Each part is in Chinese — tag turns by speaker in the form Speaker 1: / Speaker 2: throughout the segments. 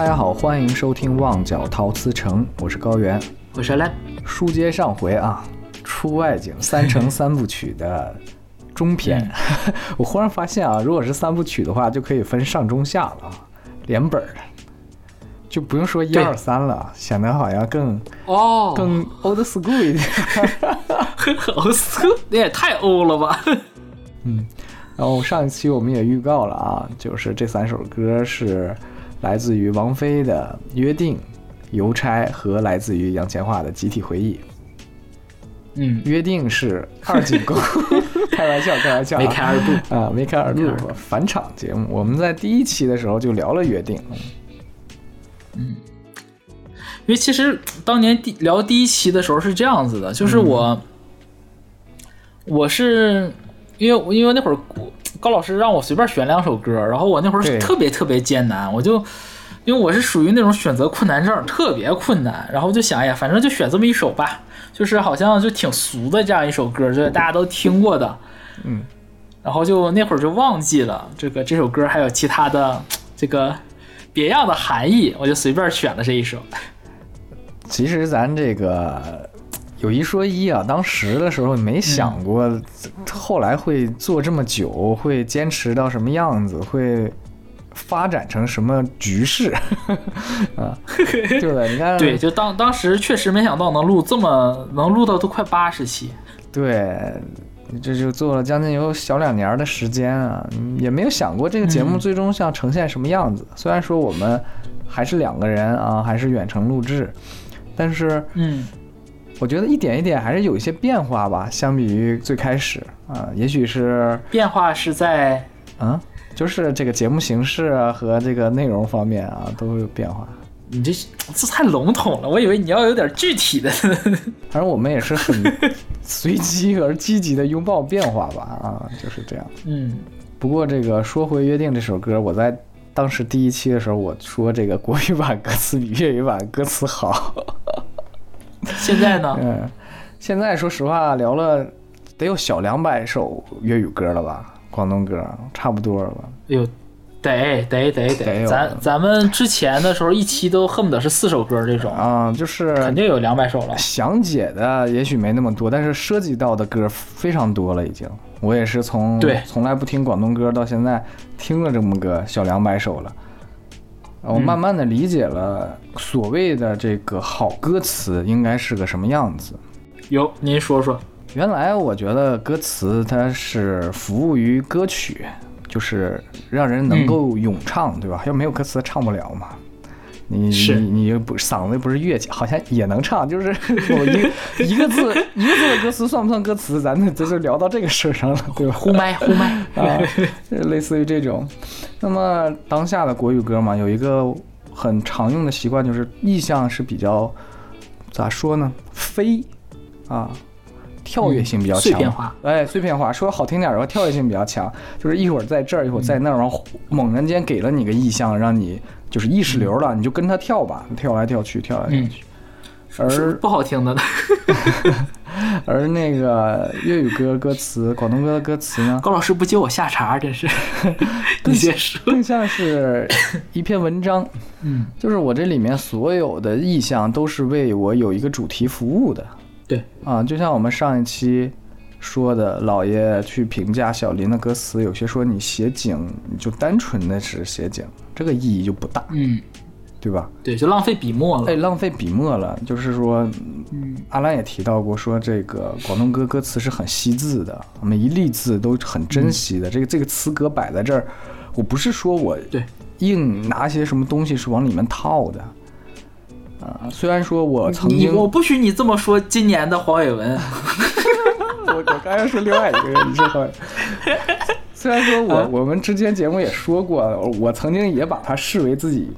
Speaker 1: 大家好，欢迎收听《旺角陶瓷城》，我是高原。
Speaker 2: 我是来
Speaker 1: 书接上回啊，出外景三乘 三部曲的中篇。我忽然发现啊，如果是三部曲的话，就可以分上中下了啊，连本儿的，就不用说一二三了，显得好像更
Speaker 2: 哦，
Speaker 1: 更 old school 一点。
Speaker 2: old school，那也太 old 了吧？
Speaker 1: 嗯然后上一期我们也预告了啊，就是这三首歌是来自于王菲的《约定》、《邮差》和来自于杨千嬅的《集体回忆》。
Speaker 2: 嗯，
Speaker 1: 约定是二进宫，开玩笑，开玩笑、啊，
Speaker 2: 梅开二度。
Speaker 1: 啊，梅开二度返场节目，我们在第一期的时候就聊了约定，嗯。
Speaker 2: 因为其实当年第聊第一期的时候是这样子的，就是我，我是因为因为那会儿高老师让我随便选两首歌，然后我那会儿特别特别艰难，我就因为我是属于那种选择困难症，特别困难，然后就想哎呀，反正就选这么一首吧，就是好像就挺俗的这样一首歌，就是大家都听过的，
Speaker 1: 嗯，
Speaker 2: 然后就那会儿就忘记了这个这首歌还有其他的这个别样的含义，我就随便选了这一首。
Speaker 1: 其实咱这个有一说一啊，当时的时候没想过，后来会做这么久，会坚持到什么样子，会发展成什么局势 啊？对吧？你看，
Speaker 2: 对，就当当时确实没想到能录这么能录到都快八十期。
Speaker 1: 对，这就做了将近有小两年的时间啊，嗯也没有想过这个节目
Speaker 2: 嗯
Speaker 1: 最终像呈现什么样子。虽然说我们还是两个人啊，还是远程录制，但是
Speaker 2: 嗯，
Speaker 1: 我觉得一点一点还是有一些变化吧，相比于最开始啊，也许是
Speaker 2: 变化是在
Speaker 1: 嗯，就是这个节目形式啊和这个内容方面啊都会有变化。
Speaker 2: 你这这太笼统了，我以为你要有点具体的。
Speaker 1: 反正我们也是很随机而积极的拥抱变化吧，啊，就是这样。
Speaker 2: 嗯，
Speaker 1: 不过这个说回《约定》这首歌，我在当时第一期的时候，我说这个国语版歌词比粤语版歌词好。
Speaker 2: 现在呢？
Speaker 1: 嗯，现在说实话，聊了得有小两百首粤语歌了吧，广东歌差不多了吧。
Speaker 2: 哎呦，得得得得，咱咱们之前的时候一期都恨不得是四首歌这种，
Speaker 1: 啊，就是
Speaker 2: 肯定有两百首了。
Speaker 1: 详解的也许没那么多，但是涉及到的歌非常多了已经。我也是从
Speaker 2: 对
Speaker 1: 从来不听广东歌到现在听了这么个小两百首了。我
Speaker 2: 嗯
Speaker 1: 慢慢的理解了所谓的这个好歌词应该是个什么样子。
Speaker 2: 有，您说说。
Speaker 1: 原来我觉得歌词它是服务于歌曲，就是让人能够咏唱，对吧？要没有歌词唱不了嘛。你
Speaker 2: 是
Speaker 1: 你你又不嗓子又不是乐器，好像也能唱，就是 我一 一个字一个字的歌词算不算歌词？咱这这就聊到这个事儿上了，对吧？
Speaker 2: 呼麦呼麦，
Speaker 1: 啊，类似于这种。那么当下的国语歌嘛，有一个很常用的习惯，就是意象是比较咋说呢？飞啊，跳跃性比较强，
Speaker 2: 碎片化。
Speaker 1: 哎，碎片化，说好听点儿的话，跳跃性比较强，就是一会儿在这儿，一会儿在那儿，然后猛然间给了你个意象，让你就是意识流了，你就跟他跳吧，跳来跳去，跳来跳去。
Speaker 2: 是
Speaker 1: 而
Speaker 2: 不好听的。
Speaker 1: 而那个粤语歌歌词，广东歌的歌词呢，
Speaker 2: 高老师不接我下茬，真是。你先说。
Speaker 1: 更像是一篇文章，
Speaker 2: 嗯，
Speaker 1: 就是我这里面所有的意象都是为我有一个主题服务的
Speaker 2: 对，
Speaker 1: 啊，就像我们上一期说的，老爷去评价小林的歌词，有些说你写景你就单纯的是写景，这个意义就不大，
Speaker 2: 嗯，
Speaker 1: 对吧？
Speaker 2: 对，就浪费笔墨
Speaker 1: 哎，
Speaker 2: 了。
Speaker 1: 浪费笔墨了。就是说，嗯，阿兰也提到过，说这个广东歌歌词是很惜字的，每一粒字都很珍惜的。这个这个词格摆在这儿，我不是说我
Speaker 2: 对，
Speaker 1: 硬拿些什么东西是往里面套的。啊，虽然说我曾经，我
Speaker 2: 我不许你这么说。今年的黄伟文，
Speaker 1: 我我刚才说另外一个人，你说好。虽然说我
Speaker 2: 啊？
Speaker 1: 我们之前节目也说过，我曾经也把他视为自己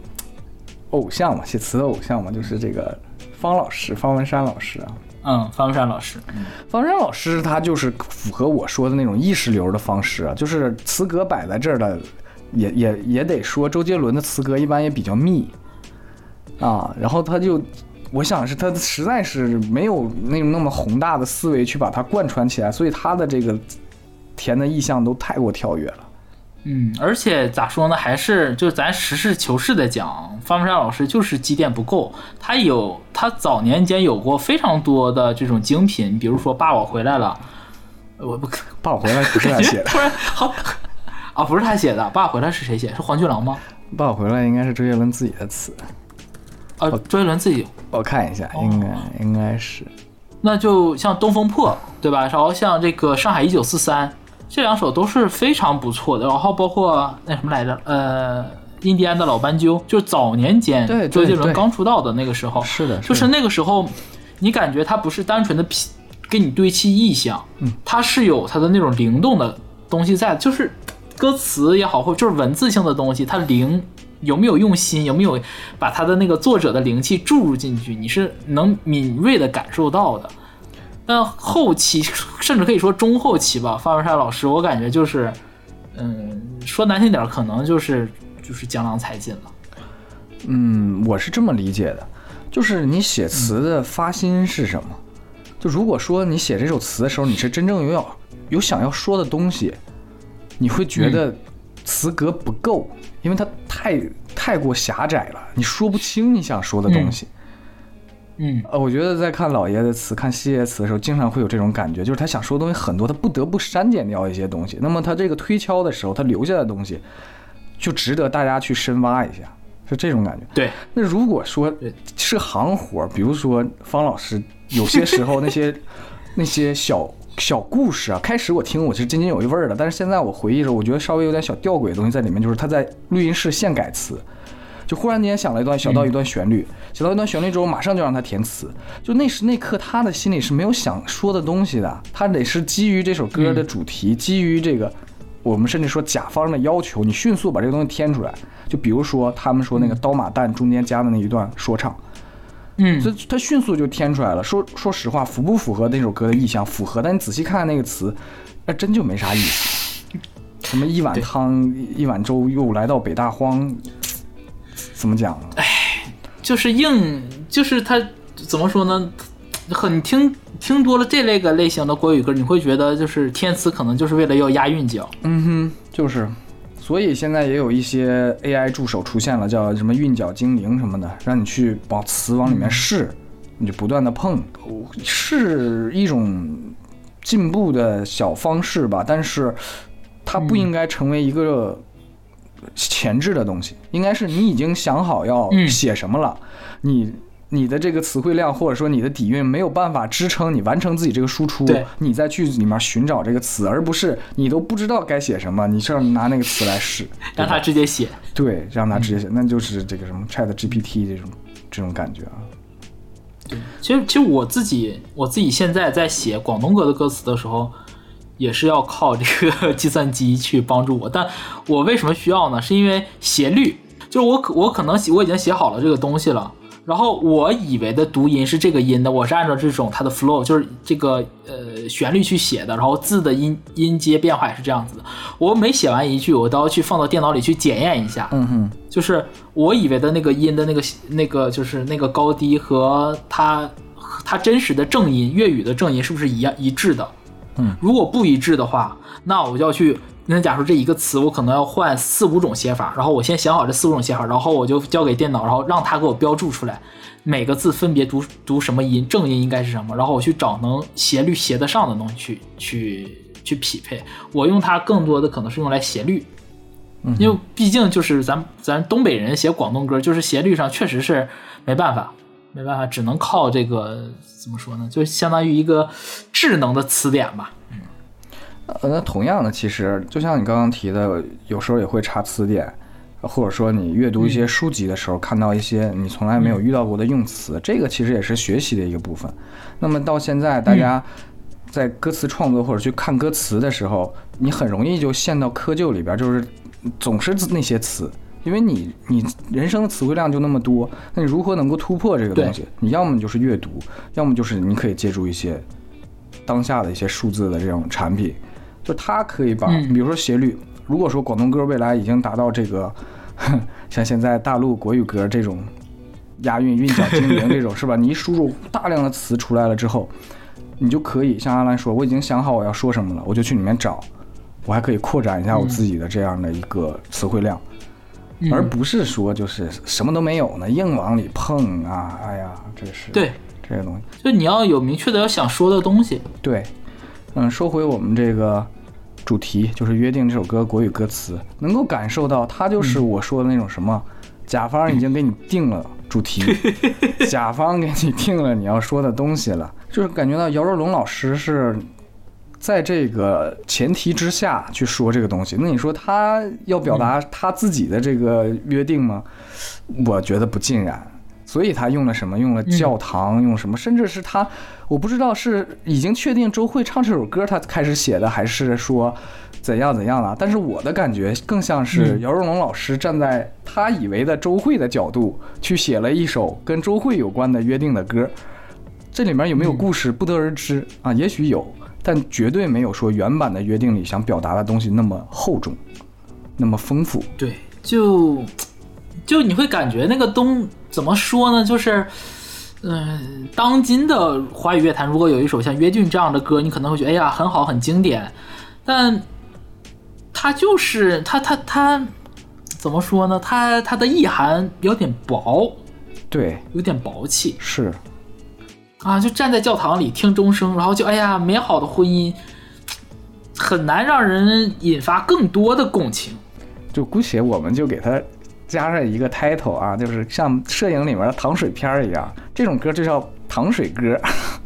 Speaker 1: 偶像嘛，写词的偶像嘛，就是这个方老师，方文山老师啊。
Speaker 2: 嗯，方文山老师，
Speaker 1: 方文山老师他就是符合我说的那种意识流的方式啊，就是词格摆在这儿的，也也也得说周杰伦的词格一般也比较密。啊，然后他就，我想是他实在是没有那种那么宏大的思维去把它贯穿起来，所以他的这个填的意象都太过跳跃了。
Speaker 2: 嗯，而且咋说呢，还是就咱实事求是的讲，方文山老师就是积淀不够。他有他早年间有过非常多的这种精品，比如说《爸我回来了》，我不
Speaker 1: 爸我回来不是他写的，
Speaker 2: 突然好啊，不是他写的，《爸我回来》是谁写？是黄俊郎吗？
Speaker 1: 爸我回来应该是周杰伦自己的词，
Speaker 2: 啊，周杰伦自己。
Speaker 1: 我看一下，应该应该是。
Speaker 2: 那就像《东风破》，对吧？然后像这个《上海一九四三》。这两首都是非常不错的，然后包括那什么来着，呃，印第安的老斑鸠，就是早年间周杰伦刚出道的那个时候，
Speaker 1: 是的，
Speaker 2: 就是那个时候，你感觉他不是单纯的给你堆砌意象，
Speaker 1: 嗯，
Speaker 2: 他是有他的那种灵动的东西在，就是歌词也好，或就是文字性的东西，它灵有没有用心，有没有把他的那个作者的灵气注入进去，你是能敏锐的感受到的。但后期，甚至可以说中后期吧，范文山老师，我感觉就是，嗯，说难听点，可能就是就是江郎才尽了。
Speaker 1: 嗯，我是这么理解的，就是你写词的发心是什么？就如果说你写这首词的时候，你是真正有要有想要说的东西，你会觉得词格不够，因为它太太过狭窄了，你说不清你想说的东西。
Speaker 2: 嗯，
Speaker 1: 呃，我觉得在看老爷的词、看西爷词的时候，经常会有这种感觉，就是他想说的东西很多，他不得不删减掉一些东西。那么他这个推敲的时候，他留下的东西就值得大家去深挖一下，是这种感觉。
Speaker 2: 对。
Speaker 1: 那如果说是行活，比如说方老师，有些时候那些 那些小小故事啊，开始我听我是津津有一味儿的，但是现在我回忆的时候，我觉得稍微有点小吊诡的东西在里面，就是他在录音室现改词。就忽然间想了一段小到一段旋律，想到一段旋律之后，马上就让他填词。就那时那刻，他的心里是没有想说的东西的，他得是基于这首歌的主题，基于这个我们甚至说甲方的要求，你迅速把这个东西填出来。就比如说他们说那个刀马旦中间加的那一段说唱，
Speaker 2: 嗯，
Speaker 1: 所以他迅速就填出来了。说说实话，符不符合那首歌的意象？符合，但你仔细看看那个词，那真就没啥意思。什么一碗汤一碗粥，又来到北大荒。怎么讲呢？
Speaker 2: 哎，就是硬，就是他怎么说呢？很听听多了这类个类型的国语歌，你会觉得就是填词可能就是为了要押韵脚。
Speaker 1: 嗯哼，就是，所以现在也有一些 AI 助手出现了，叫什么韵脚精灵什么的，让你去把词往里面试，你就不断的碰，是一种进步的小方式吧。但是它不应该成为一个。前置的东西应该是你已经想好要写什么了，你你的这个词汇量或者说你的底蕴没有办法支撑你完成自己这个输出，你在句子里面寻找这个词，而不是你都不知道该写什么，你是要拿那个词来试，
Speaker 2: 让他直接写，
Speaker 1: 对，让他直接写，那就是这个什么 Chat GPT 这种这种感觉啊。
Speaker 2: 对，其实其实我自己我自己现在在写广东歌的歌词的时候。也是要靠这个计算机去帮助我，但我为什么需要呢？是因为斜率，就是我可我可能写我已经写好了这个东西了，然后我以为的读音是这个音的，我是按照这种它的 flow，就是这个呃旋律去写的，然后字的音音阶变化也是这样子的。我每写完一句，我都要去放到电脑里去检验一下，
Speaker 1: 嗯哼，
Speaker 2: 就是我以为的那个音的那个那个就是那个高低和它它真实的正音粤语的正音是不是一样一致的。如果不一致的话，那我就要去。那假如这一个词，我可能要换四五种写法，然后我先想好这四五种写法，然后我就交给电脑，然后让它给我标注出来，每个字分别读读什么音，正音应该是什么，然后我去找能斜率斜得上的东西去去去匹配。我用它更多的可能是用来斜率，因为毕竟就是咱咱东北人写广东歌，就是斜率上确实是没办法。没办法，只能靠这个怎么说呢？就相当于一个智能的词典吧。
Speaker 1: 嗯，呃，那同样的，其实就像你刚刚提的，有时候也会查词典，或者说你阅读一些书籍的时候，看到一些你从来没有遇到过的用词，这个其实也是学习的一个部分。那么到现在，大家在歌词创作或者去看歌词的时候，你很容易就陷到窠臼里边，就是总是那些词。因为你你人生的词汇量就那么多，那你如何能够突破这个东西？你要么就是阅读，要么就是你可以借助一些当下的一些数字的这种产品，就它可以把，比如说斜率。如果说广东歌未来已经达到这个，像现在大陆国语歌这种押韵、韵脚精灵 这种，是吧？你一输入大量的词出来了之后，你就可以像阿兰说，我已经想好我要说什么了，我就去里面找。我还可以扩展一下我自己的这样的一个词汇量，
Speaker 2: 嗯
Speaker 1: 而不是说就是什么都没有呢，硬往里碰啊！哎呀，这是
Speaker 2: 对，
Speaker 1: 这个东西。
Speaker 2: 就你要有明确的要想说的东西。
Speaker 1: 对，嗯，说回我们这个主题，就是《约定》这首歌国语歌词，能够感受到它就是我说的那种什么，甲方已经给你定了主题，甲方给你定了你要说的东西了，就是感觉到姚若龙老师是。在这个前提之下去说这个东西，那你说他要表达他自己的这个约定吗？我觉得不尽然。所以他用了什么？用了教堂，用什么？甚至是他，我不知道是已经确定周慧唱这首歌他开始写的，还是说怎样怎样了。但是我的感觉更像是姚若龙老师站在他以为的周慧的角度去写了一首跟周慧有关的约定的歌。这里面有没有故事不得而知啊，也许有，但绝对没有说原版的约定里想表达的东西那么厚重，那么丰富。
Speaker 2: 对，就就你会感觉那个东怎么说呢？就是，嗯、当今的华语乐坛，如果有一首像《约定》这样的歌，你可能会觉得，哎呀，很好，很经典，但它就是它它它怎么说呢？它它的意涵有点薄，
Speaker 1: 对，
Speaker 2: 有点薄气
Speaker 1: 是，
Speaker 2: 啊！就站在教堂里听钟声，然后就哎呀，美好的婚姻很难让人引发更多的共情。
Speaker 1: 就姑且我们就给它加上一个 title 啊，就是像摄影里面的糖水片儿一样，这种歌就叫糖水歌，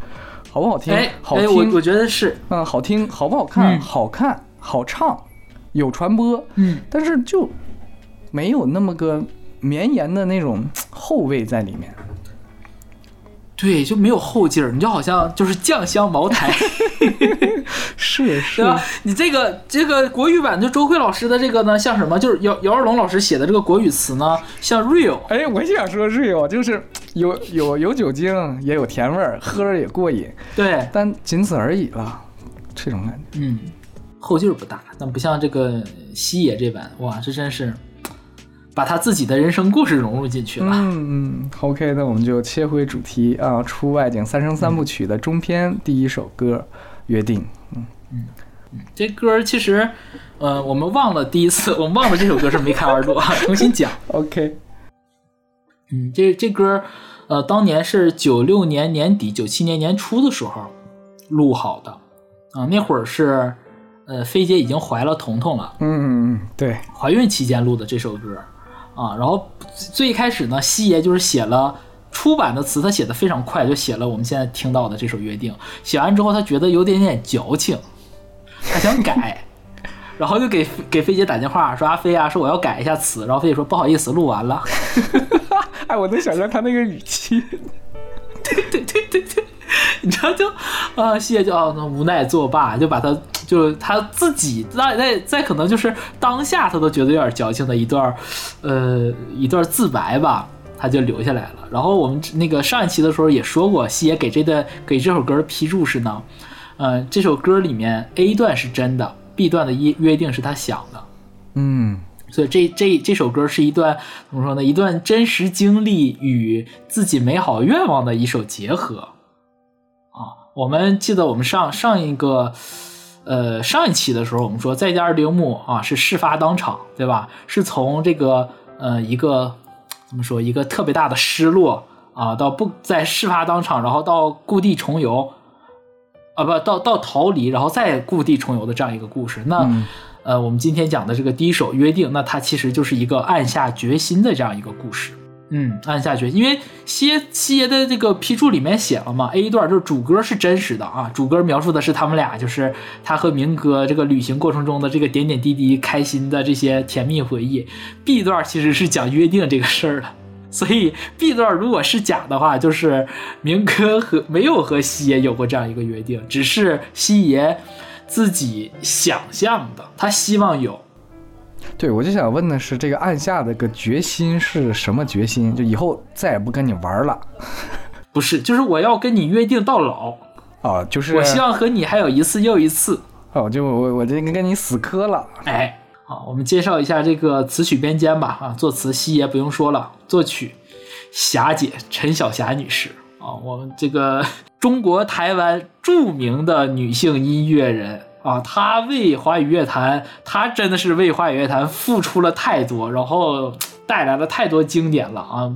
Speaker 1: 好不好听？
Speaker 2: 哎
Speaker 1: 好
Speaker 2: 哎，我
Speaker 1: 听，
Speaker 2: 我觉得是，
Speaker 1: 嗯，好听，好不好看？
Speaker 2: 嗯
Speaker 1: 好看，好唱，有传播，
Speaker 2: 嗯。
Speaker 1: 但是就没有那么个绵延的那种后味在里面。
Speaker 2: 对，就没有后劲儿，你就好像就是酱香茅台，
Speaker 1: 是是
Speaker 2: 吧？你这个这个国语版，就周慧老师的这个呢，像什么？就是姚姚二龙老师写的这个国语词呢，像 real，
Speaker 1: 哎，我想说 real 就是有有有酒精，也有甜味儿，喝着也过瘾，
Speaker 2: 对，
Speaker 1: 但仅此而已了，这种感觉。
Speaker 2: 嗯，后劲儿不大，但不像这个西野这版，哇，这真是把他自己的人生故事融入进去了。
Speaker 1: 嗯嗯，OK，那我们就切回主题啊，出外景三生三部曲的中篇第一首歌《约定》。
Speaker 2: 嗯嗯这歌其实，呃，我们忘了第一次，我们忘了这首歌是梅开二度，重新讲。
Speaker 1: OK，
Speaker 2: 嗯，这这歌，呃，当年是九六年年底、九七年年初的时候录好的，啊、那会儿是，呃，菲姐已经怀了彤彤了，
Speaker 1: 嗯嗯嗯，对，
Speaker 2: 怀孕期间录的这首歌，啊，然后最一开始呢，西爷就是写了出版的词，他写的非常快，就写了我们现在听到的这首《约定》。写完之后，他觉得有点点矫情，他想改，然后就给给菲姐打电话说：“阿飞啊，说我要改一下词。”然后菲姐说：“不好意思，录完了。”
Speaker 1: 哎，我能想象他那个语气。
Speaker 2: 对对对对对，你知道就啊，谢就啊，那无奈作罢，就把他就是他自己在在在可能就是当下他都觉得有点矫情的一段，呃，一段自白吧，他就留下来了。然后我们那个上一期的时候也说过，西野给这段给这首歌的批注是呢，呃，这首歌里面 A 段是真的，B 段的约约定是他想的。
Speaker 1: 嗯
Speaker 2: 所以这这这首歌是一段怎么说呢？一段真实经历与自己美好愿望的一首结合啊。我们记得我们上上一个呃上一期的时候，我们说再见二丁目啊是事发当场，对吧？是从这个呃一个怎么说一个特别大的失落啊，到不在事发当场，然后到故地重游。啊，不到到逃离，然后再故地重游的这样一个故事。那、
Speaker 1: 嗯
Speaker 2: 呃，我们今天讲的这个第一首约定，那它其实就是一个暗下决心的这样一个故事。嗯，按下决心，因为西耶西耶的这个批注里面写了嘛，A 段就是主歌是真实的啊，主歌描述的是他们俩就是他和明哥这个旅行过程中的这个点点滴滴、开心的这些甜蜜回忆。B 段其实是讲约定这个事儿的，所以 B 段如果是假的话，就是明哥和没有和西爷有过这样一个约定，只是西爷自己想象的，他希望有。
Speaker 1: 对，我就想问的是，这个暗下的个决心是什么决心？就以后再也不跟你玩了
Speaker 2: 不是，就是我要跟你约定到老，
Speaker 1: 啊？就是
Speaker 2: 我希望和你还有一次又一次。
Speaker 1: 哦，就我我这个跟你死磕了。
Speaker 2: 哎，好，我们介绍一下这个词曲编监吧。啊，作词西爷不用说了，作曲霞姐陈小霞女士啊，我们这个 中国台湾著名的女性音乐人啊，他为华语乐坛，他真的是为华语乐坛付出了太多，然后带来了太多经典了啊！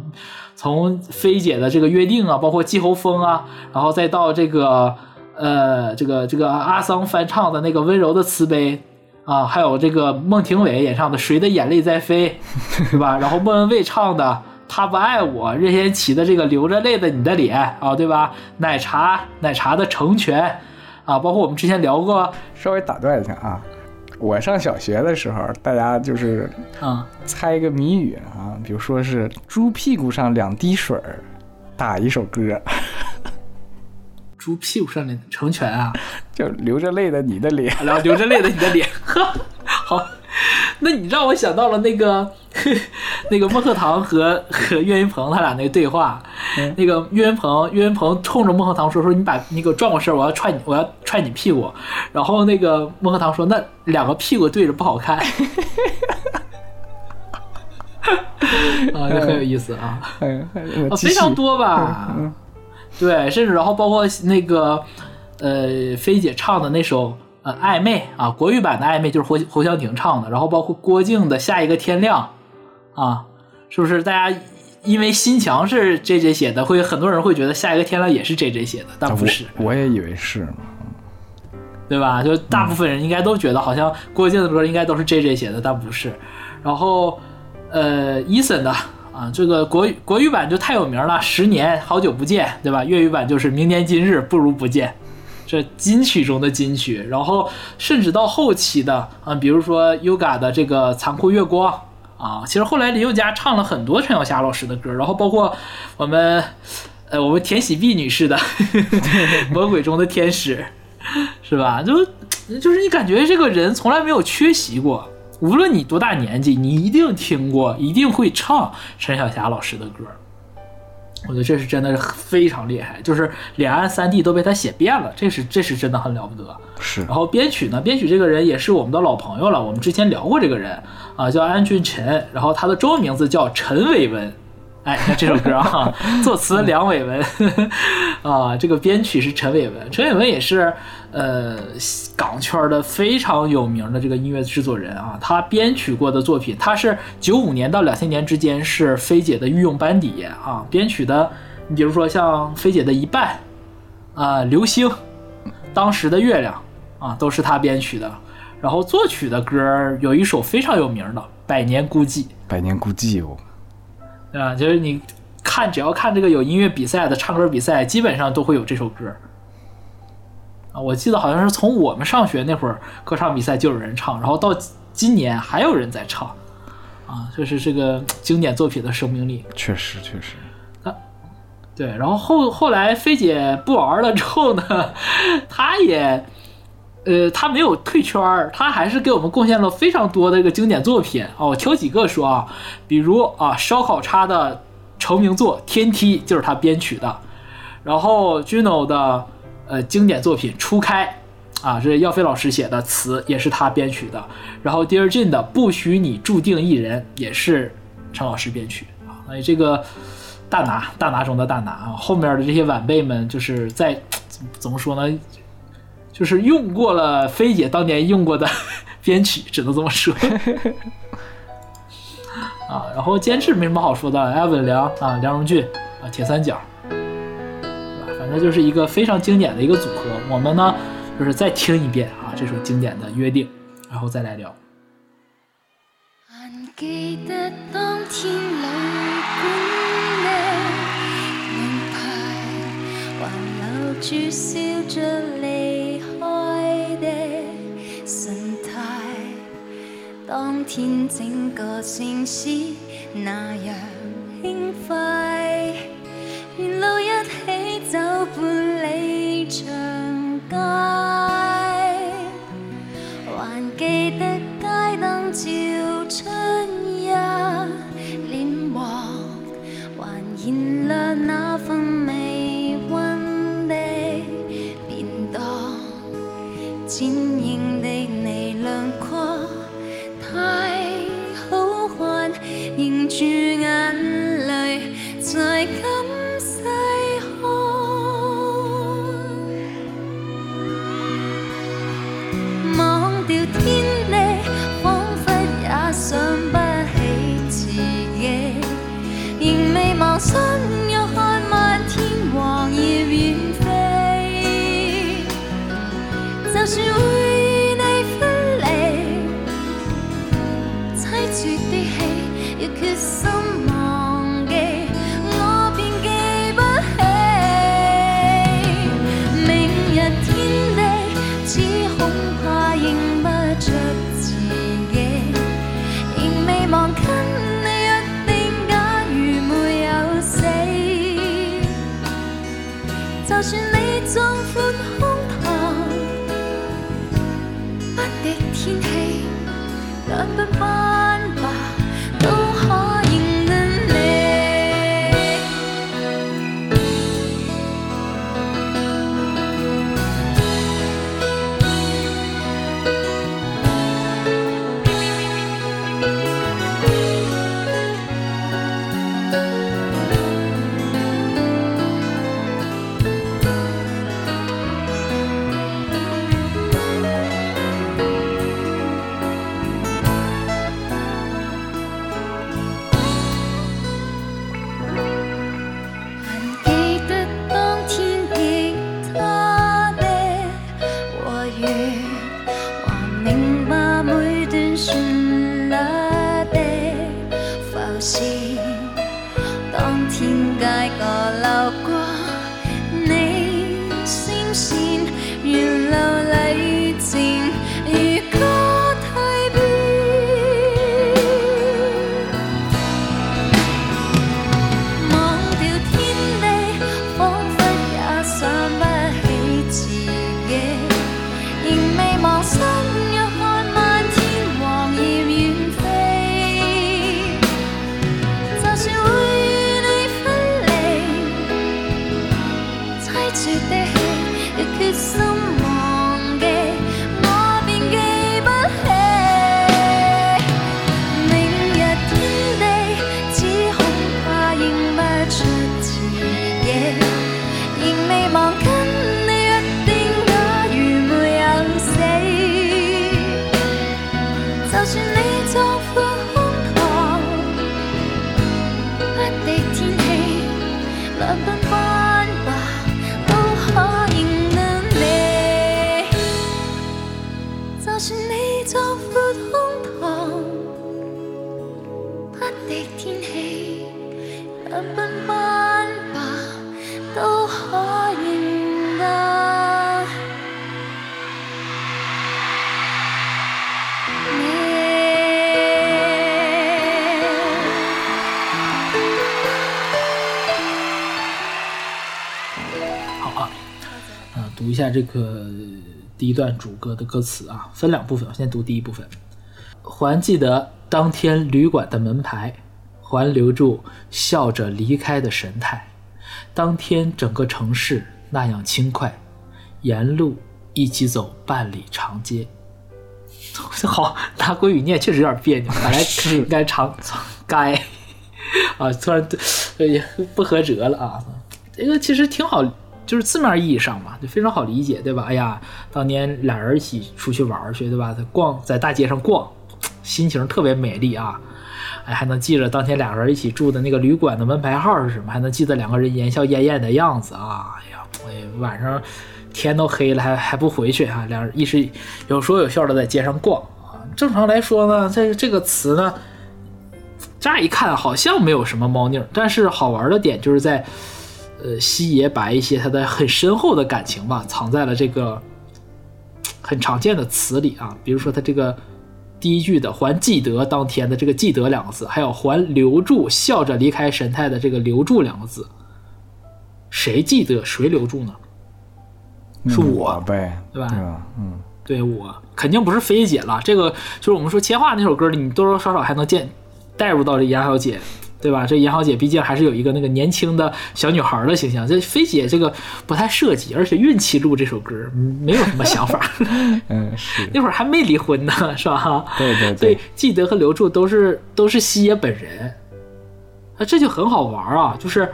Speaker 2: 从菲姐的这个约定啊，包括季候风啊，然后再到这个呃，这个这个阿桑翻唱的那个温柔的慈悲啊，还有这个孟庭苇演唱的谁的眼泪在飞，对吧？然后莫文蔚唱的他不爱我，任贤齐的这个流着泪的你的脸啊，对吧？奶茶奶茶的成全。啊，包括我们之前聊过，
Speaker 1: 稍微打断一下啊，我上小学的时候，大家就是
Speaker 2: 啊
Speaker 1: 猜一个谜语啊，比如说是猪屁股上两滴水儿，打一首歌，
Speaker 2: 猪屁股上的成全啊，
Speaker 1: 就流着泪的你的脸，
Speaker 2: 然后流着泪的你的脸，好。那你让我想到了那个 那个孟鹤堂和和岳云鹏他俩那个对话，那个岳云鹏岳云鹏冲着孟鹤堂说说你把那个转过身，我要踹你，我要踹你屁股。然后那个孟鹤堂说那两个屁股对着不好看，啊，这很有意思啊，非常多吧？对，甚至然后包括那个呃菲姐唱的那首。呃，暧昧啊，国语版的暧昧就是侯侯湘婷唱的，然后包括郭靖的下一个天亮，啊，是不是？大家因为心墙是 J J 写的，会很多人会觉得下一个天亮也是 J J 写的，但不是，
Speaker 1: 我也以为是，
Speaker 2: 对吧？就大部分人应该都觉得好像郭靖的歌应该都是 J J 写的，但不是。然后呃，Eason 的啊，这个国国语版就太有名了，十年好久不见，对吧？粤语版就是明年今日不如不见。这金曲中的金曲，然后甚至到后期的啊，比如说 Yoga 的这个残酷月光啊，其实后来林宥嘉唱了很多陈小霞老师的歌，然后包括我们呃我们田喜碧女士的 《魔鬼中的天使》，是吧？就就是你感觉这个人从来没有缺席过，无论你多大年纪，你一定听过，一定会唱陈小霞老师的歌。我觉得这是真的是非常厉害，就是两岸三地都被他写遍了，这是这是真的很了不得。
Speaker 1: 是，
Speaker 2: 然后编曲呢，编曲这个人也是我们的老朋友了，我们之前聊过这个人啊，叫安俊辰，然后他的中文名字叫陈伟文。哎，看这首歌啊，作词梁伟文 啊，这个编曲是陈伟文，陈伟文也是呃港圈的非常有名的这个音乐制作人啊，他编曲过的作品，他是九五年到两千年之间是菲姐的御用班底啊，编曲的，你比如说像菲姐的一半啊，流星，当时的月亮啊，都是他编曲的，然后作曲的歌有一首非常有名的《百年孤寂》，
Speaker 1: 百年孤寂哦。
Speaker 2: 对吧？就是你看，只要看这个有音乐比赛的唱歌比赛，基本上都会有这首歌啊。我记得好像是从我们上学那会儿，歌唱比赛就有人唱，然后到今年还有人在唱啊。就是这个经典作品的生命力，
Speaker 1: 确实确实。
Speaker 2: 啊，对。然后后后来菲姐不玩了之后呢，她也呃，她没有退圈儿，她还是给我们贡献了非常多的这个经典作品啊。我挑几个说啊。比如啊，烧烤叉的成名作《天梯》就是她编曲的，然后 Juno 的呃经典作品《初开》，啊，这是耀飞老师写的词，也是他编曲的。然后 Dear Jane 的《不许你注定一人》也是陈老师编曲啊。所以这个大拿大拿中的大拿啊，后面的这些晚辈们就是在怎么说呢？就是用过了菲姐当年用过的 编曲，只能这么说。啊，然后监制没什么好说的，艾文良啊，梁荣俊啊，铁三角，反正就是一个非常经典的一个组合。我们呢，就是再听一遍啊这首经典的《约定》，然后再来聊。还记得当天旅馆的门牌，还留住笑着离开的。当天整个城市那样轻快，沿路一起走半里长街，还记得街灯照春夜，脸黄，还燃亮那份微温的便当，剪影的你亮过。太好看，凝住眼泪，在
Speaker 3: 仍未忘心，又看漫天黄叶远飞。就算会你分离，凄绝的戏，
Speaker 2: 下这个第一段主歌的歌词啊，分两部分，我先读第一部分。还记得当天旅馆的门牌，还留住笑着离开的神态。当天整个城市那样轻快，沿路一起走半里长街。好，拿国语念确实有点别扭，本来
Speaker 1: 是
Speaker 2: 应该长该 啊，突然也不合辙了啊。这个其实挺好，就是字面意义上嘛，就非常好理解，对吧？哎呀，当年俩人一起出去玩去，对吧？在逛，在大街上逛，心情特别美丽啊。哎，还能记着当天俩人一起住的那个旅馆的门牌号是什么，还能记得两个人言笑晏晏的样子啊。哎呀，哎，晚上天都黑了还还不回去啊，俩人一时有说有笑的在街上逛啊。正常来说呢，这这个词呢，乍一看好像没有什么猫腻儿，但是好玩的点就是在，呃，西野把一些他的很深厚的感情吧，藏在了这个很常见的词里啊，比如说他这个第一句的“还记得当天”的这个“记得”两个字，还有“还留住笑着离开神态”的这个“留住”两个字，谁记得谁留住呢？是我
Speaker 1: 我呗，
Speaker 2: 对吧？
Speaker 1: 嗯，
Speaker 2: 对我肯定不是菲姐了，这个就是我们说《千画》那首歌里，你多多少少还能见带入到这杨小姐，对吧？这严小姐毕竟还是有一个那个年轻的小女孩的形象，这菲姐这个不太涉及，而且孕期录这首歌嗯没有什么想法，
Speaker 1: 嗯，是，
Speaker 2: 那会儿还没离婚呢，是吧？
Speaker 1: 对对
Speaker 2: 所以
Speaker 1: 对，
Speaker 2: 记得和留住都是都是西野本人，啊，这就很好玩啊，就是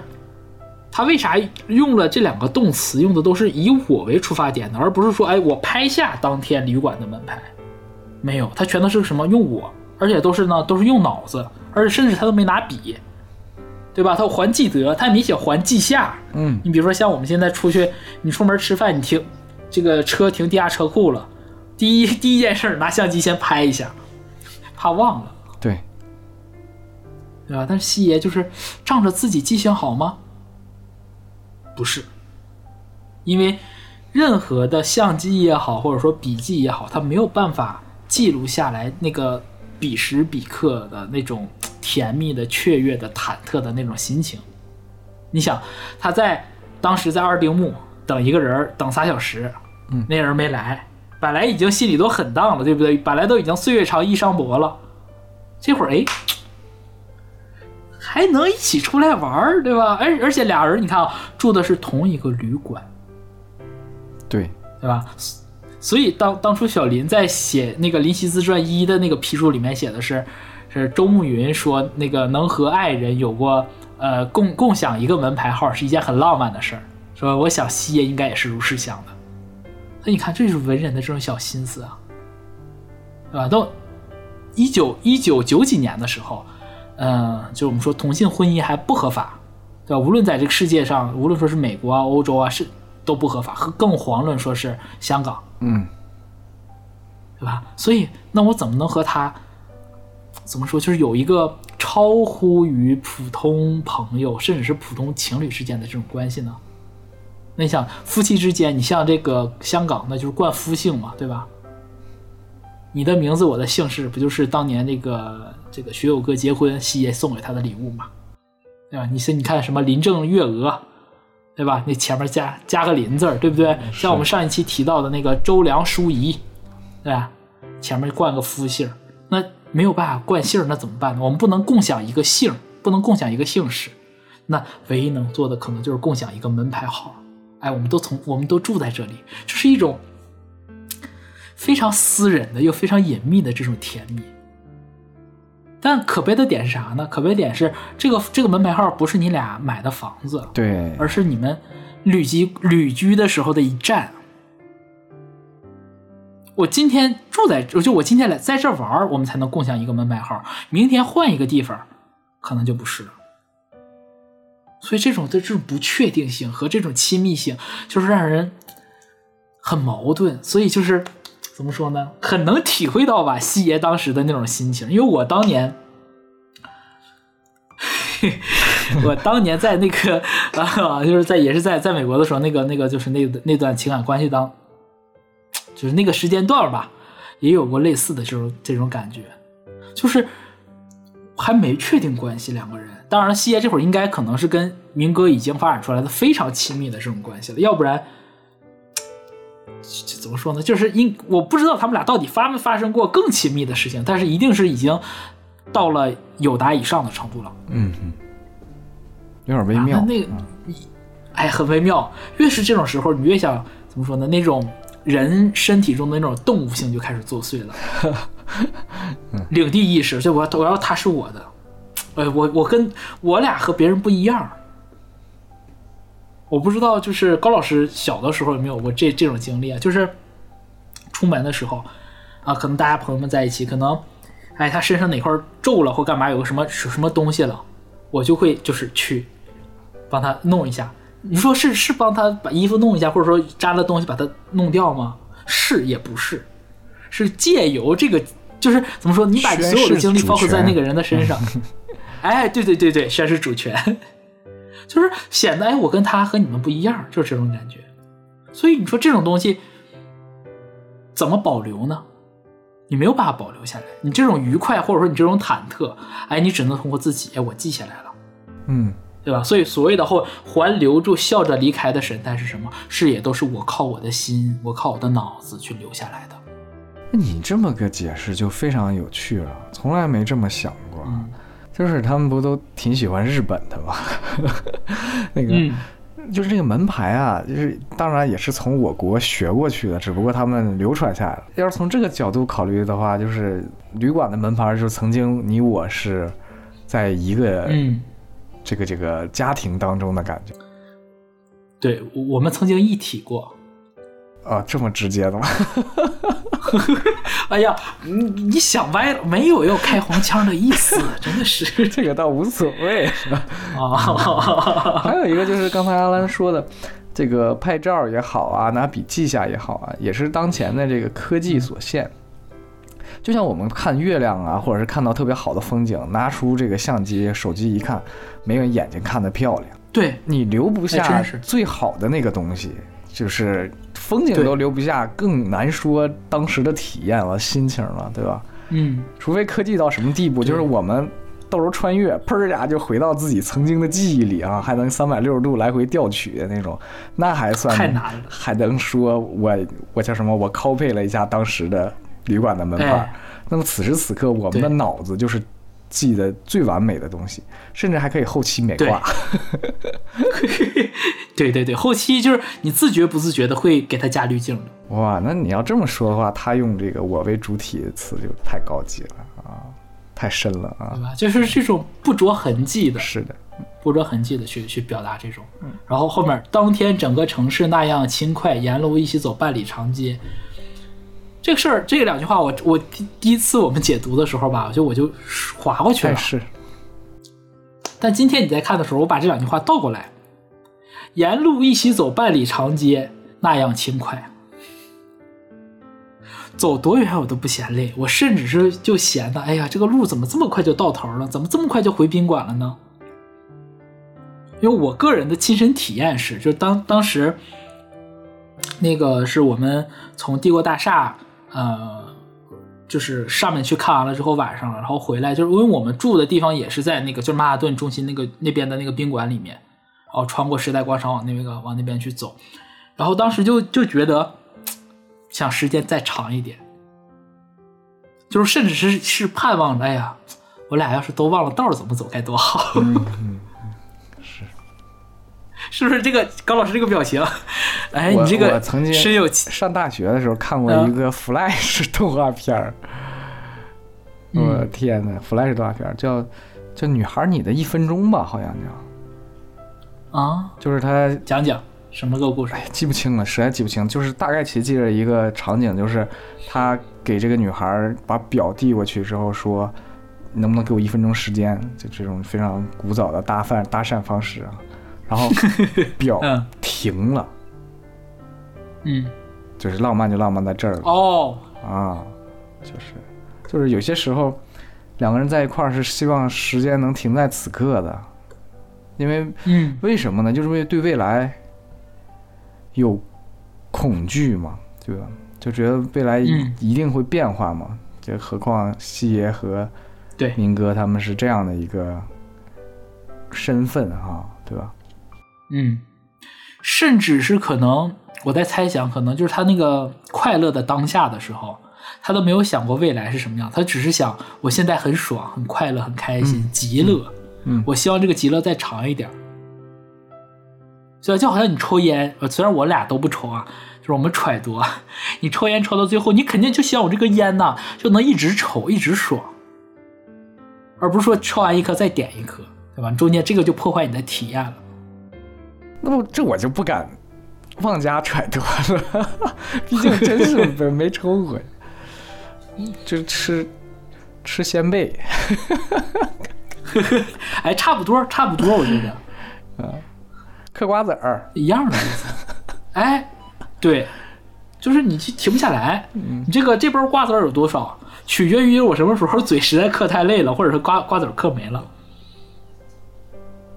Speaker 2: 他为啥用了这两个动词，用的都是以我为出发点的，而不是说，哎，我拍下当天旅馆的门牌，没有，他全都是什么用我，而且都是呢都是用脑子，而且甚至他都没拿笔，对吧？他还记得，他也没写还记下。
Speaker 1: 嗯，
Speaker 2: 你比如说像我们现在出去，你出门吃饭，你停这个车停地下车库了，第一第一件事拿相机先拍一下，怕忘了，
Speaker 1: 对，
Speaker 2: 对吧？但是西爷就是仗着自己记性好吗？不是，因为任何的相机也好，或者说笔记也好，它没有办法记录下来那个彼时彼刻的那种甜蜜的、雀跃的、忐忑的那种心情。你想，他在当时在二丁目等一个人等仨小时，
Speaker 1: 嗯
Speaker 2: 那人没来，本来已经心里都很荡了，对不对？本来都已经岁月长衣裳薄了，这会儿哎，还能一起出来玩儿，对吧？而而且俩人你看啊，住的是同一个旅馆，
Speaker 1: 对，
Speaker 2: 对吧？所以当当初小林在写那个《林夕自传一》的那个批注里面写的是，是周慕云说那个能和爱人有过呃共共享一个门牌号是一件很浪漫的事儿，说我想西爷应该也是如是想的。那你看，这就是文人的这种小心思啊，对吧？到一九一九九几年的时候，嗯、就我们说同性婚姻还不合法，对吧？无论在这个世界上，无论说是美国啊、欧洲啊，是都不合法，和更遑论说是香港，
Speaker 1: 嗯，
Speaker 2: 对吧？所以那我怎么能和他怎么说，就是有一个超乎于普通朋友甚至是普通情侣之间的这种关系呢？那你想，夫妻之间，你像这个香港，那就是冠夫姓嘛，对吧？你的名字，我的姓氏，不就是当年那个这个学友哥结婚，西爷送给他的礼物嘛，对吧？你是你看什么林郑月娥，对吧？那前面加加个林字儿，对不对？像我们上一期提到的那个周梁淑怡，对吧？前面冠个夫姓，那没有办法冠姓，那怎么办呢？我们不能共享一个姓，不能共享一个姓氏，那唯一能做的可能就是共享一个门牌号。哎，我们都从我们都住在这里，这是一种非常私人的又非常隐秘的这种甜蜜。但可悲的点是啥呢？可悲点是这个这个门牌号不是你俩买的房子，
Speaker 1: 对，
Speaker 2: 而是你们旅居旅居的时候的一站。我今天住在，就我今天来在这玩，我们才能共享一个门牌号。明天换一个地方，可能就不是了。所以这种的这种不确定性和这种亲密性，就是让人很矛盾。所以就是怎么说呢？很能体会到吧，西爷当时的那种心情。因为我当年，我当年在那个啊，就是在也是在在美国的时候，那个那个就是那那段情感关系当，就是那个时间段吧，也有过类似的这种这种感觉，就是还没确定关系两个人。当然，西爷这会儿应该可能是跟明哥已经发展出来的非常亲密的这种关系了，要不然。这怎么说呢？就是因我不知道他们俩到底发没发生过更亲密的事情，但是一定是已经到了友达以上的程度了。
Speaker 1: 嗯嗯，有点微妙。
Speaker 2: 啊、那个，哎，很微妙。越是这种时候，你越想怎么说呢？那种人身体中的那种动物性就开始作祟了。领地意识，就我我要他是我的，哎，我我跟我俩和别人不一样。我不知道，就是高老师小的时候有没有过这这种经历啊？就是出门的时候啊，可能大家朋友们在一起，可能哎他身上哪块皱了或干嘛，有个什么什么东西了，我就会就是去帮他弄一下。你说是是帮他把衣服弄一下，或者说粘了东西把它弄掉吗？是也不是，是借由这个，就是怎么说？你把所有的精力包括在那个人的身上，哎，对对对对，宣示主权。就是显得哎，我跟他和你们不一样，就是这种感觉。所以你说这种东西怎么保留呢？你没有办法保留下来。你这种愉快，或者说你这种忐忑，哎，你只能通过自己，哎，我记下来了，
Speaker 1: 嗯，
Speaker 2: 对吧？所以所谓的后还留住笑着离开的神态是什么？是也都是我靠我的心，我靠我的脑子去留下来的。
Speaker 1: 你这么个解释就非常有趣了，从来没这么想过。
Speaker 2: 嗯
Speaker 1: 就是他们不都挺喜欢日本的吗？那个、
Speaker 2: 嗯
Speaker 1: 就是这个门牌啊，就是当然也是从我国学过去的，只不过他们流传下来了。要是从这个角度考虑的话，就是旅馆的门牌，就是曾经你我是在一个
Speaker 2: 嗯，
Speaker 1: 这个这个家庭当中的感觉。
Speaker 2: 对，我我们曾经一体过。
Speaker 1: 啊，这么直接的吗？
Speaker 2: 哎呀，你你想歪了，没有要开黄腔的意思，真的是
Speaker 1: 这个倒无所谓。
Speaker 2: 啊。
Speaker 1: 还有一个就是刚才阿兰说的，这个拍照也好啊，拿笔记下也好啊，也是当前的这个科技所限。就像我们看月亮啊，或者是看到特别好的风景，拿出这个相机、手机一看，没有眼睛看的漂亮。
Speaker 2: 对，
Speaker 1: 你留不
Speaker 2: 哎
Speaker 1: 下最好的那个东西，就是风景都留不下，更难说当时的体验了、心情了，对吧？
Speaker 2: 嗯，
Speaker 1: 除非科技到什么地步，就是我们到时候穿越，砰儿一下就回到自己曾经的记忆里啊，还能三百六十度来回调取的那种，那还算
Speaker 2: 太难了。
Speaker 1: 还能说我我叫什么？我 copy 了一下当时的旅馆的门牌那么此时此刻，我们的脑子就是记得最完美的东西，甚至还可以后期美
Speaker 2: 对
Speaker 1: 化。
Speaker 2: 对 对对，后期就是你自觉不自觉的会给它加滤镜的。
Speaker 1: 哇，那你要这么说的话，他用这个“我为主体”的词就太高级了啊，太深了啊
Speaker 2: 对！吧？就是这种不着痕迹的，
Speaker 1: 是的，
Speaker 2: 不着痕迹的去去表达这种。然后后面当天整个城市那样轻快，沿路一起走半里长街。这个事儿，这两句话我，我第第一次我们解读的时候吧，就我就划过去了。
Speaker 1: 哎是，
Speaker 2: 但今天你在看的时候，我把这两句话倒过来：沿路一起走半里长街，那样轻快。走多远我都不嫌累，我甚至是就闲的，哎呀，这个路怎么这么快就到头了？怎么这么快就回宾馆了呢？因为我个人的亲身体验是，就当当时那个是我们从帝国大厦，呃，就是上面去看完了之后，晚上了，然后回来，就是因为我们住的地方也是在那个就是曼哈顿中心那个那边的那个宾馆里面，然后穿过时代广场往那个往那边去走，然后当时就就觉得想时间再长一点，就是甚至是是盼望着，哎呀，我俩要是都忘了道怎么走该多好。是不是这个高老师这个表情？哎，你这个
Speaker 1: 我曾经
Speaker 2: 深有
Speaker 1: 上大学的时候看过
Speaker 2: 嗯
Speaker 1: 一个 Flash 动画片儿，
Speaker 2: 嗯
Speaker 1: 我天呐 f l a s h 动画片儿叫叫《女孩你的一分钟》吧，好像叫，
Speaker 2: 啊，
Speaker 1: 就是他
Speaker 2: 讲讲什么个故事？
Speaker 1: 记不清了，实在记不清，就是大概其记着一个场景，就是他给这个女孩把表递过去之后说，能不能给我一分钟时间？就这种非常古早的搭饭搭讪方式啊，然后 表
Speaker 2: 嗯
Speaker 1: 停了，
Speaker 2: 嗯，
Speaker 1: 就是浪漫就浪漫在这儿了。
Speaker 2: 哦，
Speaker 1: 啊，就是就是有些时候两个人在一块儿是希望时间能停在此刻的，因为
Speaker 2: 嗯
Speaker 1: 为什么呢？就是因为对未来有恐惧嘛，对吧？就觉得未来一定会变化嘛。就何况西爷和
Speaker 2: 对
Speaker 1: 明哥他们是这样的一个身份哈、对吧？
Speaker 2: 嗯，甚至是可能我在猜想，可能就是他那个快乐的当下的时候，他都没有想过未来是什么样，他只是想我现在很爽、很快乐、很开心、极乐。
Speaker 1: 嗯
Speaker 2: 我希望这个极乐再长一点儿。所以就好像你抽烟，呃虽然我俩都不抽啊，就是我们揣度，啊，你抽烟抽到最后，你肯定就希望我这个烟呐就能一直抽，一直爽，而不是说抽完一颗再点一颗，对吧？中间这个就破坏你的体验了。
Speaker 1: 那么这我就不敢妄加揣度了，毕竟真是没 没抽过，就吃吃鲜贝。
Speaker 2: 哎，差不多，差不多，我觉得嗯
Speaker 1: 嗑瓜子儿，
Speaker 2: 一样的意思。哎，对，就是你就停不下来。你这个这包瓜子儿有多少，取决于我什么时候嘴实在嗑太累了，或者是瓜瓜子儿嗑没了。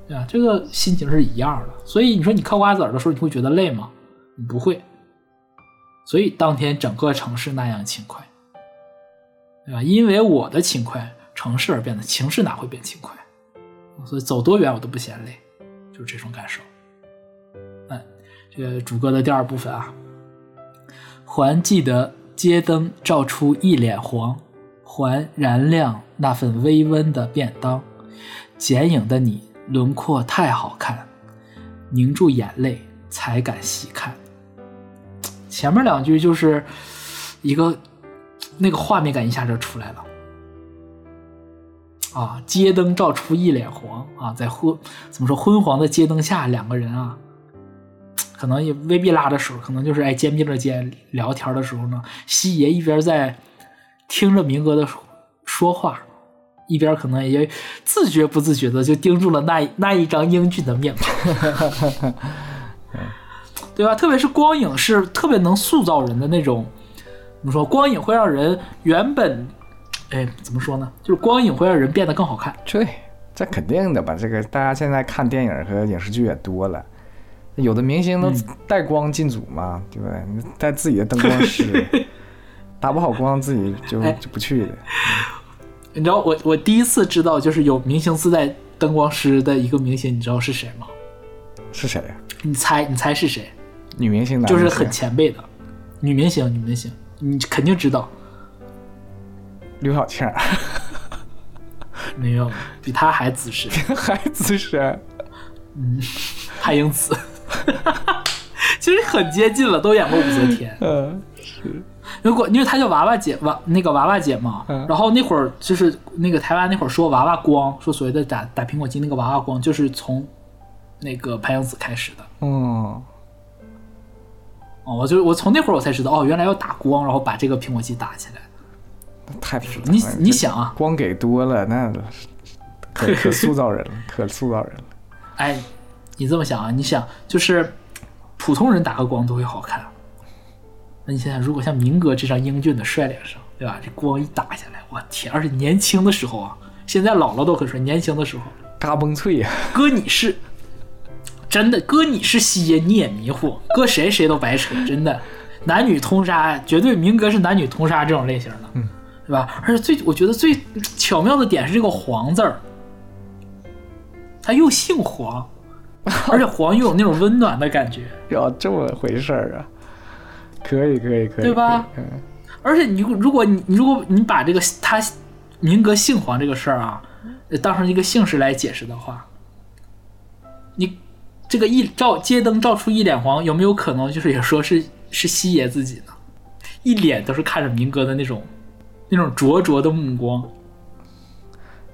Speaker 2: 对啊，这个心情是一样的。所以你说你嗑瓜子的时候，你会觉得累吗？你不会。所以当天整个城市那样轻快，对吧？因为我的轻快，城市而变得情势哪会变轻快？所以走多远我都不嫌累，就是这种感受。嗯，这个主歌的第二部分啊，还记得街灯照出一脸黄，还燃亮那份微温的便当，剪影的你轮廓太好看，凝住眼泪才敢细看。前面两句就是一个那个画面感一下就出来了。啊，街灯照出一脸黄啊，在昏怎么说昏黄的街灯下，两个人啊，可能也未必拉着手，可能就是哎肩并着肩聊天的时候呢，西爷一边在听着明哥的说话，一边可能也自觉不自觉的就盯住了那那一张英俊的面孔，对吧？特别是光影是特别能塑造人的那种，怎么说？光影会让人原本，哎，怎么说呢？就是光影会让人变得更好看。
Speaker 1: 对，这肯定的吧？这个大家现在看电影和影视剧也多了，有的明星都带光进组嘛，对不对？你带自己的灯光师，打不好光自己就
Speaker 2: 哎
Speaker 1: 就不去的。
Speaker 2: 你知道我我第一次知道就是有明星自带灯光师的一个明星，你知道是谁吗？
Speaker 1: 是谁呀？
Speaker 2: 你猜你猜是谁？
Speaker 1: 女明星的
Speaker 2: 就是很前辈的女明星，女明星，你肯定知道。
Speaker 1: 刘晓庆，
Speaker 2: 没有，比他还资深，
Speaker 1: 还资深。
Speaker 2: 潘迎紫，其实很接近了，都演过武则天。
Speaker 1: 嗯，
Speaker 2: 如果因为她叫娃娃姐娃那个娃娃姐嘛，
Speaker 1: 嗯
Speaker 2: 然后那会儿就是那个台湾那会儿说娃娃光，说所谓的打打苹果肌那个娃娃光，就是从那个潘迎紫开始的。
Speaker 1: 哦，
Speaker 2: 哦，我就我从那会儿我才知道，哦，原来要打光，然后把这个苹果肌打起来。
Speaker 1: 太
Speaker 2: 你你想啊，
Speaker 1: 光给多了，那可可 塑造人了，可塑造人了。
Speaker 2: 哎，你这么想啊，你想就是普通人打个光都会好看，那你想想，如果像明哥这张英俊的帅脸上，对吧？这光一打下来，我天！而且年轻的时候啊，现在老了都可帅，年轻的时候，
Speaker 1: 嘎嘣脆呀，
Speaker 2: 哥你是真的，哥你是西爷你也迷糊，搁谁谁都白扯，真的，男女通杀，绝对明哥是男女通杀这种类型的，嗯，对吧？而且最我觉得最巧妙的点是这个黄字儿，他又姓黄，而且黄又有那种温暖的感觉，
Speaker 1: 要这么回事儿啊？可以，可以，可以，
Speaker 2: 对吧？
Speaker 1: 嗯，
Speaker 2: 而且你如果你如果你把这个他明哥姓黄这个事儿啊，呃当成一个姓氏来解释的话，你这个一照街灯照出一脸黄，有没有可能就是也说是 是西爷自己呢？一脸都是看着明哥的那种那种灼灼的目光，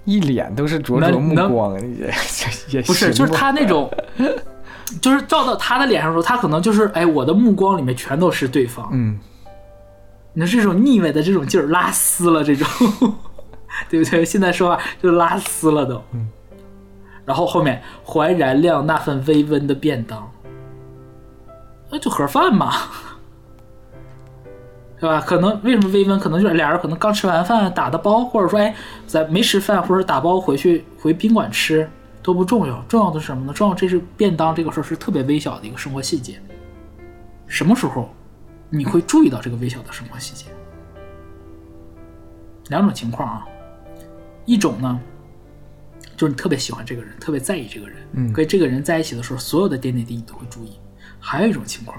Speaker 1: 一脸都是灼灼目光，也 也
Speaker 2: 不是，就是他那种，就是照到他的脸上的时候，他可能就是哎，我的目光里面全都是对方，
Speaker 1: 嗯，
Speaker 2: 你的这种腻歪的这种劲儿拉丝了，这种，对不对？现在说话就拉丝了都。嗯。然后后面还燃亮那份微温的便当，那就盒饭嘛，对吧？可能为什么微温？可能就是俩人可能刚吃完饭打的包，或者说哎咱没吃饭，或者打包回去回宾馆吃都不重要，重要的是什么呢？重要这是便当这个事儿是特别微小的一个生活细节。什么时候你会注意到这个微小的生活细节？两种情况啊，一种呢，就是你特别喜欢这个人，特别在意这个人，
Speaker 1: 嗯
Speaker 2: 跟这个人在一起的时候，所有的点点滴滴你都会注意。还有一种情况，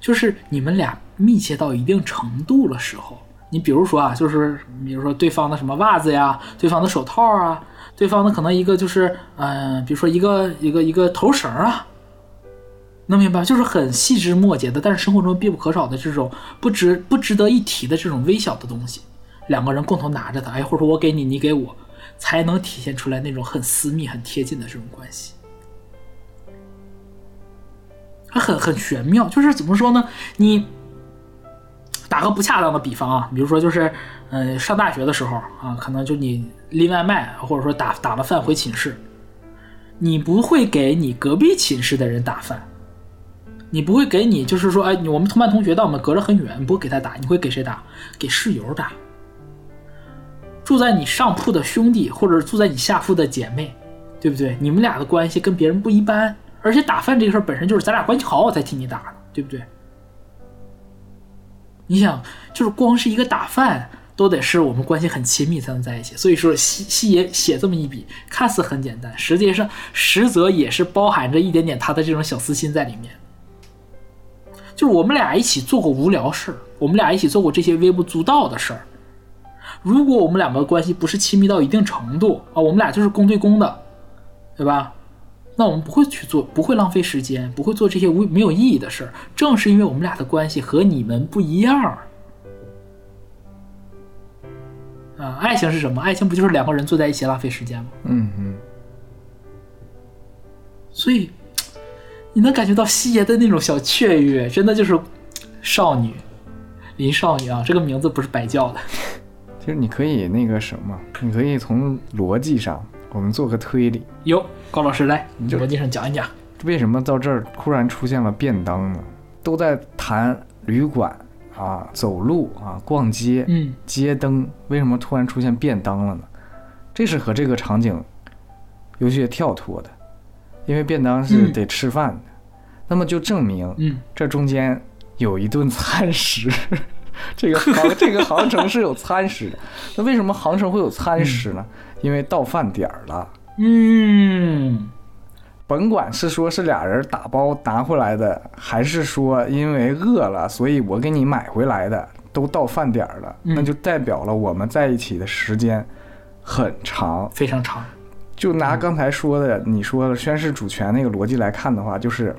Speaker 2: 就是你们俩密切到一定程度的时候，你比如说啊，就是比如说对方的什么袜子呀，对方的手套啊，对方的可能一个就是嗯、比如说一个一个一个头绳啊，能明白？就是很细枝末节的，但是生活中必不可少的这种不值不值得一提的这种微小的东西，两个人共同拿着它，哎，或者说我给你，你给我，才能体现出来那种很私密、很贴近的这种关系。它很很玄妙，就是怎么说呢？你打个不恰当的比方啊，比如说就是，嗯、上大学的时候啊，可能就你拎外卖，或者说打打了饭回寝室，你不会给你隔壁寝室的人打饭，你不会给你就是说，哎，我们同班同学，但我们隔着很远，你不会给他打，你会给谁打？给室友打。住在你上铺的兄弟，或者住在你下铺的姐妹，对不对？你们俩的关系跟别人不一般，而且打饭这个事儿本身就是咱俩关系好，我才替你打，对不对？你想，就是光是一个打饭，都得是我们关系很亲密才能在一起。所以说，西西爷写这么一笔，看似很简单，实际上实则也是包含着一点点他的这种小私心在里面。就是我们俩一起做过无聊事儿，我们俩一起做过这些微不足道的事儿。如果我们两个关系不是亲密到一定程度啊，我们俩就是公对公的，对吧？那我们不会去做，不会浪费时间，不会做这些无没有意义的事儿。正是因为我们俩的关系和你们不一样啊，爱情是什么？爱情不就是两个人坐在一起浪费时间吗？
Speaker 1: 嗯嗯，
Speaker 2: 所以，你能感觉到西爷的那种小雀跃，真的就是少女林少女啊，这个名字不是白叫的。
Speaker 1: 其实你可以那个什么，你可以从逻辑上，我们做个推理，
Speaker 2: 哟，高老师来，你
Speaker 1: 就
Speaker 2: 逻辑上讲一讲。
Speaker 1: 为什么到这儿突然出现了便当呢？都在谈旅馆啊、走路啊、逛街，
Speaker 2: 嗯。
Speaker 1: 街灯，为什么突然出现便当了呢？这是和这个场景有些跳脱的，因为便当是
Speaker 2: 嗯。
Speaker 1: 得吃饭的，那么就证明
Speaker 2: 嗯，
Speaker 1: 这中间有一顿餐食，这个航 这个航程是有餐食的。那为什么航程会有餐食呢？因为到饭点儿了，
Speaker 2: 嗯，
Speaker 1: 甭管是说是俩人打包拿回来的，还是说因为饿了，所以我给你买回来的，都到饭点儿了，
Speaker 2: 嗯
Speaker 1: 那就代表了我们在一起的时间很长。
Speaker 2: 非常长。
Speaker 1: 就拿刚才说的你说的宣誓主权那个逻辑来看的话，就是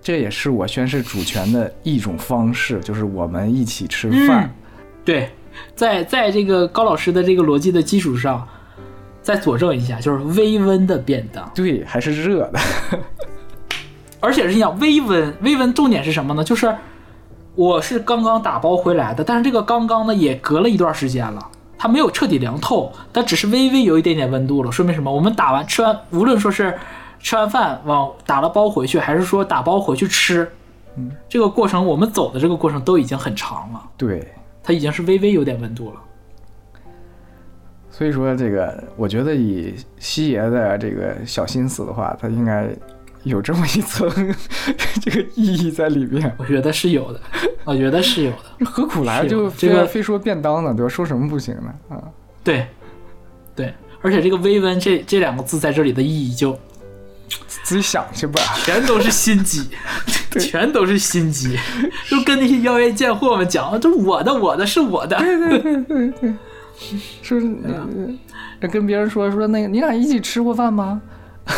Speaker 1: 这也是我宣誓主权的一种方式，就是我们一起吃饭。
Speaker 2: 嗯对，在在这个高老师的这个逻辑的基础上，再佐证一下，就是微温的便当，
Speaker 1: 对，还是热的。
Speaker 2: 而且是你想微温，微温重点是什么呢？就是我是刚刚打包回来的，但是这个刚刚呢也隔了一段时间了。它没有彻底凉透，它只是微微有一点点温度了，说明什么？我们打完吃完，无论说是吃完饭往打了包回去，还是说打包回去吃，
Speaker 1: 嗯，
Speaker 2: 这个过程我们走的这个过程都已经很长了，
Speaker 1: 对，
Speaker 2: 它已经是微微有点温度了。
Speaker 1: 所以说这个，我觉得以西爷的这个小心思的话，他应该有这么一层 这个意义在里面。
Speaker 2: 我觉得是有的，我觉得是有的。
Speaker 1: 何苦来就
Speaker 2: 有这个
Speaker 1: 非要非说便当呢？对吧？说什么不行呢？啊，
Speaker 2: 对，对，而且这个微温这这两个字在这里的意义就
Speaker 1: 自己想去吧。
Speaker 2: 全都是心机，全都是心机，就跟那些妖艳贱货们讲，这我的，我的是我的。
Speaker 1: 说 是呃跟别人说说那个你俩一起吃过饭吗？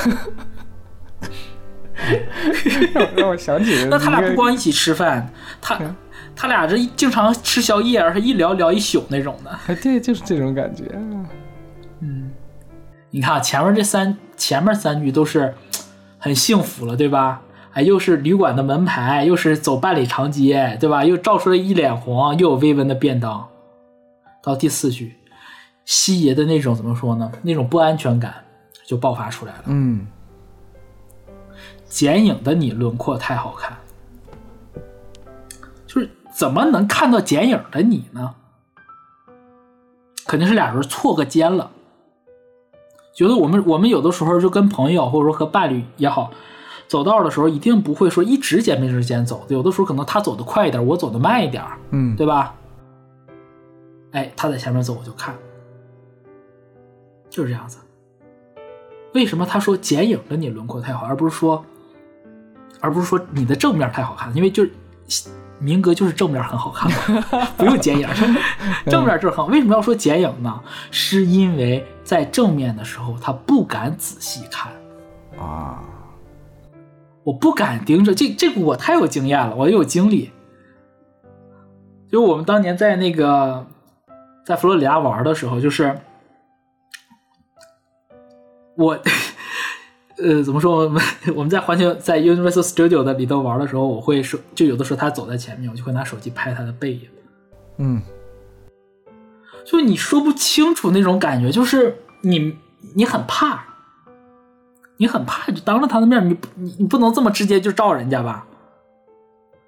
Speaker 1: 让我让我想起
Speaker 2: 那他俩不光一起吃饭，他
Speaker 1: 嗯
Speaker 2: 他俩这一经常吃宵夜，而且一聊聊一宿那种的。
Speaker 1: 哎，对，就是这种感觉。
Speaker 2: 嗯你看啊前面这三前面三句都是很幸福了，对吧？哎，又是旅馆的门牌，又是走半里长街，对吧？又照出了一脸红，又有微温的便当。到第四句，西爷的那种怎么说呢？那种不安全感就爆发出来了。
Speaker 1: 嗯，
Speaker 2: 剪影的你轮廓太好看，就是怎么能看到剪影的你呢？肯定是俩人错个肩了。觉得我们我们有的时候就跟朋友或者说和伴侣也好，走道的时候一定不会说一直肩并着肩走，有的时候可能他走得快一点，我走得慢一点，
Speaker 1: 嗯，
Speaker 2: 对吧？哎，他在前面走我就看，就是这样子。为什么他说剪影的你轮廓太好，而不是说，而不是说你的正面太好看？因为就是明哥就是正面很好看嘛，不用剪影，正面就是很好。为什么要说剪影呢？是因为在正面的时候他不敢仔细看，
Speaker 1: 啊，
Speaker 2: 我不敢盯着这这个我太有经验了，我有经历。就我们当年在那个在佛罗里达玩的时候，就是我 呃怎么说？我们 我们在环球在 Universal Studio 的里头玩的时候，我会说，就有的时候他走在前面，我就会拿手机拍他的背影。
Speaker 1: 嗯，
Speaker 2: 就你说不清楚那种感觉，就是你你很怕，你很怕，就当着他的面，你你你不能这么直接就照人家吧？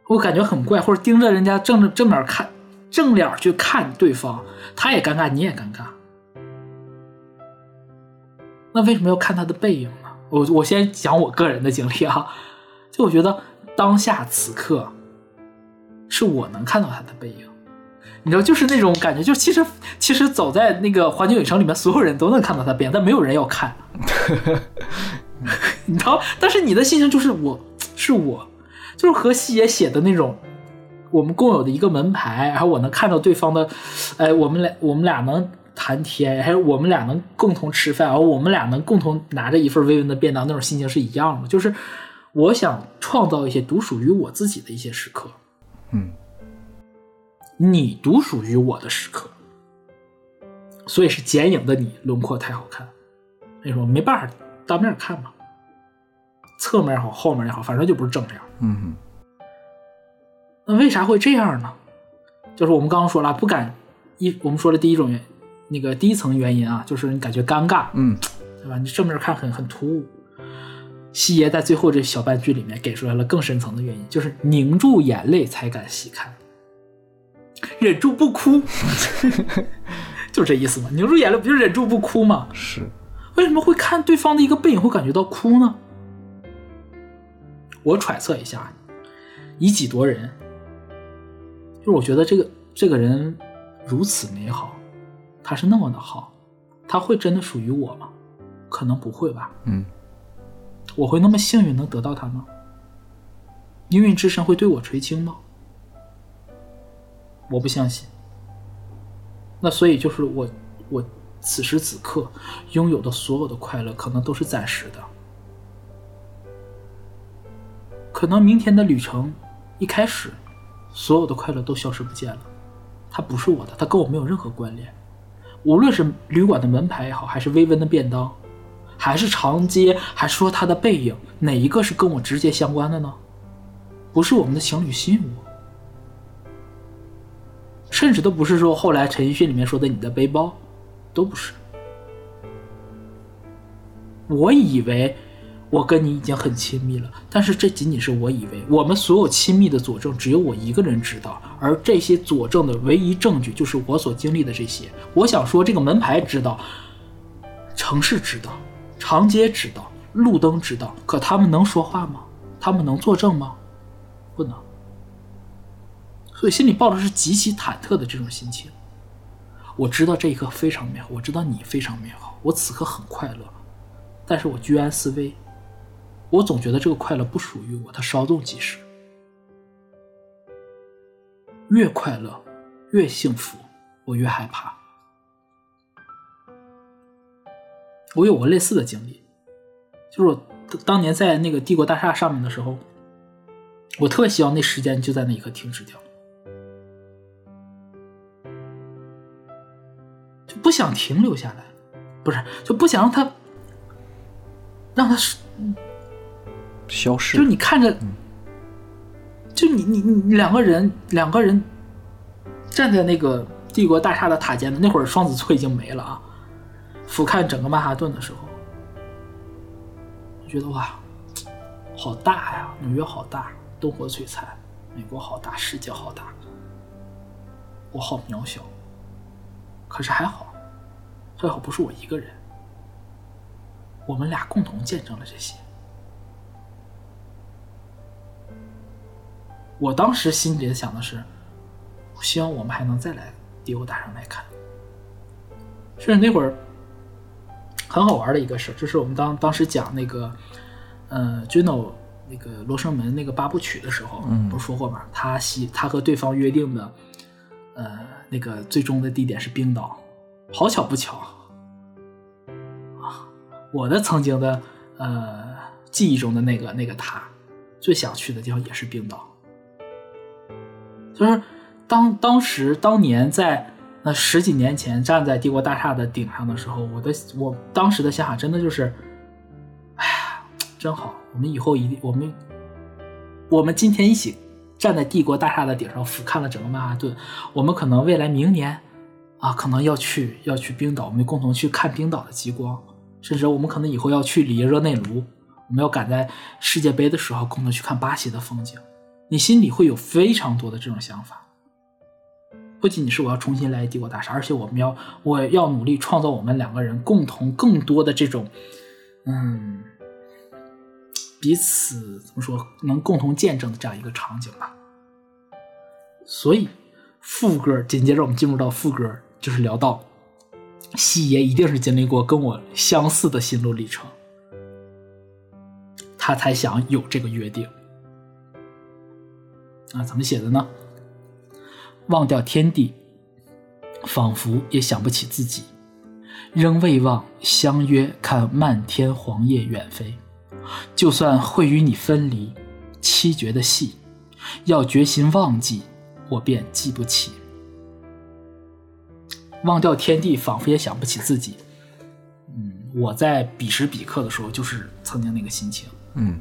Speaker 2: 我感觉很怪，或者盯着人家正着正面看，正脸去看对方，他也尴尬，你也尴尬。那为什么要看他的背影呢？我我先讲我个人的经历啊，就我觉得当下此刻，是我能看到他的背影。你知道，就是那种感觉，就其实其实走在那个环球影城里面，所有人都能看到他背影，但没有人要看。你知道，但是你的心情就是我是我，就是和西野写的那种，我们共有的一个门牌，然后我能看到对方的，哎，我们俩我们俩能谈天，还有我们俩能共同吃饭，然后我们俩能共同拿着一份微温的便当，那种心情是一样的。就是我想创造一些独属于我自己的一些时刻。
Speaker 1: 嗯，
Speaker 2: 你独属于我的时刻，所以是剪影的你轮廓太好看，那时候没办法当面看嘛？侧面也好，后面也好，反正就不是正面。
Speaker 1: 嗯
Speaker 2: 那为啥会这样呢？就是我们刚刚说了，不敢一，我们说的第一种原，那个第一层原因啊，就是你感觉尴尬，
Speaker 1: 嗯
Speaker 2: 对吧？你正面看很很突兀。西爷在最后这小半句里面给出来了更深层的原因，就是凝住眼泪才敢细看，忍住不哭，就这意思嘛。凝住眼泪不就忍住不哭吗？
Speaker 1: 是，
Speaker 2: 为什么会看对方的一个背影会感觉到哭呢？我揣测一下，以己度人，就是我觉得这个这个人如此美好，他是那么的好，他会真的属于我吗？可能不会吧。
Speaker 1: 嗯
Speaker 2: 我会那么幸运能得到他吗？命运之神会对我垂青吗？我不相信。那所以就是我，我此时此刻拥有的所有的快乐，可能都是暂时的。可能明天的旅程一开始，所有的快乐都消失不见了，它不是我的，它跟我没有任何关联。无论是旅馆的门牌也好，还是微温的便当，还是长街，还是说他的背影，哪一个是跟我直接相关的呢？不是我们的情侣信物，甚至都不是说后来陈奕迅里面说的你的背包，都不是。我以为我跟你已经很亲密了，但是这仅仅是我以为。我们所有亲密的佐证，只有我一个人知道，而这些佐证的唯一证据就是我所经历的这些。我想说，这个门牌知道，城市知道，长街知道，路灯知道，可他们能说话吗？他们能作证吗？不能。所以心里抱的是极其忐忑的这种心情。我知道这一刻非常美好，我知道你非常美好，我此刻很快乐，但是我居安思危。我总觉得这个快乐不属于我，它稍纵即逝。越快乐，越幸福，我越害怕。我有过类似的经历，就是我当年在那个帝国大厦上面的时候，我特别希望那时间就在那一刻停止掉，就不想停留下来，不是就不想让它让它是
Speaker 1: 消失
Speaker 2: 就是你看着，就你你你两个人两个人站在那个帝国大厦的塔尖的那会儿，双子座已经没了啊。俯瞰整个曼哈顿的时候，我觉得哇，好大呀！纽约好大，灯火璀璨；美国好大，世界好大，我好渺小。可是还好，还好不是我一个人，我们俩共同见证了这些。我当时心里想的是，我希望我们还能再来帝国大厦来看。甚至那会儿很好玩的一个事儿，就是我们当当时讲那个，呃，Juno 那个《罗生门》那个八部曲的时候，
Speaker 1: 嗯
Speaker 2: 不是说过吗？他希他和对方约定的，呃，那个最终的地点是冰岛。好巧不巧啊！我的曾经的呃记忆中的那个那个他，最想去的地方也是冰岛。就是当当时当年在那十几年前站在帝国大厦的顶上的时候，我的我当时的想法真的就是，哎呀，真好！我们以后一定我们我们今天一起站在帝国大厦的顶上俯瞰了整个曼哈顿，我们可能未来明年啊，可能要去要去冰岛，我们共同去看冰岛的极光，甚至我们可能以后要去里约热内卢，我们要赶在世界杯的时候共同去看巴西的风景。你心里会有非常多的这种想法，不仅仅是我要重新来帝国大厦，而且我们要我要努力创造我们两个人共同更多的这种，嗯，彼此怎么说能共同见证的这样一个场景吧。所以副歌紧接着我们进入到副歌，就是聊到西爷一定是经历过跟我相似的心路历程，他才想有这个约定。啊，怎么写的呢？忘掉天地，仿佛也想不起自己，仍未忘相约看漫天黄叶远飞。就算会与你分离，凄绝的戏，要决心忘记，我便记不起。忘掉天地，仿佛也想不起自己。嗯，我在彼时彼刻的时候，就是曾经那个心情。
Speaker 1: 嗯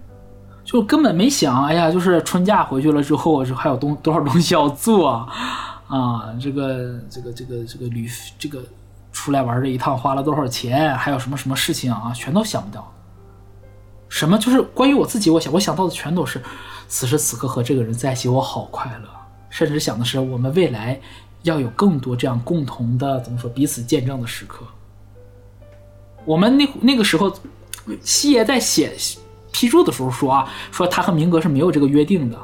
Speaker 2: 就根本没想，哎呀，就是春假回去了之后，这还有东多少东西要做啊？这个这个这个这个旅这个出来玩这一趟花了多少钱？还有什么什么事情啊？全都想不到。什么就是关于我自己，我想我想到的全都是此时此刻和这个人在一起，我好快乐。甚至想的是我们未来要有更多这样共同的怎么说彼此见证的时刻。我们那那个时候，西爷在写批注的时候说啊，说他和明哥是没有这个约定的，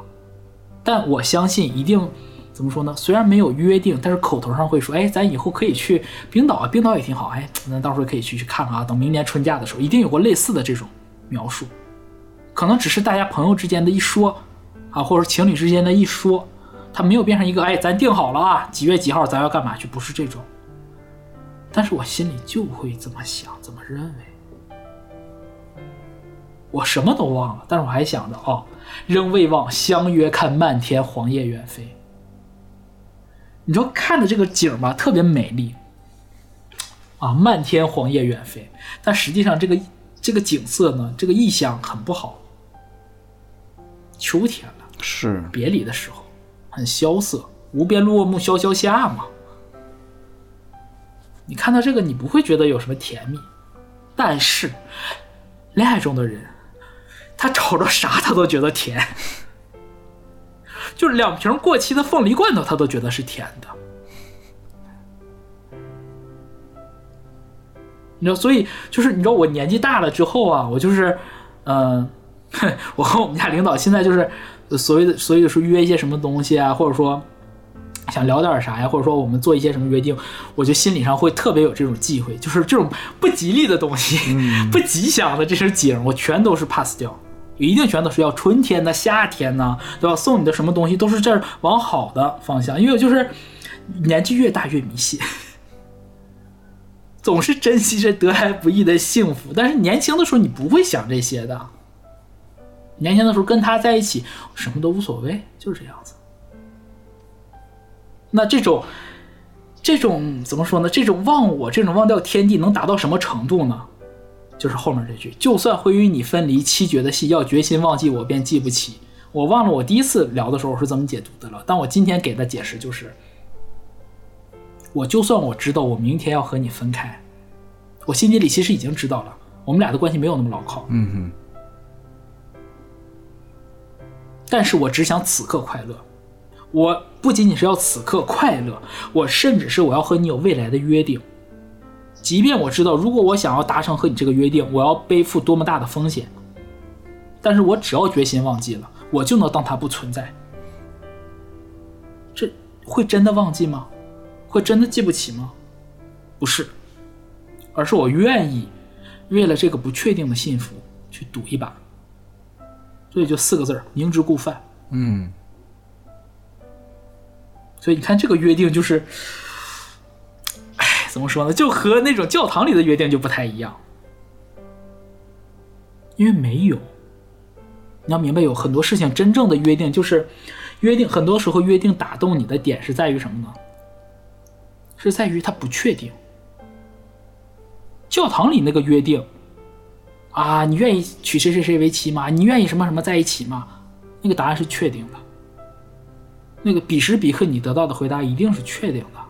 Speaker 2: 但我相信一定怎么说呢？虽然没有约定，但是口头上会说，哎，咱以后可以去冰岛啊，冰岛也挺好，哎，咱到时候可以去去看看啊。等明年春假的时候，一定有过类似的这种描述，可能只是大家朋友之间的一说啊，或者情侣之间的一说，他没有变成一个，哎，咱定好了啊，几月几号咱要干嘛去，不是这种。但是我心里就会这么想，这么认为。我什么都忘了，但是我还想着哦，仍未忘相约看漫天黄叶远飞。你说看的这个景儿吧，特别美丽啊，漫天黄叶远飞。但实际上这个这个景色呢，这个意象很不好。秋天了，
Speaker 1: 是
Speaker 2: 别离的时候，很萧瑟，无边落木萧萧下嘛。你看到这个，你不会觉得有什么甜蜜，但是恋爱中的人，他瞅着啥他都觉得甜，就是两瓶过期的凤梨罐头，他都觉得是甜的。你知道，所以就是你知道，我年纪大了之后啊，我就是，嗯、我和我们家领导现在就是呃所谓的所谓的说约一些什么东西啊，或者说想聊点啥呀，或者说我们做一些什么约定，我就心理上会特别有这种忌讳，就是这种不吉利的东西、不吉祥的这些景，我全都是 pass 掉。一定全都是要春天呢、夏天呢，对吧？送你的什么东西都是这往好的方向，因为就是年纪越大越迷信，总是珍惜这得来不易的幸福。但是年轻的时候你不会想这些的，年轻的时候跟他在一起什么都无所谓，就是这样子。那这种这种怎么说呢？这种忘我，这种忘掉天地，能达到什么程度呢？就是后面这句：“就算会与你分离，七绝的戏，要决心忘记我，便记不起。”我忘了我第一次聊的时候是怎么解读的了，但我今天给的解释就是：我就算我知道我明天要和你分开，我心底里其实已经知道了，我们俩的关系没有那么牢靠。
Speaker 1: 嗯哼，
Speaker 2: 但是我只想此刻快乐。我不仅仅是要此刻快乐，我甚至是我要和你有未来的约定。即便我知道，如果我想要达成和你这个约定，我要背负多么大的风险，但是我只要决心忘记了，我就能当它不存在。这会真的忘记吗？会真的记不起吗？不是，而是我愿意为了这个不确定的幸福去赌一把。所以就四个字儿：明知故犯。
Speaker 1: 嗯，
Speaker 2: 所以你看，这个约定就是，哎，怎么说呢？就和那种教堂里的约定就不太一样，因为没有。你要明白，有很多事情真正的约定就是约定，很多时候约定打动你的点是在于什么呢？是在于它不确定。教堂里那个约定啊，你愿意娶谁谁谁为妻吗？你愿意什么什么在一起吗？那个答案是确定的。那个彼时彼刻你得到的回答一定是确定的。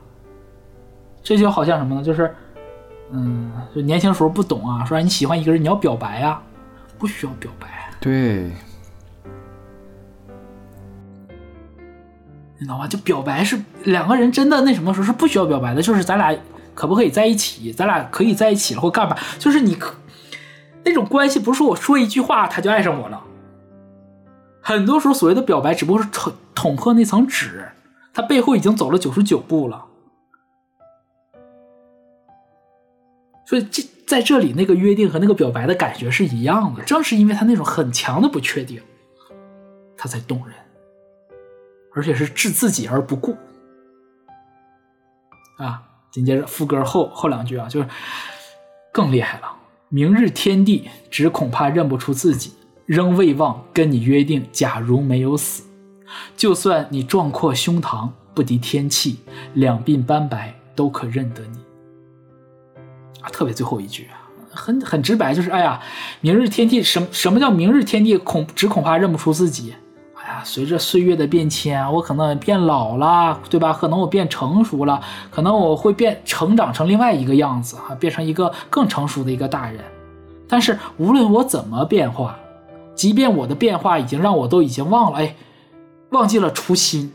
Speaker 2: 这就好像什么呢？就是，嗯，就年轻时候不懂啊，说你喜欢一个人，你要表白啊，不需要表白，
Speaker 1: 对，
Speaker 2: 你知道吗？就表白是两个人真的那什么时候是不需要表白的，就是咱俩可不可以在一起？咱俩可以在一起了或干嘛？就是你可那种关系，不是说我说一句话他就爱上我了。很多时候所谓的表白，只不过是捅捅破那层纸，他背后已经走了九十九步了。所以这在这里那个约定和那个表白的感觉是一样的，正是因为他那种很强的不确定，他才动人。而且是置自己而不顾啊！紧接着副歌后后两句啊，就是更厉害了。明日天地，只恐怕认不出自己，仍未忘跟你约定。假如没有死，就算你壮阔胸膛，不敌天气，两鬓斑白都可认得你。特别最后一句啊，很很直白，就是哎呀，明日天地什什么叫明日天地恐只恐怕认不出自己。哎呀，随着岁月的变迁，我可能变老了，对吧？可能我变成熟了，可能我会变成长成另外一个样子啊，变成一个更成熟的一个大人。但是无论我怎么变化，即便我的变化已经让我都已经忘了，哎，忘记了初心，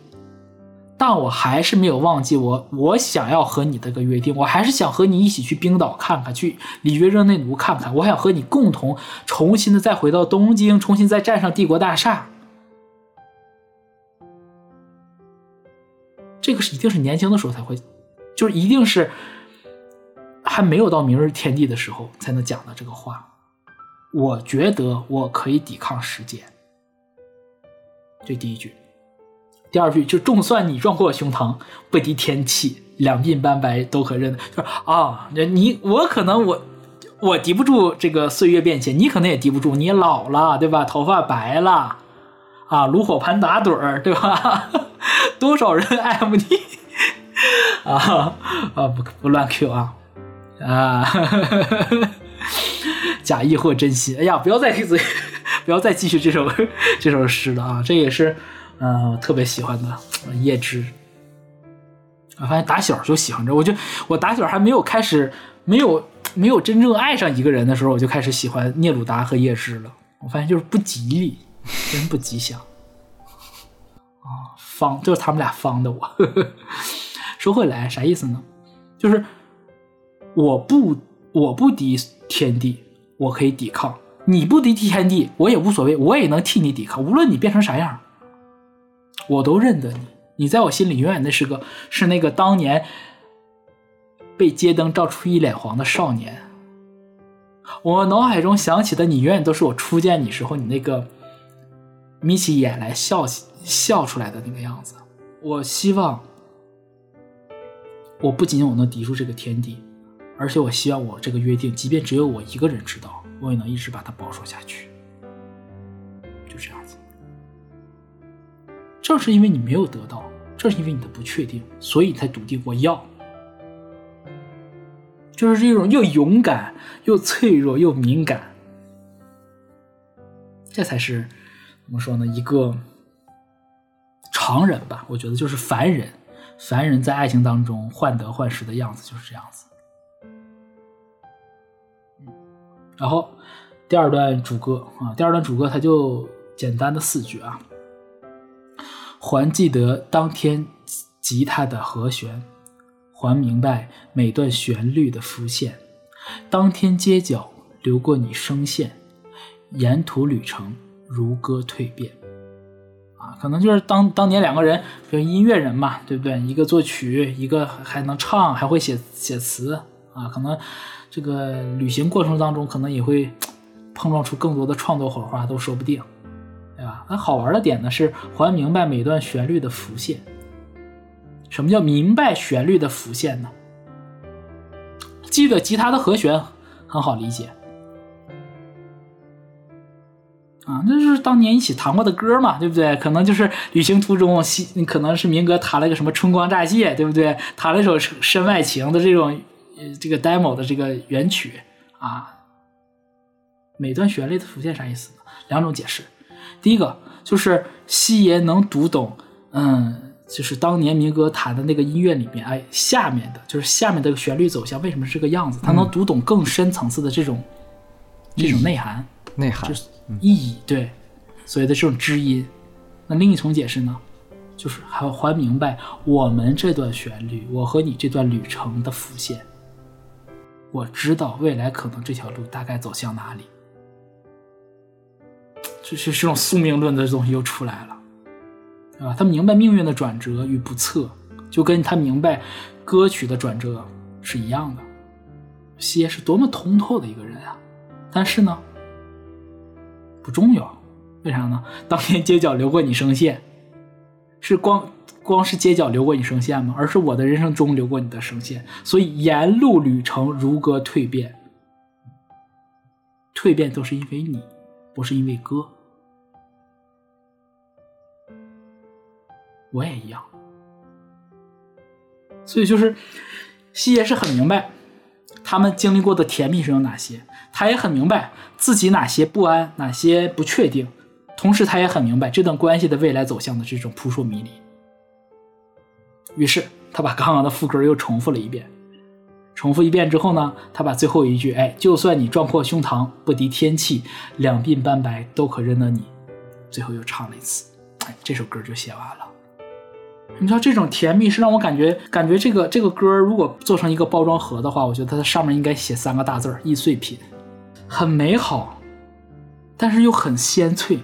Speaker 2: 但我还是没有忘记我我想要和你这个约定，我还是想和你一起去冰岛看看，去里约热内卢看看，我想和你共同重新的再回到东京，重新再站上帝国大厦。这个是一定是年轻的时候才会，就是一定是还没有到明日天地的时候才能讲的这个话。我觉得我可以抵抗时间，这第一句。第二句就纵算你撞破胸膛，不敌天气，两鬓斑白都可认。就啊，你我可能我我敌不住这个岁月变迁，你可能也敌不住，你老了对吧？头发白了 啊，炉火盘打盹儿对吧？多少人爱慕你 啊啊！不不乱 Q 啊啊！假意或真心，哎呀，不要再不要再继续这首这首诗了啊！这也是嗯、呃特别喜欢的叶芝。我发现打小就喜欢这，我就我打小还没有开始没有没有真正爱上一个人的时候，我就开始喜欢聂鲁达和叶芝了。我发现就是不吉利，真不吉祥。啊，方就是他们俩方的我。说回来，啥意思呢？就是我不我不敌天地，我可以抵抗；你不敌天地，我也无所谓，我也能替你抵抗。无论你变成啥样，我都认得你。你在我心里永远的是个是那个当年被街灯照出一脸黄的少年。我脑海中想起的你，永远都是我初见你时候你那个眯起眼来笑笑出来的那个样子。我希望，我不仅我能敌住这个天地，而且我希望我这个约定，即便只有我一个人知道，我也能一直把它保守下去。正是因为你没有得到，正是因为你的不确定，所以才笃定我要。就是这种又勇敢又脆弱又敏感，这才是怎么说呢？一个常人吧，我觉得就是凡人，凡人在爱情当中患得患失的样子就是这样子。然后第二段主歌啊，第二段主歌它就简单的四句啊，还记得当天吉他的和弦。还明白每段旋律的浮现，当天街角流过你声线，沿途旅程如歌蜕变。啊，可能就是当当年两个人，就音乐人嘛，对不对？一个作曲，一个还能唱，还会写写词啊。可能这个旅行过程当中，可能也会 碰撞出更多的创作火花，都说不定，那好玩的点呢是还明白每段旋律的浮现。什么叫明白旋律的浮现呢？记得吉他的和弦很好理解啊，那就是当年一起弹过的歌嘛，对不对？可能就是旅行途中，西可能是明哥弹了个什么《春光乍泄》，对不对？弹了一首《身外情》的这种这个 demo 的这个原曲啊。每段旋律的浮现啥意思？两种解释，第一个就是西爷能读懂，嗯。就是当年民歌弹的那个音乐里面，哎，下面的就是下面的旋律走向为什么是这个样子？他能读懂更深层次的这种、这种内涵、
Speaker 1: 内涵
Speaker 2: 就是意义，对，所谓的这种知音。那另一重解释呢，就是还还明白我们这段旋律，我和你这段旅程的浮现。我知道未来可能这条路大概走向哪里，就是这种宿命论的东西又出来了。对吧？他明白命运的转折与不测，就跟他明白歌曲的转折是一样的。谢是多么通透的一个人啊！但是呢，不重要，为啥呢？当年街角流过你声线，是光光是街角流过你声线吗？而是我的人生中流过你的声线。所以沿路旅程如歌蜕变，蜕变都是因为你，不是因为歌。我也一样，所以就是西爷是很明白，他们经历过的甜蜜是有哪些，他也很明白自己哪些不安，哪些不确定，同时他也很明白这段关系的未来走向的这种扑朔迷离。于是他把刚刚的副歌又重复了一遍，重复一遍之后呢，他把最后一句“哎，就算你撞破胸膛，不敌天气，两鬓斑白都可认得你”，最后又唱了一次，哎，这首歌就写完了。你知道这种甜蜜是让我感觉，感觉这个这个歌如果做成一个包装盒的话，我觉得它上面应该写三个大字儿“易碎品”，很美好，但是又很鲜脆。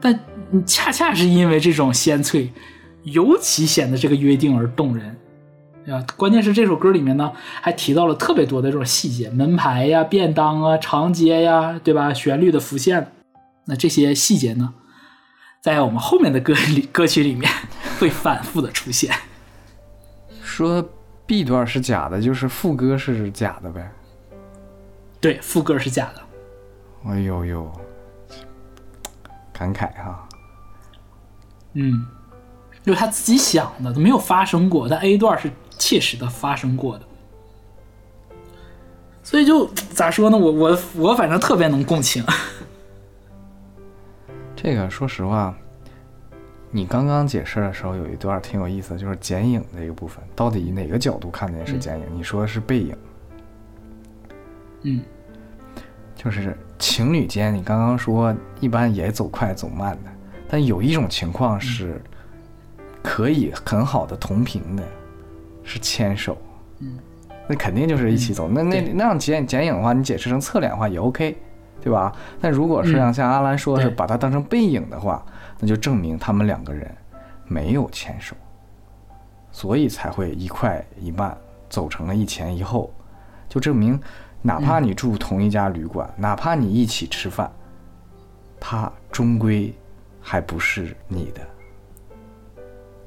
Speaker 2: 但恰恰是因为这种鲜脆，尤其显得这个约定而动人，对吧？关键是这首歌里面呢，还提到了特别多的这种细节，门牌呀、便当啊、长街呀，对吧？旋律的浮现，那这些细节呢，在我们后面的歌里歌曲里面会反复的出现。
Speaker 1: 说 B 段是假的，就是副歌是假的呗。
Speaker 2: 对，副歌是假的。
Speaker 1: 哎呦呦，感慨哈。
Speaker 2: 嗯，就是他自己想的，都没有发生过，但 A 段是切实的发生过的。所以就咋说呢？我我我反正特别能共情。
Speaker 1: 这个说实话，你刚刚解释的时候有一段挺有意思的，就是剪影这个部分，到底哪个角度看见是剪影？你说是背影，
Speaker 2: 嗯
Speaker 1: 就是情侣间，你刚刚说一般也走快走慢的，但有一种情况是可以很好的同频的，是牵手。
Speaker 2: 嗯，
Speaker 1: 那肯定就是一起走。那那那样剪剪影的话，你解释成侧脸的话也 OK，对吧？但如果是像像阿兰说的是把它当成背影的话，那就证明他们两个人没有牵手，所以才会一快一慢走成了一前一后，就证明哪怕你住同一家旅馆，哪怕你一起吃饭，他终归还不是你的。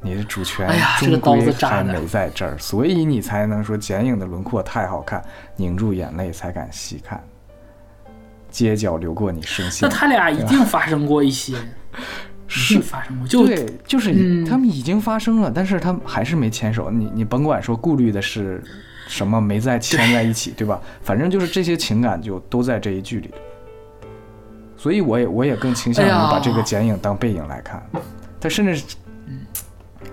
Speaker 1: 你的主权终归还没在这儿，所以你才能说剪影的轮廓太好看，凝住眼泪才敢细看，街角流过你声线。
Speaker 2: 那他俩一定发生过一些，是发生过。就
Speaker 1: 对，就是
Speaker 2: 嗯
Speaker 1: 他们已经发生了，但是他们还是没牵手。你你甭管说顾虑的是什么，没在牵在一起，对吧？反正就是这些情感就都在这一句里。所以我也我也更倾向于把这个剪影当背影来看，他甚至是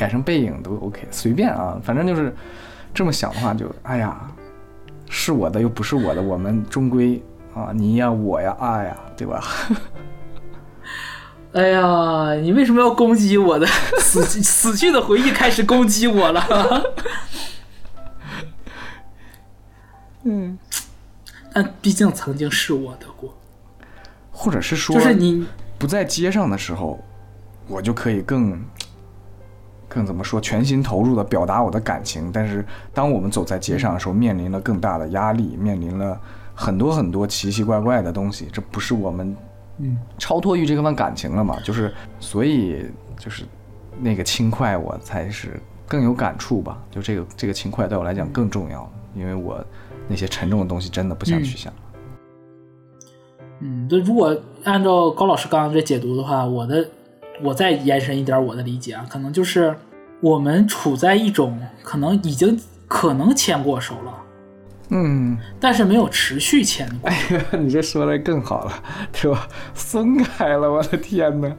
Speaker 1: 改成背影都 OK，随便啊，反正就是这么想的话就，哎呀，是我的又不是我的，我们终归啊你呀我呀啊呀，对吧？
Speaker 2: 哎呀，你为什么要攻击我的 死去死去的回忆？开始攻击我了。嗯，但毕竟曾经是我的过，
Speaker 1: 或者是说，
Speaker 2: 就是你
Speaker 1: 不在街上的时候，我就可以更更怎么说，全心投入的表达我的感情。但是当我们走在街上的时候，面临了更大的压力，面临了很多很多奇奇怪怪的东西，这不是我们
Speaker 2: 嗯
Speaker 1: 超脱于这份感情了嘛？就是所以就是那个轻快，我才是更有感触吧。就这个这个轻快对我来讲更重要，因为我那些沉重的东西真的不想去想。
Speaker 2: 嗯，就，如果按照高老师刚刚这解读的话，我的我再延伸一点我的理解啊，可能就是我们处在一种可能已经可能牵过手了，
Speaker 1: 嗯，
Speaker 2: 但是没有持续牵过。
Speaker 1: 你这说的更好了，对吧？松开了，我的天哪！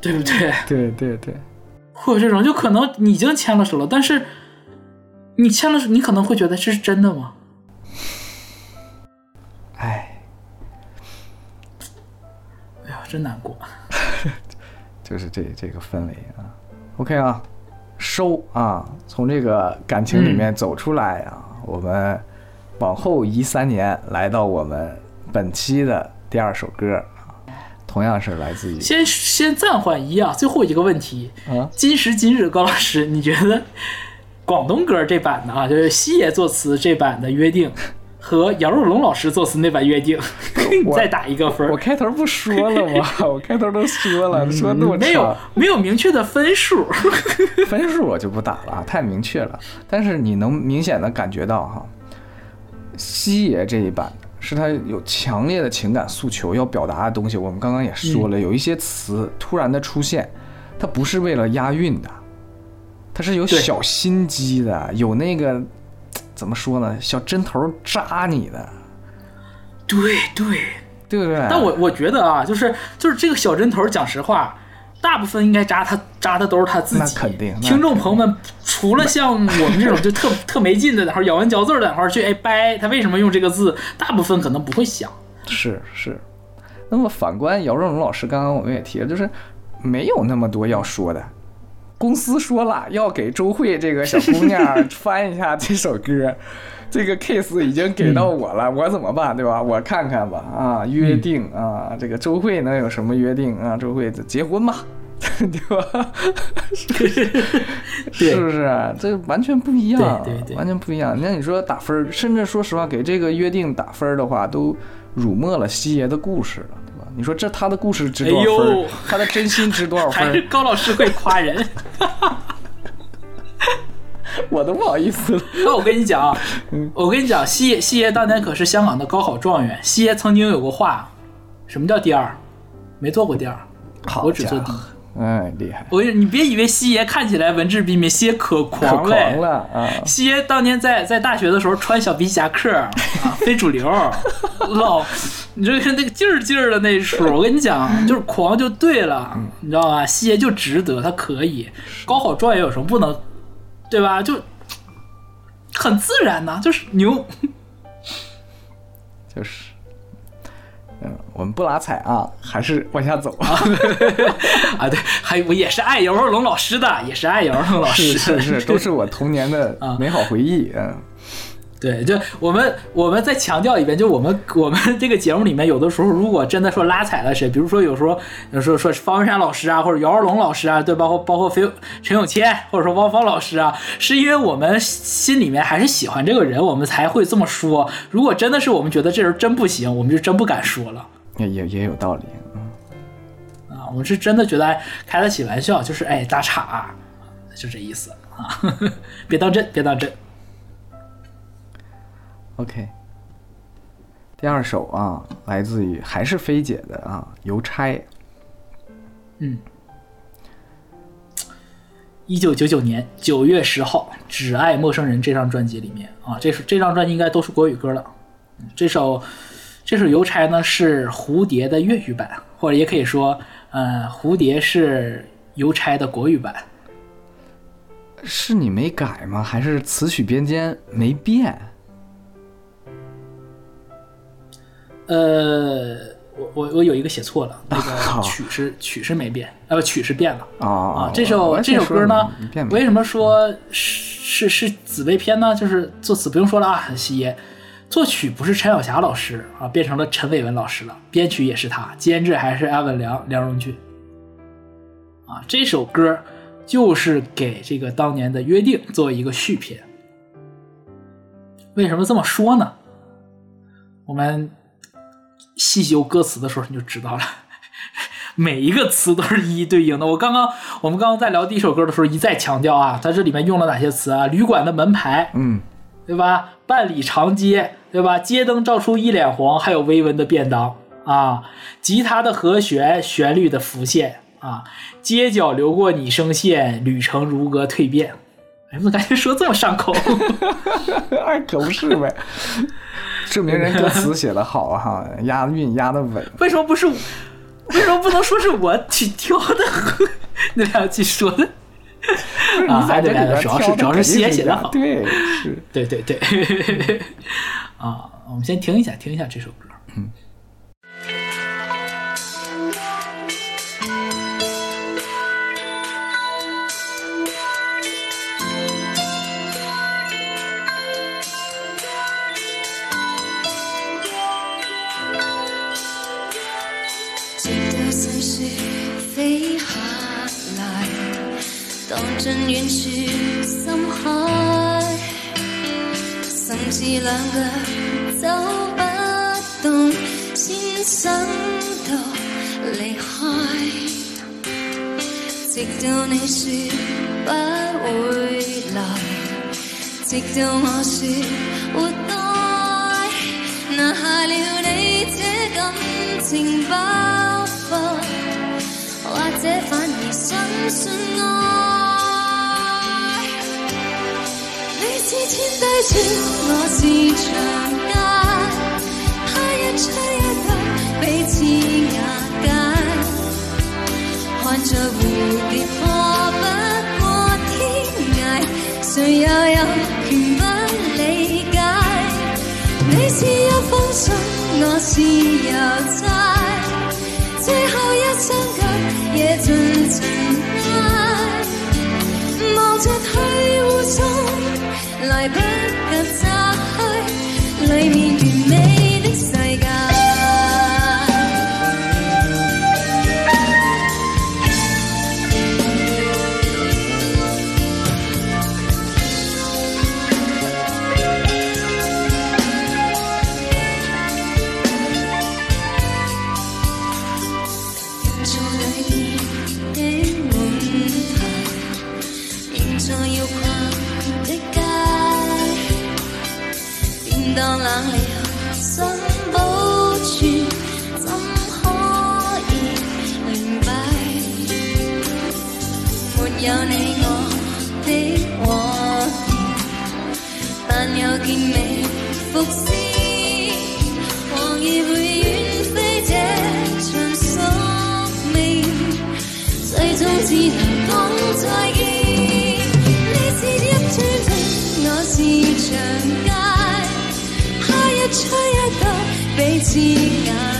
Speaker 2: 对不对？
Speaker 1: 对对对，
Speaker 2: 会有这种，就可能你已经牵了手了，但是你牵了手，你可能会觉得这是真的吗？
Speaker 1: 哎，
Speaker 2: 哎呀，真难过。
Speaker 1: 就是这这个氛围啊。OK 啊，收啊，从这个感情里面走出来啊，我们往后移三年，来到我们本期的第二首歌啊，同样是来自于
Speaker 2: 先先暂缓一啊，最后一个问题，
Speaker 1: 啊，
Speaker 2: 今时今日，高老师，你觉得广东歌这版的啊，就是西野作词这版的《约定》和杨若龙老师作词那版《约定》，你再打一个分
Speaker 1: 我。开头不说了吗？我开头都说了，说那么
Speaker 2: 没有。没有明确的分数，
Speaker 1: 分数我就不打了啊，太明确了。但是你能明显的感觉到哈，西爷这一版是他有强烈的情感诉求要表达的东西。我们刚刚也说了，有一些词突然的出现，它不是为了押韵的，它是有小心机的，有那个怎么说呢？小针头扎你的，
Speaker 2: 对对，
Speaker 1: 对不对？
Speaker 2: 但我我觉得啊，就是就是这个小针头，讲实话，大部分应该扎他扎的都是他自己。
Speaker 1: 那肯定那
Speaker 2: 听众朋友们，除了像我们这种 就特特没劲的，然后咬文嚼字的，然后去哎掰他为什么用这个字，大部分可能不会想。
Speaker 1: 是是。那么反观姚正龙老师，刚刚我们也提了，就是没有那么多要说的。公司说了要给周慧这个小姑娘翻一下这首歌，这个 case 已经给到我了，我怎么办，对吧？我看看吧，啊，约定啊，这个周慧能有什么约定啊？周慧结婚 吧，对吧？是不是啊？这完全不一样，
Speaker 2: 对对对
Speaker 1: 完全不一样。那你说打分，甚至说实话，给这个约定打分的话，都辱没了西爷的故事了？你说这他的故事值多少分？他的真心值多少分
Speaker 2: 还是？高老师会夸人。
Speaker 1: 我都不好意思了。
Speaker 2: 那我跟你讲啊，
Speaker 1: 嗯
Speaker 2: 我跟你讲，西爷西爷当年可是香港的高考状元。西爷曾经有过话，什么叫第二？没做过第二，
Speaker 1: 好
Speaker 2: 我只做第一。
Speaker 1: 哎，厉害，
Speaker 2: 我跟你你别以为西爷看起来文质彬彬，西爷可
Speaker 1: 可
Speaker 2: 狂。
Speaker 1: 了啊！
Speaker 2: 西爷当年在在大学的时候穿小皮夹克啊，非主流，老，你就看那个劲儿劲儿的那一出，我跟你讲，就是狂就对了，你知道吧？西爷就值得，他可以，高考状元有什么不能，对吧？就很自然呐、就是牛。
Speaker 1: 就是，嗯，我们不拉踩啊，还是往下走啊。
Speaker 2: 啊，对，还我也是爱姚若龙老师的，也是爱姚若龙老师
Speaker 1: 是
Speaker 2: 的，
Speaker 1: 是是，都是我童年的
Speaker 2: 啊
Speaker 1: 美好回忆。嗯，
Speaker 2: 对，就我们我们再强调一遍，就我们 我们这个节目里面，有的时候如果真的说拉踩了谁，比如说有时候有时候说方文山老师啊，或者姚二龙老师啊，对，包括包括飞陈永谦，或者说汪峰老师啊，是因为我们心里面还是喜欢这个人，我们才会这么说。如果真的是我们觉得这人真不行，我们就真不敢说了。
Speaker 1: 也也也有道理。嗯，
Speaker 2: 啊，我是真的觉得哎开得起玩笑，就是哎打岔、就这意思啊，别当真，别当真。
Speaker 1: OK，第二首啊，来自于还是菲姐的啊，《邮差》。
Speaker 2: 嗯，一九九九年九月十号，《只爱陌生人》这张专辑里面啊，这首这张专辑应该都是国语歌了。嗯这首这首《邮差》呢是蝴蝶的粤语版，或者也可以说，呃，蝴蝶是邮差的国语版。
Speaker 1: 是你没改吗？还是词曲编间没变？
Speaker 2: 呃，我我我有一个写错了，那个 曲是曲是没变，呃，不曲是变了。
Speaker 1: 啊
Speaker 2: 啊，这首这首歌呢为什么说是是是紫薇篇呢？就是作词不用说了啊，西爷，作曲不是陈晓霞老师啊，变成了陈伟文老师了，编曲也是他，监制还是安文良、梁荣俊。啊，这首歌就是给这个当年的约定做一个续篇。为什么这么说呢？我们细究歌词的时候你就知道了。每一个词都是一一对应的。我刚刚我们刚刚在聊第一首歌的时候一再强调啊，它这里面用了哪些词啊？旅馆的门牌，
Speaker 1: 嗯，
Speaker 2: 对吧？半里长街，对吧？街灯照出一脸黄，还有微温的便当啊。吉他的和弦，旋律的浮现啊。街角流过你声线，旅程如歌蜕变。哎，怎么感觉说这么上口？
Speaker 1: 哎，可不是呗，证明人歌词写的好啊哈，押韵押的稳。
Speaker 2: 为什么不是？为什么不能说是我去挑的？那两句说的啊，主要是主要是写写的好。
Speaker 1: 对，是。
Speaker 2: 对对对，啊，我们先听一下，听一下这首歌。
Speaker 3: 直遠處深海，甚至兩腳走不動，先想到離開。直到你說不會來，直到我說活该，拿下了你這感情包袱，或者反而相信愛。你似千低處，我是長街，他一吹一對，彼此瓦解。看着蝴蝶破不過天涯，誰又有權不理解？你是一封信，我是郵差，最後一雙來会远飞这场宿命最终只能讲再见你是一寸的我是长街怕一吹一到彼此瓦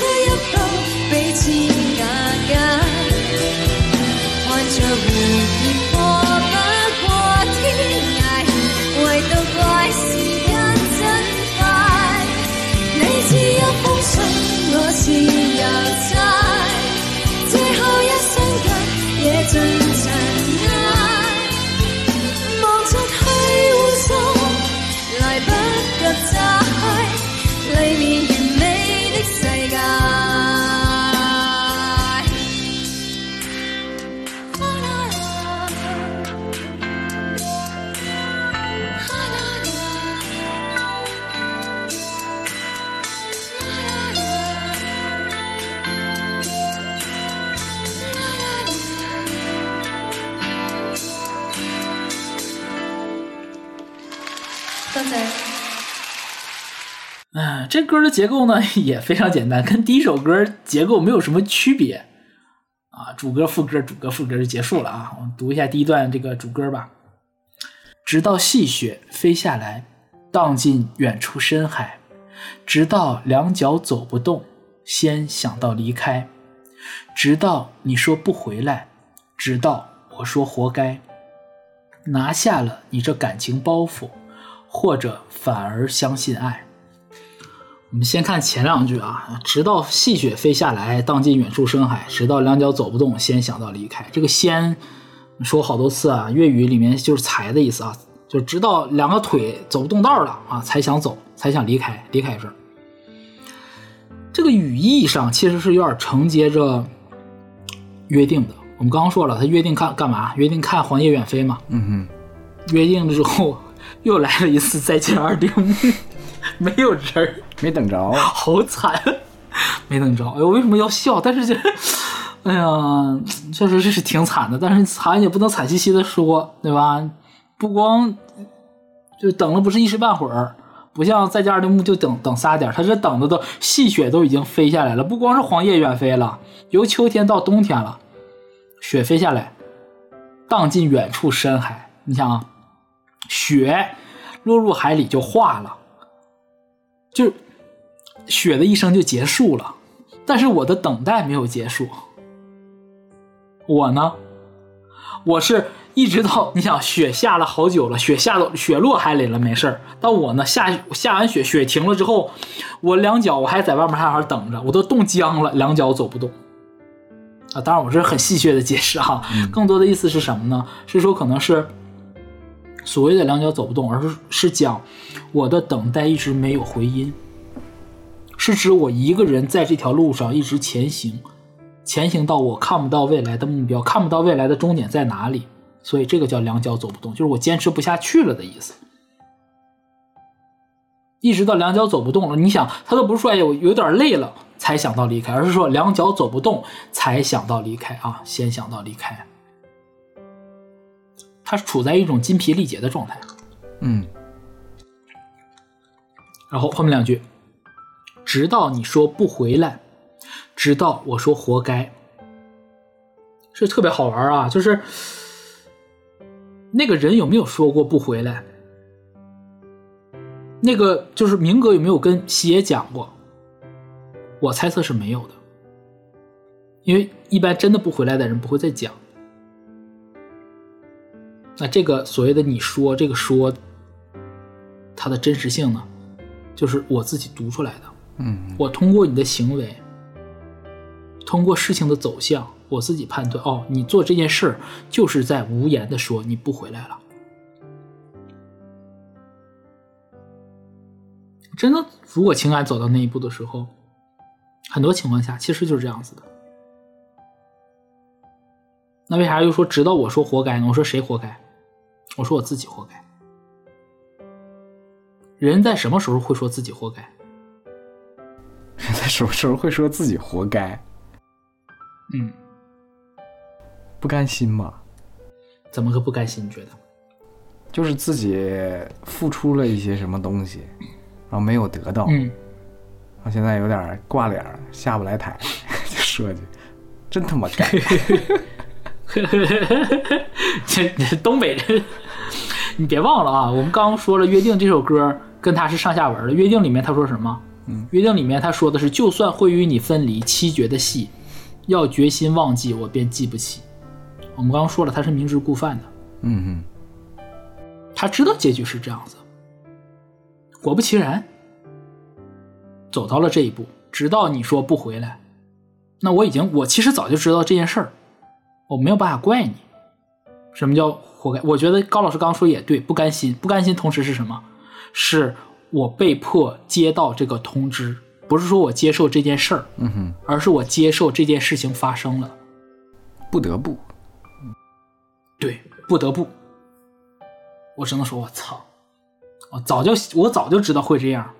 Speaker 3: 他一
Speaker 2: 这歌的结构呢 也非常简单，跟第一首歌结构没有什么区别啊，主歌副歌主歌副歌就结束了啊。我们读一下第一段这个主歌吧。直到细雪飞下来，荡进远处深海，直到两脚走不动，先想到离开，直到你说不回来，直到我说活该，拿下了你这感情包袱，或者反而相信爱。我们先看前两句啊，直到细雪飞下来，荡进远处深海，直到两脚走不动，先想到离开。这个“先”说好多次啊，粤语里面就是才的意思啊，就直到两个腿走不动道了啊，才想走，才想离开，离开这儿。这个语义上其实是有点承接着约定的。我们刚刚说了，他约定看干嘛？约定看《黄叶远飞》嘛。
Speaker 1: 嗯哼
Speaker 2: 约定了之后，又来了一次再见二丁目，没有人儿。
Speaker 1: 没等着。
Speaker 2: 好惨，没等着。哎呦，为什么要笑？但是这，哎呀，确实这是挺惨的。但是惨也不能惨兮兮的说，对吧？不光就等了不是一时半会儿，不像在家的木就等等仨点，他这等的都细雪都已经飞下来了，不光是黄叶远飞了，由秋天到冬天了，雪飞下来，荡进远处深海。你想啊，雪落入海里就化了。就雪的一生就结束了，但是我的等待没有结束。我呢，我是一直到你想雪下了好久了，雪下到雪落海里了没事儿，但我呢下下完雪雪停了之后，我两脚我还在外面还好等着，我都冻僵了，两脚走不动。啊，当然我这是很戏谑的解释哈，更多的意思是什么呢？是说可能是所谓的两脚走不动，而是是讲我的等待一直没有回音，是指我一个人在这条路上一直前行，前行到我看不到未来的目标，看不到未来的终点在哪里，所以这个叫两脚走不动，就是我坚持不下去了的意思。一直到两脚走不动了，你想，他都不是说哎我有点累了才想到离开，而是说两脚走不动才想到离开啊，先想到离开。他是处在一种筋疲力竭的状态。
Speaker 1: 嗯，
Speaker 2: 然后后面两句，直到你说不回来，直到我说活该，这特别好玩啊！就是那个人有没有说过不回来？那个就是明哥有没有跟西野讲过？我猜测是没有的，因为一般真的不回来的人不会再讲。那这个所谓的你说这个说，它的真实性呢，就是我自己读出来的。
Speaker 1: 嗯，
Speaker 2: 我通过你的行为，通过事情的走向，我自己判断，哦，你做这件事儿就是在无言的说你不回来了。真的，如果情感走到那一步的时候，很多情况下其实就是这样子的。那为啥又说直到我说活该呢？我说谁活该？我说我自己活该。人在什么时候会说自己活该？
Speaker 1: 在什么时候会说自己活该？
Speaker 2: 嗯，
Speaker 1: 不甘心吧？
Speaker 2: 怎么个不甘心？你觉得？
Speaker 1: 就是自己付出了一些什么东西，然后没有得到，
Speaker 2: 嗯，
Speaker 1: 然后现在有点挂脸，下不来台，就说句，真他妈该。
Speaker 2: 这这东北人，你别忘了啊！我们刚刚说了，《约定》这首歌跟他是上下文的，《约定》里面他说什么？
Speaker 1: 嗯，《
Speaker 2: 约定》里面他说的是，就算会与你分离，七绝的戏，要决心忘记，我便记不起。我们刚刚说了，他是明知故犯的，
Speaker 1: 嗯嗯，
Speaker 2: 他知道结局是这样子。果不其然，走到了这一步，直到你说不回来，那我已经，我其实早就知道这件事儿，我没有办法怪你。什么叫活该？我觉得高老师刚刚说也对，不甘心，不甘心，同时是什么？是我被迫接到这个通知，不是说我接受这件事儿，
Speaker 1: 嗯哼，
Speaker 2: 而是我接受这件事情发生了，
Speaker 1: 不得不，
Speaker 2: 对，不得不。我只能说，我操，我早就我早就知道会这样，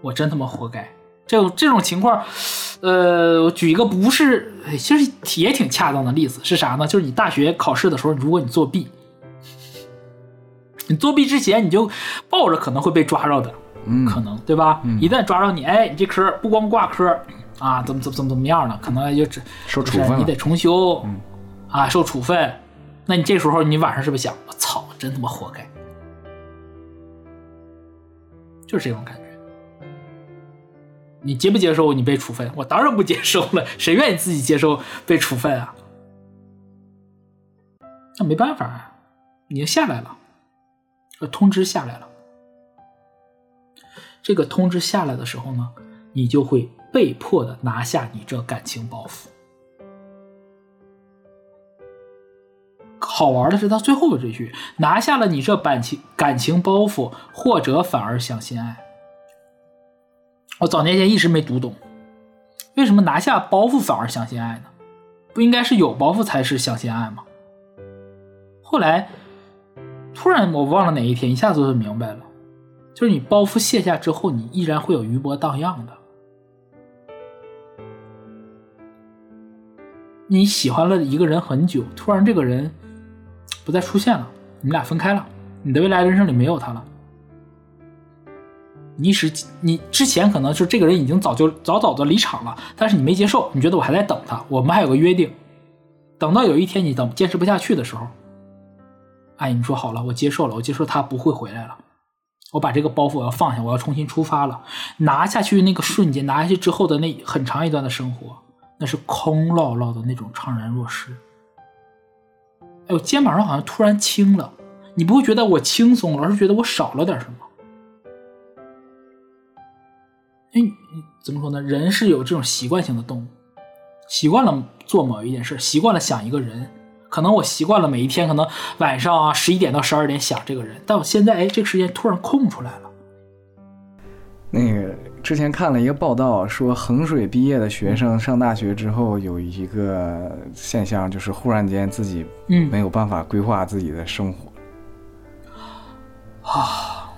Speaker 2: 我真他妈活该。这种这种情况，呃，我举一个不是，哎其实也挺恰当的例子是啥呢？就是你大学考试的时候，如果你作弊，你作弊之前你就抱着可能会被抓着的，
Speaker 1: 嗯，
Speaker 2: 可能对吧？一旦抓着你，哎，你这科不光挂科啊，怎么怎么怎么怎么样了？可能就只
Speaker 1: 受处分
Speaker 2: 你得重修，啊，受处分。那你这时候你晚上是不是想，我操，真他妈活该？就是这种感觉。你接不接受你被处分？我当然不接受了，谁愿意自己接受被处分啊？那没办法啊，你就下来了，通知下来了。这个通知下来的时候呢，你就会被迫的拿下你这感情包袱。好玩的是，到最后的这句，拿下了你这感情感情包袱，或者反而想先爱。我早年间一直没读懂，为什么拿下包袱反而想先爱呢？不应该是有包袱才是想先爱吗？后来突然我忘了哪一天，一下子就明白了，就是你包袱卸下之后，你依然会有余波荡漾的。你喜欢了一个人很久，突然这个人不再出现了，你们俩分开了，你的未来人生里没有他了。你是你之前可能是这个人已经早就早早的离场了，但是你没接受，你觉得我还在等他，我们还有个约定，等到有一天你等坚持不下去的时候，哎，你说好了，我接受了，我接受他不会回来了，我把这个包袱我要放下，我要重新出发了，拿下去那个瞬间，拿下去之后的那很长一段的生活，那是空落落的那种怅然若失。哎，我肩膀上好像突然轻了，你不会觉得我轻松了，而是觉得我少了点什么。哎，怎么说呢？人是有这种习惯性的动物，习惯了做某一件事，习惯了想一个人，可能我习惯了每一天可能晚上啊十一点到十二点想这个人，但我现在哎这个时间突然空出来了。
Speaker 1: 那个之前看了一个报道，说衡水毕业的学生上大学之后有一个现象，就是忽然间自己
Speaker 2: 嗯
Speaker 1: 没有办法规划自己的生活。
Speaker 2: 啊，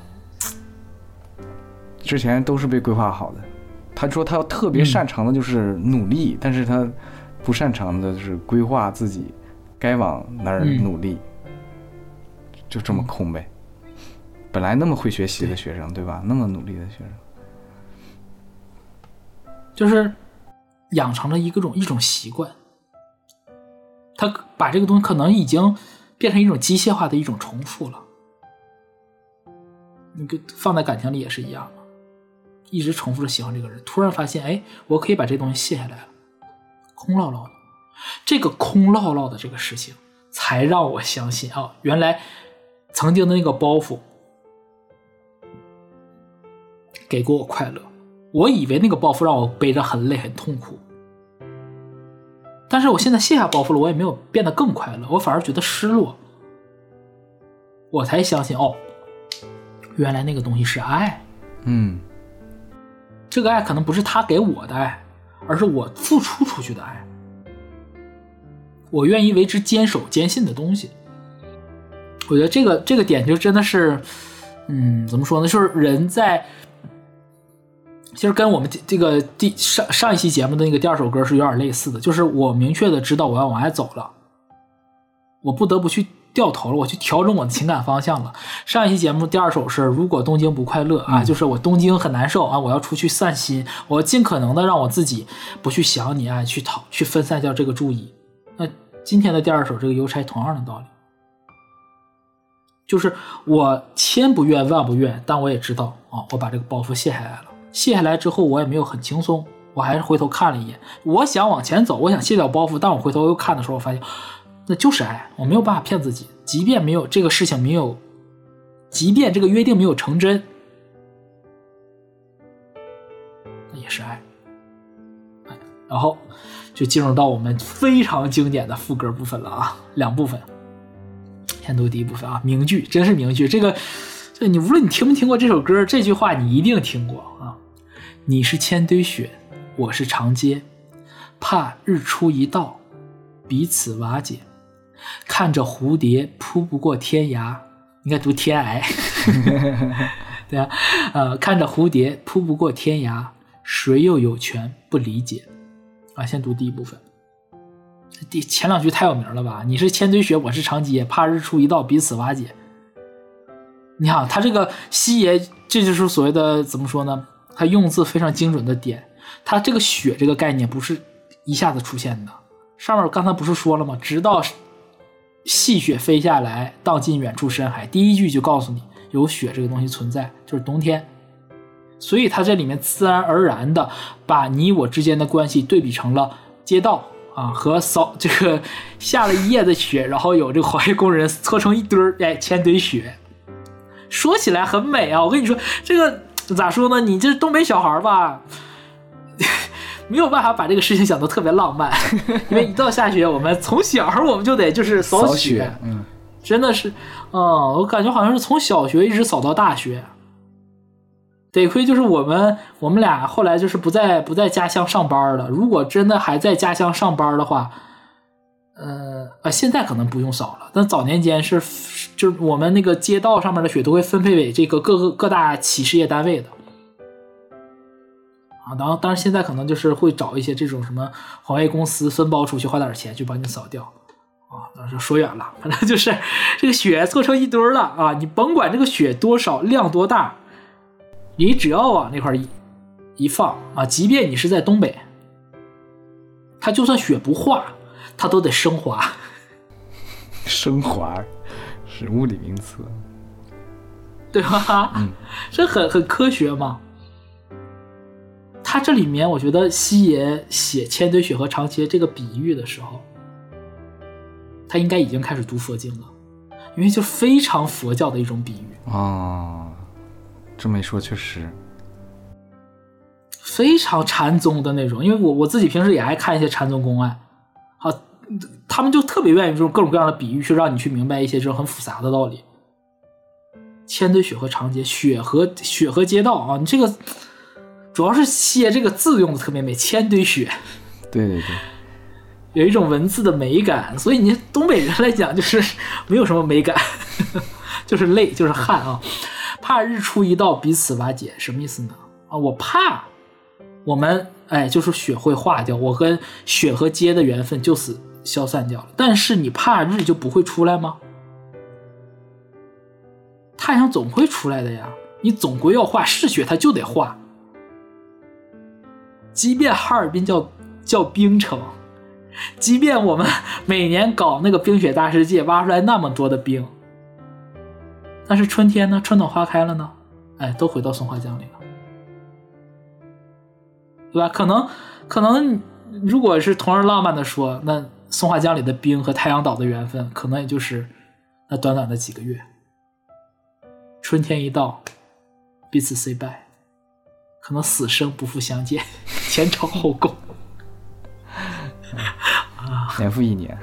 Speaker 1: 之前都是被规划好的。他说他特别擅长的就是努力，但是他不擅长的就是规划自己该往哪儿
Speaker 2: 嗯
Speaker 1: 努力，就这么空呗。本来那么会学习的学生，对吧？那么努力的学生，
Speaker 2: 就是养成了一个种一种习惯，他把这个东西可能已经变成一种机械化的一种重复了。那个放在感情里也是一样的，一直重复着喜欢这个人，突然发现，哎，我可以把这东西卸下来了，空落落的。这个空落落的这个事情，才让我相信啊，原来曾经的那个包袱给过我快乐。我以为那个包袱让我背着很累很痛苦，但是我现在卸下包袱了，我也没有变得更快乐，我反而觉得失落。我才相信哦，原来那个东西是爱，
Speaker 1: 嗯
Speaker 2: 这个爱可能不是他给我的爱，而是我付出出去的爱。我愿意为之坚守坚信的东西。我觉得这个这个点就真的是，嗯，怎么说呢？就是人在，其实跟我们这这个第上上一期节目的那个第二首歌是有点类似的，就是我明确的知道我要往外走了，我不得不去掉头了，我去调整我的情感方向了。上一期节目第二首是如果东京不快乐啊，就是我东京很难受啊，我要出去散心，我尽可能的让我自己不去想你啊，去逃去分散掉这个注意。今天的第二首这个邮差同样的道理，就是我千不愿万不愿，但我也知道啊，我把这个包袱卸下来了。卸下来之后，我也没有很轻松，我还是回头看了一眼。我想往前走，我想卸掉包袱，但我回头又看的时候，我发现那就是爱，我没有办法骗自己。即便没有这个事情没有，即便这个约定没有成真，那也是爱。然后就进入到我们非常经典的副歌部分了啊，两部分。先读第一部分啊，名句，真是名句。这个，这你无论你听没听过这首歌，这句话你一定听过啊。你是千堆雪，我是长街，怕日出一到，彼此瓦解。看着蝴蝶扑不过天涯，应该读天涯。对啊，呃，看着蝴蝶扑不过天涯，谁又有权不理解？啊，先读第一部分。第前两句太有名了吧？你是千堆雪，我是长街，怕日出一到，彼此瓦解。你看他这个西爷，这就是所谓的怎么说呢？他用字非常精准的点，他这个雪这个概念不是一下子出现的。上面刚才不是说了吗？直到细雪飞下来，荡进远处深海。第一句就告诉你有雪这个东西存在，就是冬天。所以他这里面自然而然的把你我之间的关系对比成了街道啊和扫这个下了一夜的雪，然后有这个环卫工人搓成一堆儿，哎，千堆雪。说起来很美啊，我跟你说，这个咋说呢？你这东北小孩儿吧，没有办法把这个事情想得特别浪漫，因为一到下雪，我们从小我们就得就是扫
Speaker 1: 扫
Speaker 2: 雪，
Speaker 1: 嗯，
Speaker 2: 真的是，嗯，我感觉好像是从小学一直扫到大学。得亏就是我们我们俩后来就是不在不在家乡上班了。如果真的还在家乡上班的话，呃呃，现在可能不用扫了，但早年间是就是我们那个街道上面的雪都会分配给这个各个各大企事业单位的。啊，当当然现在可能就是会找一些这种什么环卫公司分包出去，花点钱就帮你扫掉。啊，当时说远了，反正就是这个雪凑成一堆了啊！你甭管这个雪多少量多大，你只要往那块一一放啊，即便你是在东北，它就算雪不化，它都得升华。
Speaker 1: 升华是物理名词。
Speaker 2: 对吧？
Speaker 1: 嗯
Speaker 2: 这很很科学嘛。他这里面，我觉得西爷写千堆雪和长街这个比喻的时候，他应该已经开始读佛经了，因为就非常佛教的一种比喻，
Speaker 1: 啊，这么一说确实，
Speaker 2: 非常禅宗的那种。因为我我自己平时也爱看一些禅宗公案，他们就特别愿意这种各种各样的比喻，去让你去明白一些这种很复杂的道理。千堆雪和长街，雪和雪和街道啊，你这个主要是写这个字用的特别美，千堆雪。
Speaker 1: 对对对，
Speaker 2: 有一种文字的美感，所以你东北人来讲就是没有什么美感，就是累，就是汗啊。怕日出一到，彼此瓦解，什么意思呢？啊，我怕我们哎，就是雪会化掉，我跟雪和街的缘分就此消散掉了。但是你怕日就不会出来吗？太阳总会出来的呀，你总归要化，是雪它就得化。即便哈尔滨叫叫冰城，即便我们每年搞那个冰雪大世界，挖出来那么多的冰，但是春天呢，春暖花开了呢，哎，都回到松花江里了，对吧？可能可能，如果是同样浪漫的说，那松花江里的冰和太阳岛的缘分，可能也就是那短短的几个月。春天一到，彼此 say bye，可能死生不复相见，前朝后宫。
Speaker 1: 年复一年，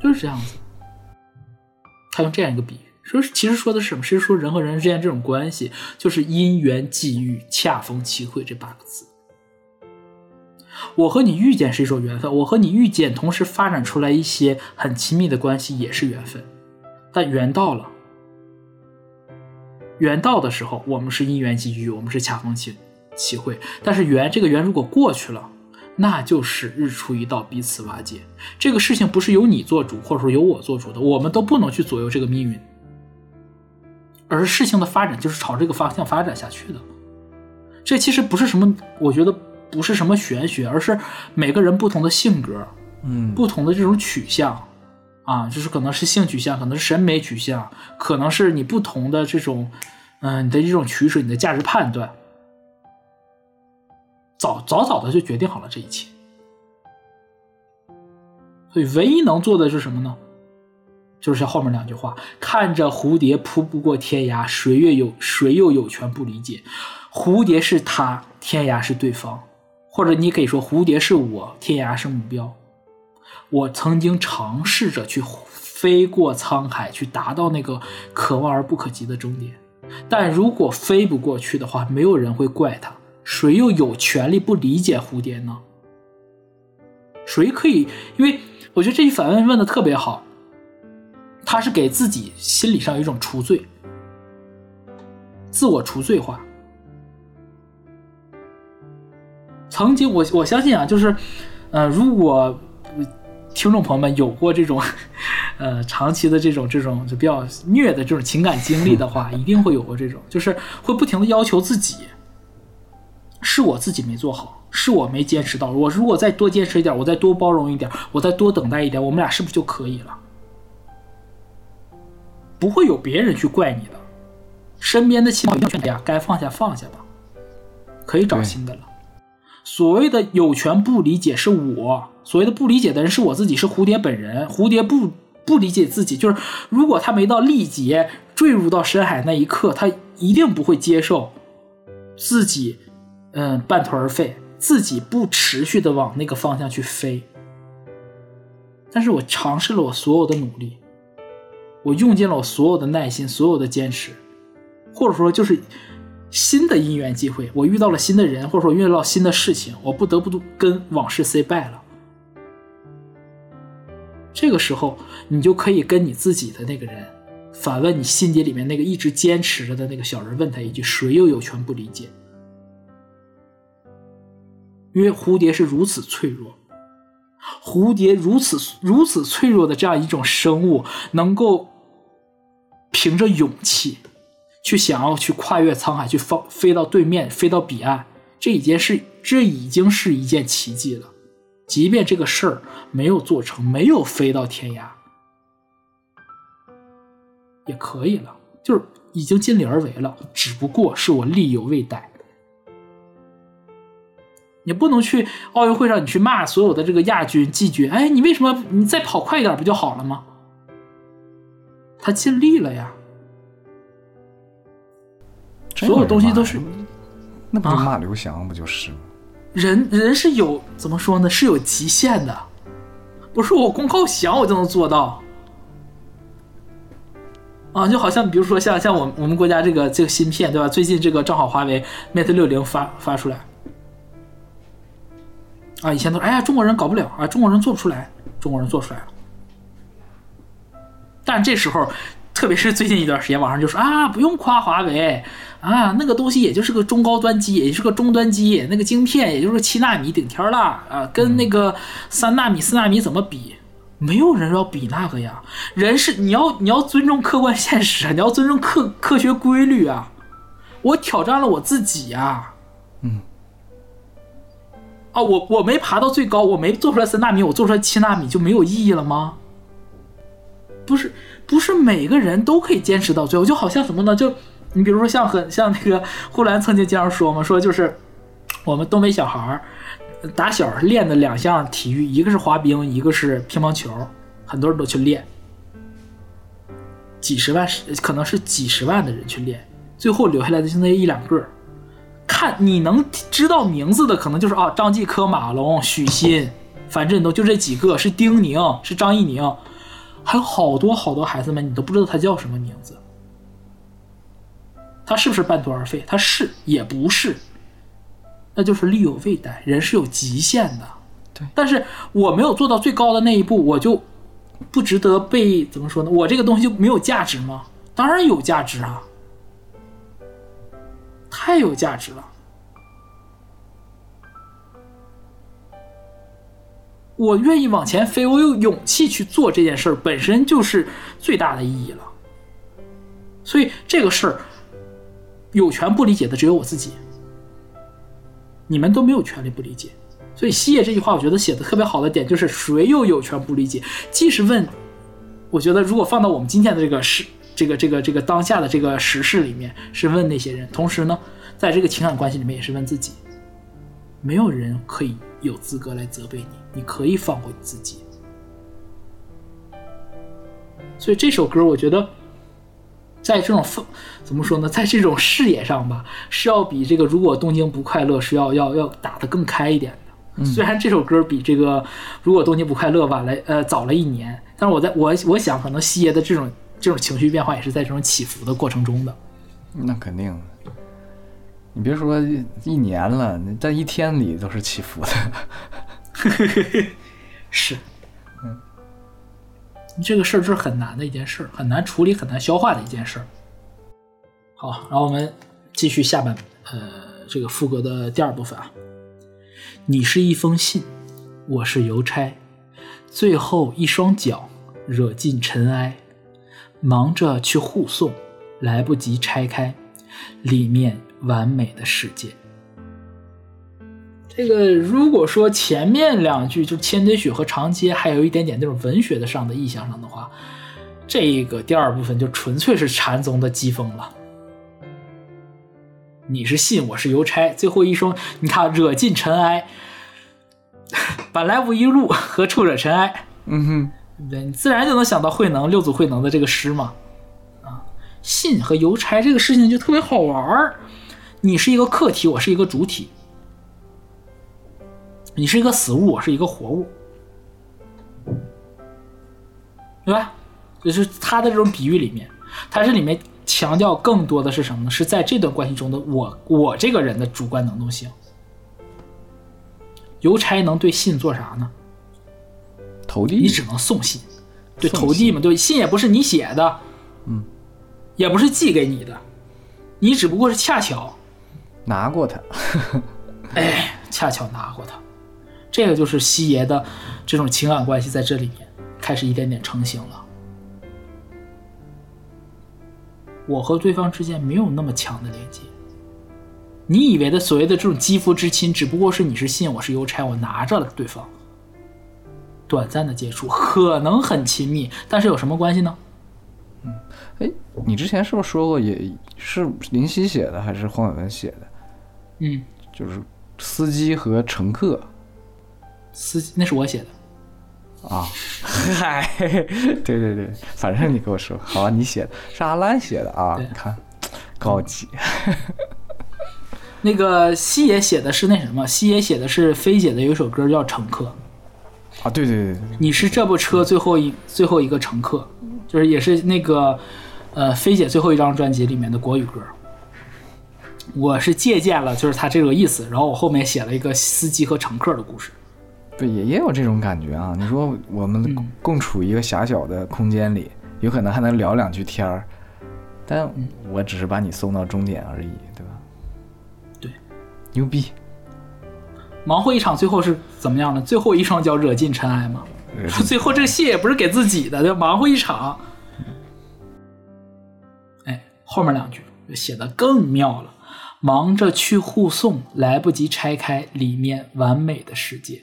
Speaker 2: 就是这样子。用这样一个比喻，说其实说的是什么？是说人和人之间这种关系，就是因缘际遇、恰逢其会这八个字。我和你遇见是一种缘分，我和你遇见，同时发展出来一些很亲密的关系，也是缘分。但缘到了，缘到的时候，我们是因缘际遇，我们是恰逢其其会。但是缘这个缘如果过去了，那就是日出一到，彼此瓦解。这个事情不是由你做主，或者说由我做主的，我们都不能去左右这个命运，而事情的发展就是朝这个方向发展下去的。这其实不是什么，我觉得不是什么玄学，而是每个人不同的性格，
Speaker 1: 嗯，
Speaker 2: 不同的这种取向，啊，就是可能是性取向，可能是审美取向，可能是你不同的这种，嗯、你的这种取舍，你的价值判断，早早早的就决定好了这一切。所以唯一能做的是什么呢？就是后面两句话：看着蝴蝶扑不过天涯，谁又有谁又有权不理解？蝴蝶是他，天涯是对方，或者你可以说蝴蝶是我，天涯是目标。我曾经尝试着去飞过沧海，去达到那个可望而不可及的终点，但如果飞不过去的话，没有人会怪他，谁又有权利不理解蝴蝶呢？谁可以？因为我觉得这一反问问的特别好，他是给自己心理上有一种除罪，自我除罪化。曾经我我相信啊，就是，呃，如果呃听众朋友们有过这种，呃，长期的这种这种就比较虐的这种情感经历的话，一定会有过这种，就是会不停的要求自己，是我自己没做好，是我没坚持到，我如果再多坚持一点，我再多包容一点，我再多等待一点，我们俩是不是就可以了？不会有别人去怪你的，身边的亲朋劝呀，该放下放下吧，可以找新的了。所谓的有权不理解是我，所谓的不理解的人是我自己，是蝴蝶本人。蝴蝶不不理解自己，就是如果他没到力竭坠入到深海那一刻，他一定不会接受自己，嗯，半途而废，自己不持续的往那个方向去飞。但是我尝试了我所有的努力，我用尽了我所有的耐心，所有的坚持，或者说就是新的因缘机会，我遇到了新的人，或者说遇到新的事情，我不得不跟往事 say bye 了。这个时候，你就可以跟你自己的那个人反问你心底里面那个一直坚持着的那个小人，问他一句：谁又有权不理解？因为蝴蝶是如此脆弱，蝴蝶如此如此脆弱的这样一种生物，能够凭着勇气去想要去跨越沧海，去放飞到对面，飞到彼岸，这已经是这已经是一件奇迹了。即便这个事儿没有做成，没有飞到天涯，也可以了，就是已经尽力而为了，只不过是我力有未逮。你不能去奥运会上，你去骂所有的这个亚军、季军，哎，你为什么你再跑快一点不就好了吗？他尽力了呀，所有东西都是
Speaker 1: 那不就
Speaker 2: 啊
Speaker 1: 骂刘翔不就是吗？
Speaker 2: 人人是有怎么说呢？是有极限的，不是我光靠想我就能做到。啊，就好像比如说像像我们我们国家这个这个芯片对吧？最近这个正好华为 Mate 六零发发出来，啊，以前都说哎呀中国人搞不了啊，中国人做不出来，中国人做出来了。但这时候，特别是最近一段时间，网上就说啊，不用夸华为啊，那个东西也就是个中高端机，也就是个中端机，那个晶片也就是七纳米顶天了啊，跟那个三纳米、四纳米怎么比？没有人要比那个呀，人是你要你要尊重客观现实啊，你要尊重科科学规律啊。我挑战了我自己啊、
Speaker 1: 嗯。
Speaker 2: 啊，我我没爬到最高，我没做出来三纳米，我做出来七纳米就没有意义了吗？不是，不是每个人都可以坚持到最后，就好像什么呢？就你比如说像很像那个 呼兰曾经经常说嘛，说就是我们东北小孩儿打小练的两项体育，一个是滑冰，一个是乒乓球，很多人都去练，几十万是可能是几十万的人去练，最后留下来的就那一两个。看你能知道名字的，可能就是啊，张继科、马龙、许昕、樊振东，就这几个，是丁宁，是张怡宁，还有好多好多孩子们，你都不知道他叫什么名字。他是不是半途而废？他是，也不是，那就是力有未逮。人是有极限的，
Speaker 1: 对。
Speaker 2: 但是我没有做到最高的那一步，我就不值得被怎么说呢？我这个东西就没有价值吗？当然有价值啊，太有价值了。我愿意往前飞，我有勇气去做这件事儿，本身就是最大的意义了。所以这个事儿，有权不理解的只有我自己，你们都没有权利不理解。所以西野这句话，我觉得写的特别好的点就是，谁又有权不理解？既是问，我觉得如果放到我们今天的这个时，这个这个这个当下的这个时事里面，是问那些人，同时呢，在这个情感关系里面也是问自己。没有人可以有资格来责备你，你可以放过你自己。所以这首歌，我觉得，在这种氛怎么说呢，在这种视野上吧，是要比这个“如果东京不快乐”是要要要打得更开一点的。虽然这首歌比这个“如果东京不快乐”晚了呃早了一年，但是我在我我想，可能西爷的这种这种情绪变化也是在这种起伏的过程中的。
Speaker 1: 那肯定的。你别说一年了，你在一天里都是起伏的。
Speaker 2: 是，嗯，这个事儿是很难的一件事儿，很难处理、很难消化的一件事儿。好，然后我们继续下半呃这个副歌的第二部分啊。你是一封信，我是邮差，最后一双脚惹尽尘埃，忙着去护送，来不及拆开里面。完美的世界。这个如果说前面两句就千堆雪和长街还有一点点那种文学的上的意象上的话，这个第二部分就纯粹是禅宗的讥讽了。你是信，我是邮差，最后一双，你看惹尽尘埃，本来无一路，何处惹尘埃？
Speaker 1: 嗯哼，
Speaker 2: 对，你自然就能想到慧能六祖慧能的这个诗嘛。啊，信和邮差这个事情就特别好玩儿。你是一个客体，我是一个主体。你是一个死物，我是一个活物，对吧？就是他的这种比喻里面，他这里面强调更多的是什么呢？是在这段关系中的我，我这个人的主观能动性。邮差能对信做啥呢？
Speaker 1: 投递，
Speaker 2: 你只能送信，对，投递嘛，对，信也不是你写的，
Speaker 1: 嗯，
Speaker 2: 也不是寄给你的，你只不过是恰巧。
Speaker 1: 拿过它，
Speaker 2: 哎，恰巧拿过他，这个就是西爷的这种情感关系在这里面开始一点点成型了。我和对方之间没有那么强的连接，你以为的所谓的这种肌肤之亲，只不过是你是信，我是邮差，我拿着了对方，短暂的接触可能很亲密，但是有什么关系呢？
Speaker 1: 嗯哎，你之前是不是说过，也是林夕写的，还是黄伟文写的？
Speaker 2: 嗯，
Speaker 1: 就是司机和乘客。
Speaker 2: 司机那是我写的，
Speaker 1: 啊，嗨，对对对，反正你跟我说，好啊，你写的是阿兰写的啊，
Speaker 2: 对。
Speaker 1: 你看高级，
Speaker 2: 那个西野写的是那什么？西野写的是菲姐的有一首歌叫《乘客》，
Speaker 1: 啊，对对对对。对，
Speaker 2: 你是这部车最后一最后一个乘客，就是也是那个呃菲姐最后一张专辑里面的国语歌。我是借鉴了就是他这个意思，然后我后面写了一个司机和乘客的故事。
Speaker 1: 对，也也有这种感觉啊。你说我们
Speaker 2: 嗯
Speaker 1: 共共处一个狭小的空间里，有可能还能聊两句天儿，但
Speaker 2: 嗯
Speaker 1: 我只是把你送到终点而已，对吧？
Speaker 2: 对，
Speaker 1: 牛逼！
Speaker 2: 忙活一场最后是怎么样呢？最后一双脚惹尽尘埃嘛。
Speaker 1: 呃
Speaker 2: 最后这个戏也不是给自己的，对吧？忙活一场。哎，后面两句就写的更妙了，忙着去护送，来不及拆开里面完美的世界。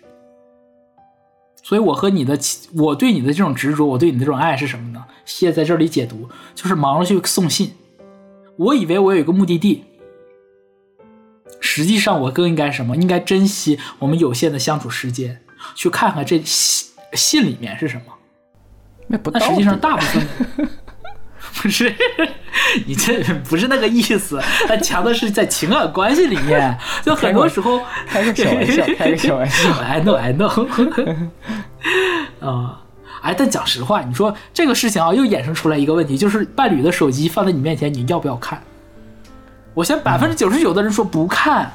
Speaker 2: 所以，我和你的，我对你的这种执着，我对你的这种爱是什么呢？谢在这里解读，就是忙着去送信。我以为我有一个目的地，实际上我更应该什么？应该珍惜我们有限的相处时间，去看看这信信里面是什么。
Speaker 1: 那不到
Speaker 2: 但实际上，大部分 不是你这不是那个意思，他强的是在情感关系里面，就很多时候
Speaker 1: 开个小玩笑，开个小玩笑。
Speaker 2: I know, I know。啊，哎，但讲实话，你说这个事情啊，又衍生出来一个问题，就是伴侣的手机放在你面前，你要不要看？我相信百分之九十九的人说不看，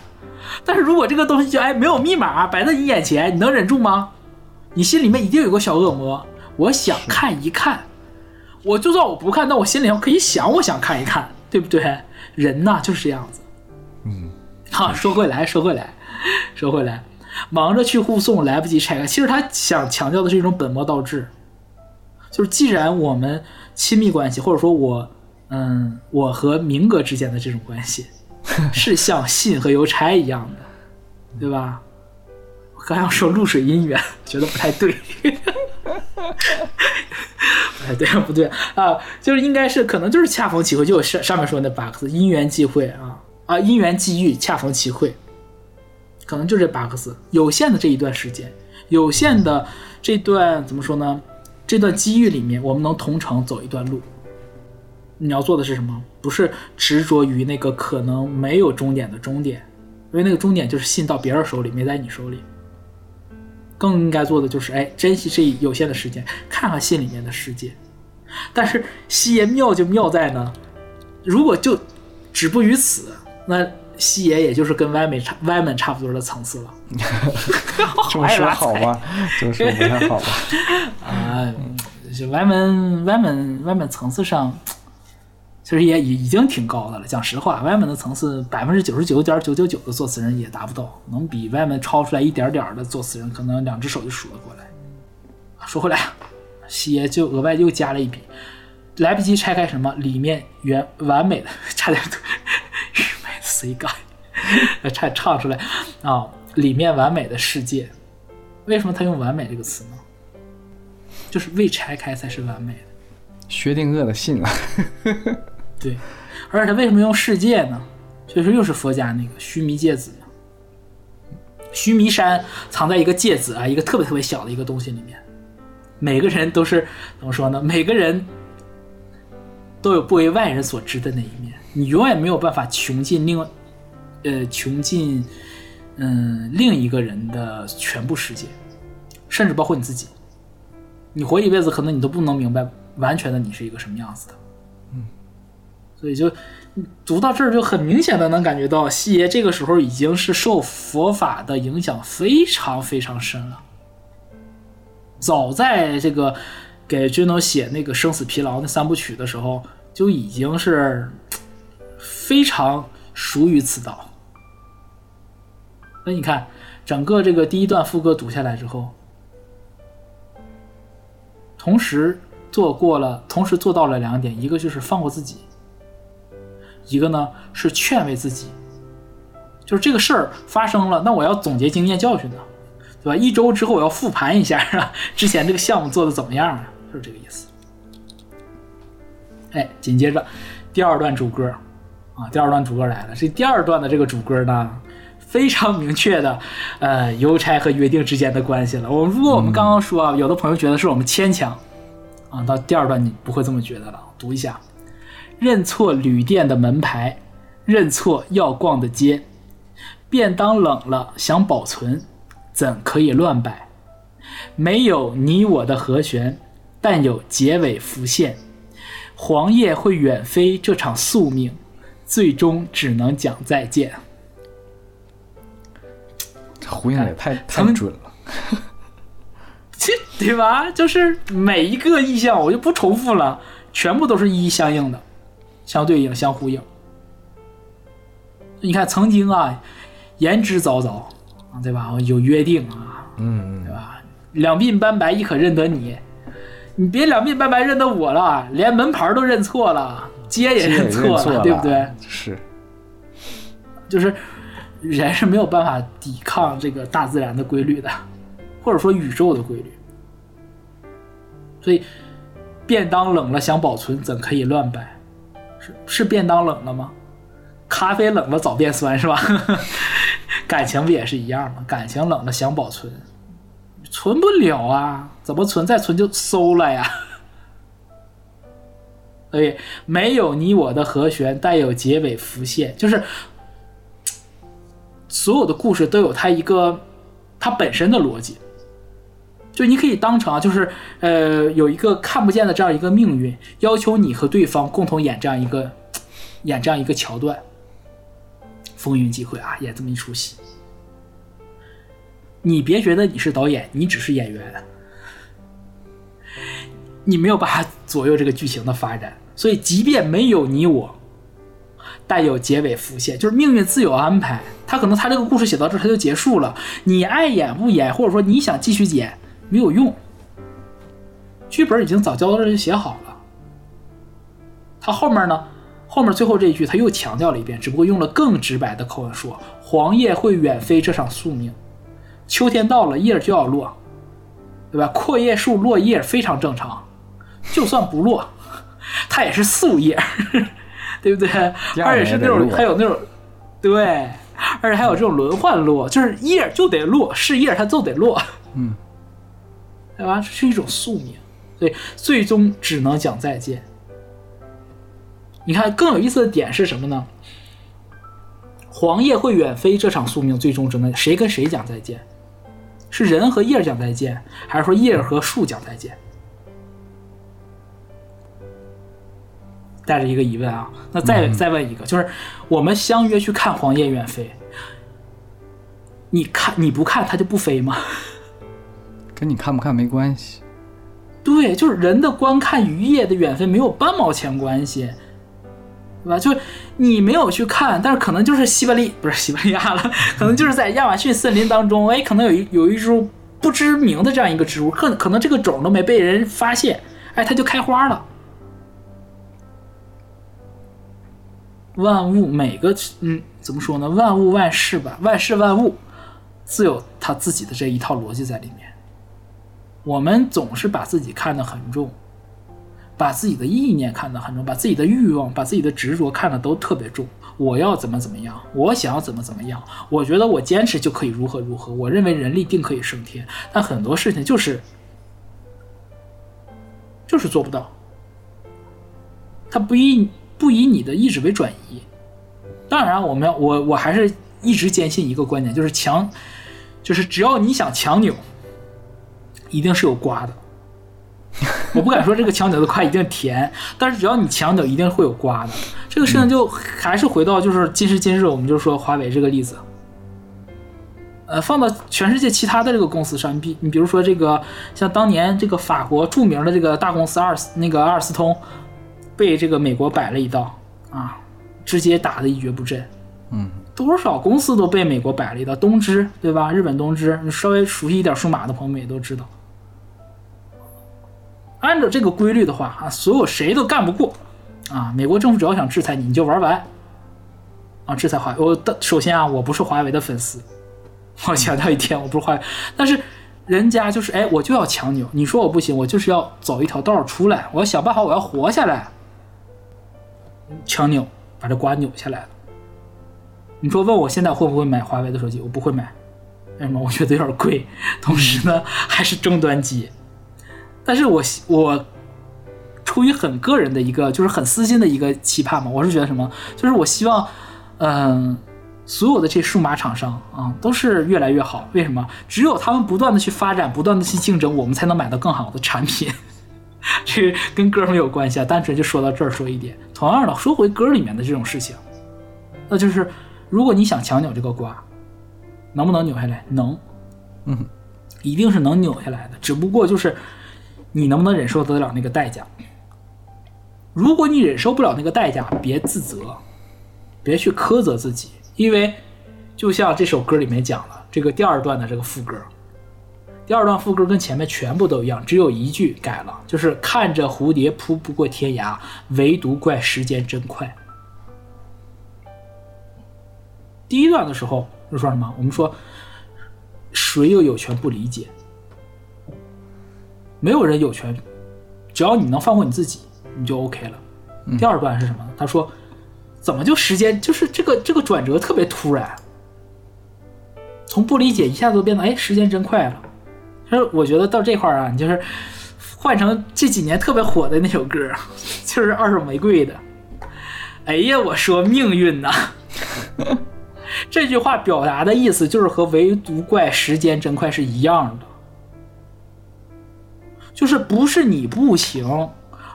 Speaker 2: 但是如果这个东西就哎没有密码摆在你眼前，你能忍住吗？你心里面一定有个小恶魔，我想看一看。我就算我不看，但我心里头可以想，我想看一看，对不对？人呐就是这样子。
Speaker 1: 嗯，
Speaker 2: 好，说回来，说回来，说回来，忙着去护送，来不及拆开。其实他想强调的是一种本末倒置，就是既然我们亲密关系，或者说我，嗯，我和明哥之间的这种关系，是像信和邮差一样的，对吧？我刚要说露水姻缘，觉得不太对。哎，对啊不对啊？就是应该是可能就是恰逢其会，就我上上面说那八个字，因缘际会啊啊，因缘际遇，恰逢其会，可能就这八个字。有限的这一段时间，有限的这段怎么说呢？这段机遇里面，我们能同城走一段路。你要做的是什么？不是执着于那个可能没有终点的终点，因为那个终点就是信到别人手里，没在你手里。更应该做的就是，哎，珍惜这有限的时间，看看信里面的世界。但是西爷妙就妙在呢，如果就止步于此，那西爷也就是跟歪美差歪门差不多的层次了。
Speaker 1: 这么说好吗？这么说不太好吧？
Speaker 2: 啊，这歪门歪门歪门层次上，其实也已已经挺高的了。讲实话，歪门的层次百分之九十九点九九九的作词人也达不到，能比歪门超出来一点点的作词人，可能两只手就数得过来。说回来，西爷就额外又加了一笔，来不及拆开什么里面原完美的，差点愚昧 的 C 感，差点唱出来啊、里面完美的世界。为什么他用完美这个词呢？就是未拆开才是完美的。
Speaker 1: 薛定谔的信啊，
Speaker 2: 对，而且他为什么用世界呢？所以说又是佛家那个须弥芥子。须弥山藏在一个芥子啊，一个特别特别小的一个东西里面。每个人都是怎么说呢？每个人都有不为外人所知的那一面，你永远没有办法穷尽另，呃，穷尽嗯另一个人的全部世界，甚至包括你自己。你活一辈子，可能你都不能明白完全的你是一个什么样子的。所以就读到这儿，就很明显的能感觉到西爷这个时候已经是受佛法的影响非常非常深了。早在这个给君能写那个《生死疲劳》那三部曲的时候，就已经是非常熟于此道。那你看，整个这个第一段副歌读下来之后，同时做过了，同时做到了两点，一个就是放过自己，一个呢是劝慰自己，就是这个事儿发生了，那我要总结经验教训的，对吧？一周之后我要复盘一下啊，之前这个项目做的怎么样啊？就是这个意思。哎，紧接着第二段主歌啊，第二段主歌来了。这第二段的这个主歌呢，非常明确的，呃，邮差和约定之间的关系了。我如果我们刚刚说啊，有的朋友觉得是我们牵强啊，到第二段你不会这么觉得了。读一下：认错旅店的门牌，认错要逛的街，便当冷了想保存，怎可以乱摆？没有你我的和弦，但有结尾浮现。黄叶会远飞，这场宿命，最终只能讲再见。
Speaker 1: 这呼应的也太太准了。
Speaker 2: 这对吧？就是每一个意象，我就不重复了，全部都是一一相应的，相对应、相呼应。你看，曾经啊，言之凿凿啊，对吧？有约定啊，
Speaker 1: 嗯
Speaker 2: 对吧？两鬓斑白亦可认得你，你别两鬓斑白认得我了，连门牌都认错了，街也认错
Speaker 1: 认错了，
Speaker 2: 对不对？？
Speaker 1: 是，
Speaker 2: 就是人是没有办法抵抗这个大自然的规律的，或者说宇宙的规律。所以，便当冷了想保存，怎可以乱摆？是是便当冷了吗？咖啡冷了早变酸是吧？感情不也是一样吗？感情冷了想保存，存不了啊，怎么存？再存就馊了呀。所以没有你我的和弦，带有结尾浮现，就是所有的故事都有它一个它本身的逻辑。就你可以当成啊，就是呃有一个看不见的这样一个命运，要求你和对方共同演这样一个 演这样一个桥段，风云际会啊，演这么一出戏。你别觉得你是导演，你只是演员，你没有办法左右这个剧情的发展。所以，即便没有你我，但有结尾浮现，就是命运自有安排。他可能他这个故事写到这他就结束了，你爱演不演，或者说你想继续演没有用，剧本已经早交到这儿就写好了。他后面呢，后面最后这一句他又强调了一遍，只不过用了更直白的口吻说：“黄叶会远飞，这场宿命。秋天到了，叶儿就要落，对吧？阔叶树落叶非常正常，就算不落，它也是素叶，对不对？而且是那种还有那种，对，而且还有这种轮换落，就是叶就得落，是叶它就得落，
Speaker 1: 嗯，
Speaker 2: 对吧？这是一种宿命，所以最终只能讲再见。你看，更有意思的点是什么呢？黄叶会远飞，这场宿命最终只能谁跟谁讲再见？是人和叶儿讲再见，还是说叶儿和树讲再见？带着一个疑问啊，那再、再问一个，就是我们相约去看黄叶远飞，你看你不看它就不飞吗？
Speaker 1: 跟你看不看没关系。
Speaker 2: 对，就是人的观看与叶的远飞没有半毛钱关系，对吧？就是你没有去看，但是可能就是西伯利不是西伯利亚了，可能就是在亚马逊森林当中，哎，可能有一有一株不知名的这样一个植物，可可能这个种都没被人发现，哎，它就开花了。万物每个嗯，怎么说呢？万物万事吧，万事万物自有它自己的这一套逻辑在里面。我们总是把自己看得很重，把自己的意念看得很重，把自己的欲望、把自己的执着看得都特别重。我要怎么怎么样，我想要怎么怎么样，我觉得我坚持就可以如何如何，我认为人力定可以胜天。但很多事情就是就是做不到，它不以不以你的意志为转移。当然，我们要我我还是一直坚信一个观点，就是强，就是只要你想强扭。一定是有瓜的。我不敢说这个墙角的瓜一定甜，但是只要你墙角，一定会有瓜的。这个事情就还是回到就是今时今日，我们就说华为这个例子。呃，放到全世界其他的这个公司上，你比你比如说这个像当年这个法国著名的这个大公司阿尔斯那个阿尔斯通，被这个美国摆了一道啊，直接打的一蹶不振。
Speaker 1: 嗯，
Speaker 2: 多少公司都被美国摆了一道，东芝对吧？日本东芝，你稍微熟悉一点数码的朋友们也都知道。按照这个规律的话啊，所有谁都干不过啊！美国政府只要想制裁你，你就玩完啊！制裁华为，我的首先啊，我不是华为的粉丝，我强调一点，我不是华为，但是人家就是哎，我就要强扭，你说我不行，我就是要走一条道出来，我要想办法，我要活下来，强扭把这瓜扭下来了。你说问我现在会不会买华为的手机？我不会买，为什么？我觉得有点贵，同时呢还是终端机。但是我我出于很个人的一个，就是很私心的一个期盼嘛，我是觉得什么，就是我希望，嗯、所有的这数码厂商啊，都是越来越好。为什么？只有他们不断的去发展，不断的去竞争，我们才能买到更好的产品。这跟歌没有关系啊，单纯就说到这儿说一点。同样的，说回歌里面的这种事情，那就是如果你想强扭这个瓜，能不能扭下来？能，
Speaker 1: 嗯，
Speaker 2: 一定是能扭下来的。只不过就是你能不能忍受得了那个代价。如果你忍受不了那个代价，别自责，别去苛责自己，因为就像这首歌里面讲了，这个第二段的这个副歌，第二段副歌跟前面全部都一样，只有一句改了，就是看着蝴蝶扑不过天涯，唯独怪时间真快。第一段的时候就说什么？我们说谁又有权不理解？没有人有权，只要你能放过你自己，你就 OK 了。第二段是什么？他说怎么就时间就是这个这个转折特别突然，从不理解一下子变得哎时间真快了。其实我觉得到这块儿啊，你就是换成这几年特别火的那首歌，就是二手玫瑰的。哎呀，我说命运呐！这句话表达的意思就是和唯独怪时间真快是一样的，就是不是你不行，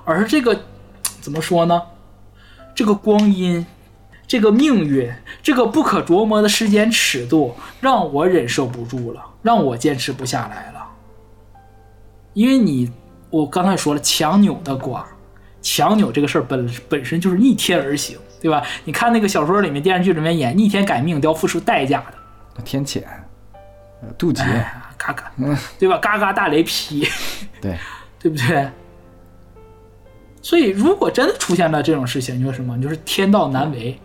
Speaker 2: 而是这个怎么说呢？这个光阴，这个命运，这个不可琢磨的时间尺度，让我忍受不住了，让我坚持不下来了。因为你，我刚才说了，强扭的瓜，强扭这个事儿本本身就是逆天而行，对吧？你看那个小说里面、电视剧里面演逆天改命都要付出代价的，
Speaker 1: 天谴，呃渡劫，
Speaker 2: 哎，嘎嘎，对吧？嘎嘎大雷劈，
Speaker 1: 对，
Speaker 2: 对不对？所以，如果真的出现了这种事情，你说什么？你就是天道难违。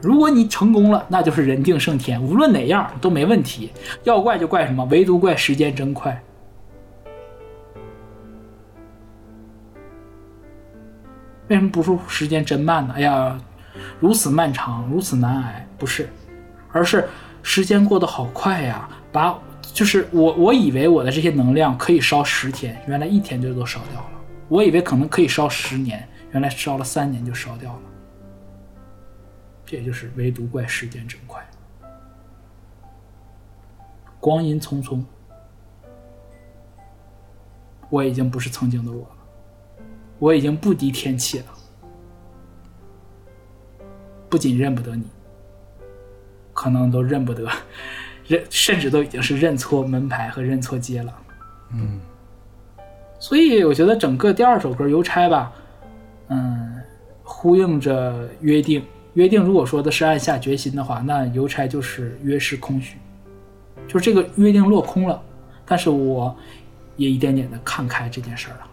Speaker 2: 如果你成功了，那就是人定胜天，无论哪样都没问题。要怪就怪什么？唯独怪时间真快。为什么不说时间真慢呢？哎呀，如此漫长，如此难挨，不是，而是时间过得好快呀！把就是我我以为我的这些能量可以烧十天，原来一天就都烧掉了。我以为可能可以烧十年，原来烧了三年就烧掉了。这也就是唯独怪时间真快，光阴匆匆，我已经不是曾经的我了。我已经不敌天气了，不仅认不得你，可能都认不得，认甚至都已经是认错门牌和认错街了。
Speaker 1: 嗯，
Speaker 2: 所以我觉得整个第二首歌《邮差》吧，嗯，呼应着约定。约定如果说的是暗下决心的话，那邮差就是约是空虚，就是这个约定落空了。但是我也一点点的看开这件事儿了。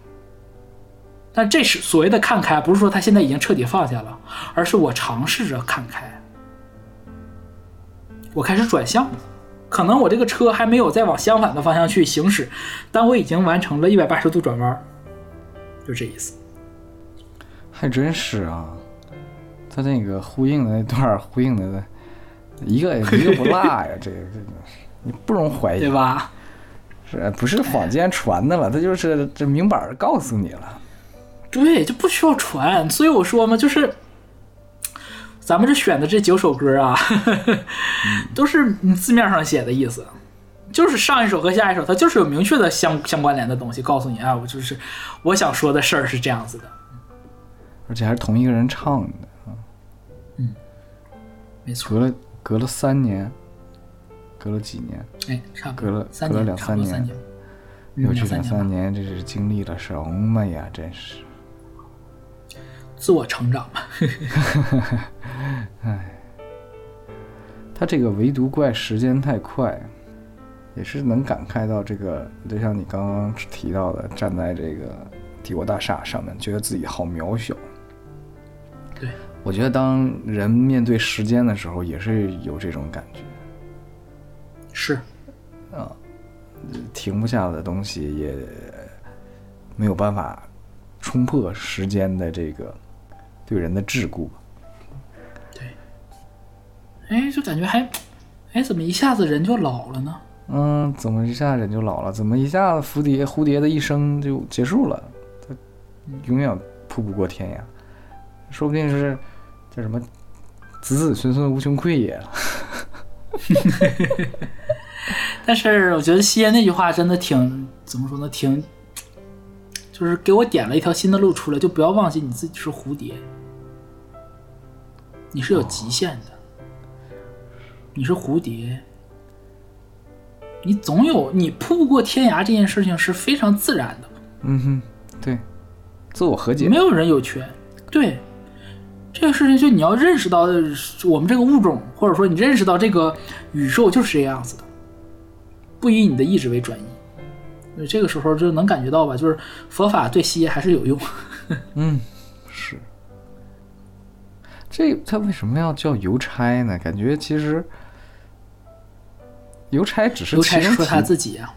Speaker 2: 但这是所谓的看开，不是说他现在已经彻底放下了，而是我尝试着看开，我开始转向了。可能我这个车还没有再往相反的方向去行驶，但我已经完成了一百八十度转弯，就这意思。
Speaker 1: 还真是啊，他那个呼应的那段儿呼应的，一个一个不落呀，这个这个你不容怀疑
Speaker 2: 对，吧？
Speaker 1: 是不是坊间传的了？他就是这明摆儿告诉你了。
Speaker 2: 对，就不需要传。所以我说嘛，就是咱们这选的这九首歌啊，都是字面上写的意思，就是上一首和下一首，它就是有明确的相相关联的东西，告诉你啊，我就是我想说的事儿是这样子的。
Speaker 1: 而且还是同一个人唱的啊，
Speaker 2: 没错，
Speaker 1: 隔了隔了三年，隔了几年，
Speaker 2: 哎，差不
Speaker 1: 隔了
Speaker 2: 多
Speaker 1: 隔了，两三年又去
Speaker 2: 嗯两三年，
Speaker 1: 这是经历了什么呀？真是，
Speaker 2: 自我成长嘛。
Speaker 1: 他这个唯独怪时间太快，也是能感慨到这个，就像你刚刚提到的，站在这个帝国大厦上面，觉得自己好渺小。
Speaker 2: 对，
Speaker 1: 我觉得当人面对时间的时候，也是有这种感觉。
Speaker 2: 是，啊
Speaker 1: 停不下的东西也没有办法冲破时间的这个对人的桎梏。
Speaker 2: 对哎，就感觉还，哎，怎么一下子人就老了呢？
Speaker 1: 嗯，怎么一下人就老了？怎么一下子蝴蝶蝴蝶的一生就结束了？它永远扑不过天涯，说不定是叫什么子子孙孙无穷匮也。
Speaker 2: 但是我觉得西烟那句话真的挺怎么说呢？挺就是给我点了一条新的路出来，就不要忘记你自己是蝴蝶，你是有极限的，你是蝴蝶，你总有你扑不过天涯这件事情是非常自然的，
Speaker 1: 嗯哼，对，自我和解
Speaker 2: 没。有人有权。对，这个事情就你要认识到我们这个物种，或者说你认识到这个宇宙就是这样子的，不以你的意志为转移。所以这个时候就能感觉到吧，就是佛法对西爷还是有用。
Speaker 1: 嗯，是。这他为什么要叫邮差呢？感觉其实邮差只是
Speaker 2: 邮差说他自己啊，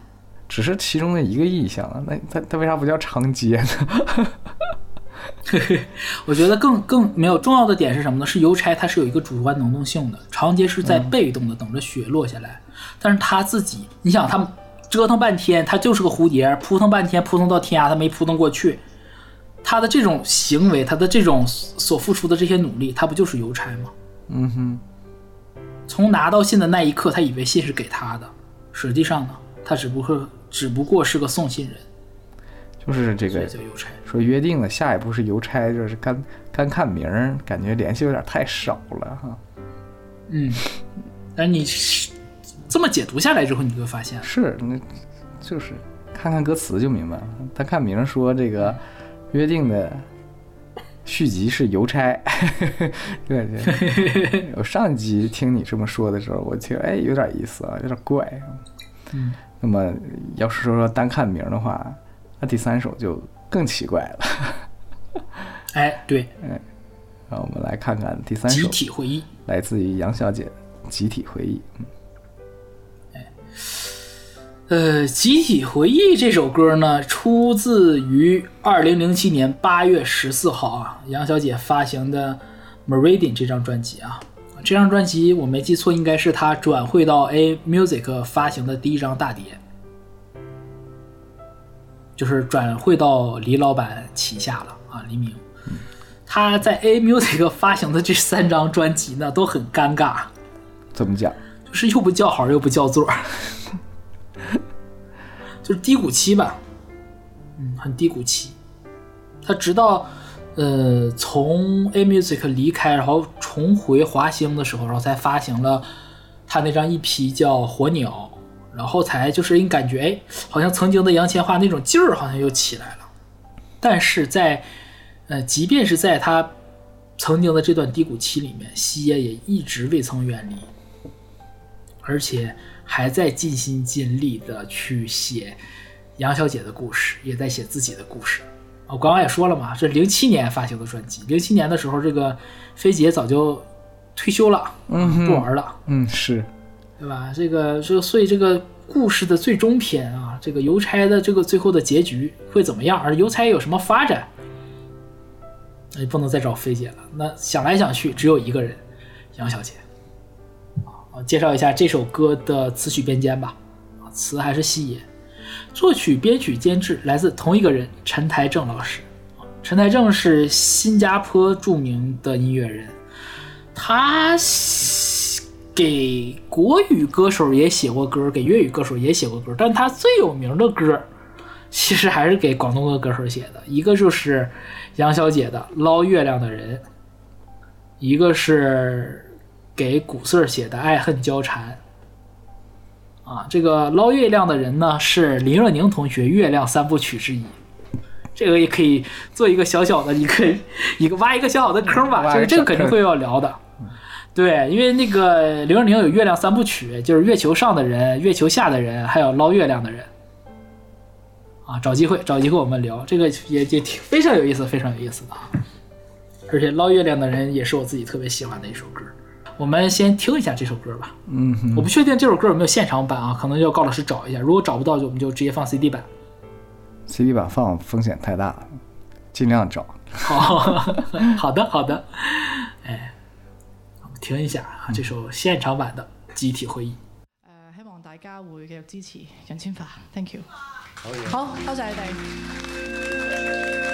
Speaker 1: 只是其中的一个意象啊。那他他为啥不叫长街呢？
Speaker 2: 我觉得更更没有重要的点是什么呢？是邮差他是有一个主观能动性的，长街是在被动的等着雪落下来，但是他自己，你想他折腾半天，他就是个蝴蝶，扑腾半天扑腾到天涯，他没扑腾过去。他的这种行为，他的这种所付出的这些努力，他不就是邮差吗？
Speaker 1: 嗯哼，
Speaker 2: 从拿到信的那一刻，他以为信是给他的，实际上呢，他只不过只不过是个送信人，
Speaker 1: 就是这个
Speaker 2: 叫邮差。
Speaker 1: 说约定了下一步是邮差，就是干干看名儿，感觉联系有点太少了哈。
Speaker 2: 嗯，但你是这么解读下来之后，你就会发现，
Speaker 1: 是，那就是看看歌词就明白了。他看名儿说这个约定的续集是邮差，对对。我上一集听你这么说的时候，我听哎有点意思啊，有点怪。
Speaker 2: 嗯，
Speaker 1: 那么要是说单看名儿的话，那第三首就更奇怪了。
Speaker 2: 哎，对，
Speaker 1: 让我们来看看第三首
Speaker 2: 集
Speaker 1: 首，
Speaker 2: 体回忆。
Speaker 1: 来自于杨小姐《集体回忆》。嗯
Speaker 2: 呃，《集体回忆》这首歌呢，出自于二零零七年八月十四号啊，杨小姐发行的《Meridian》这张专辑啊。这张专辑我没记错，应该是她转会到 A Music 发行的第一张大碟，就是转会到李老板旗下了啊，黎明。他在 A Music 发行的这三张专辑呢，都很尴尬，
Speaker 1: 怎么讲？
Speaker 2: 就是又不叫好又不叫座儿，就是低谷期吧，嗯，很低谷期。他直到呃从 A Music 离开，然后重回华星的时候，然后才发行了他那张 EP 叫《火鸟》，然后才就是你感觉哎，好像曾经的杨千嬅那种劲儿好像又起来了。但是在呃，即便是在他曾经的这段低谷期里面，西野也一直未曾远离。而且还在尽心尽力的去写杨小姐的故事，也在写自己的故事。我刚刚也说了嘛，这零七年发行的专辑，零七年的时候，这个菲姐早就退休了，
Speaker 1: 嗯
Speaker 2: 不玩了，
Speaker 1: 嗯，是，
Speaker 2: 对吧？这个这个，所以这个故事的最终篇啊，这个邮差的这个最后的结局会怎么样？而邮差有什么发展？那就不能再找菲姐了。那想来想去，只有一个人，杨小姐。啊，介绍一下这首歌的词曲编监吧。啊，词还是西野，作曲、编曲、监制来自同一个人，陈台正老师。陈台正是新加坡著名的音乐人，他给国语歌手也写过歌，给粤语歌手也写过歌，但他最有名的歌，其实还是给广东的歌手写的。一个就是杨小姐的《捞月亮的人》，一个是给古四写的《爱恨交缠》。啊，这个捞月亮的人呢，是林若宁同学《月亮三部曲》之一。这个也可以做一个小小的一个一个挖一个小小的坑吧，
Speaker 1: 就是
Speaker 2: 这个这个肯定会要聊的。对，因为那个林若宁有《月亮三部曲》，就是月球上的人、月球下的人，还有捞月亮的人。啊，找机会找机会我们聊这个也也挺非常有意思，非常有意思的啊。而且捞月亮的人也是我自己特别喜欢的一首歌。我们先听一下这首歌吧。
Speaker 1: 嗯哼，
Speaker 2: 我不确定这首歌有没有现场版啊，可能要高老师找一下。如果找不到，就我们就直接放 CD 版。
Speaker 1: CD 版放风险太大了，尽量找。
Speaker 2: 好，好的，好的。哎，我们听一下啊，这首现场版的《集体回忆》。
Speaker 4: 誒、希望大家會繼續支持楊千嬅，thank you。好，多謝你哋。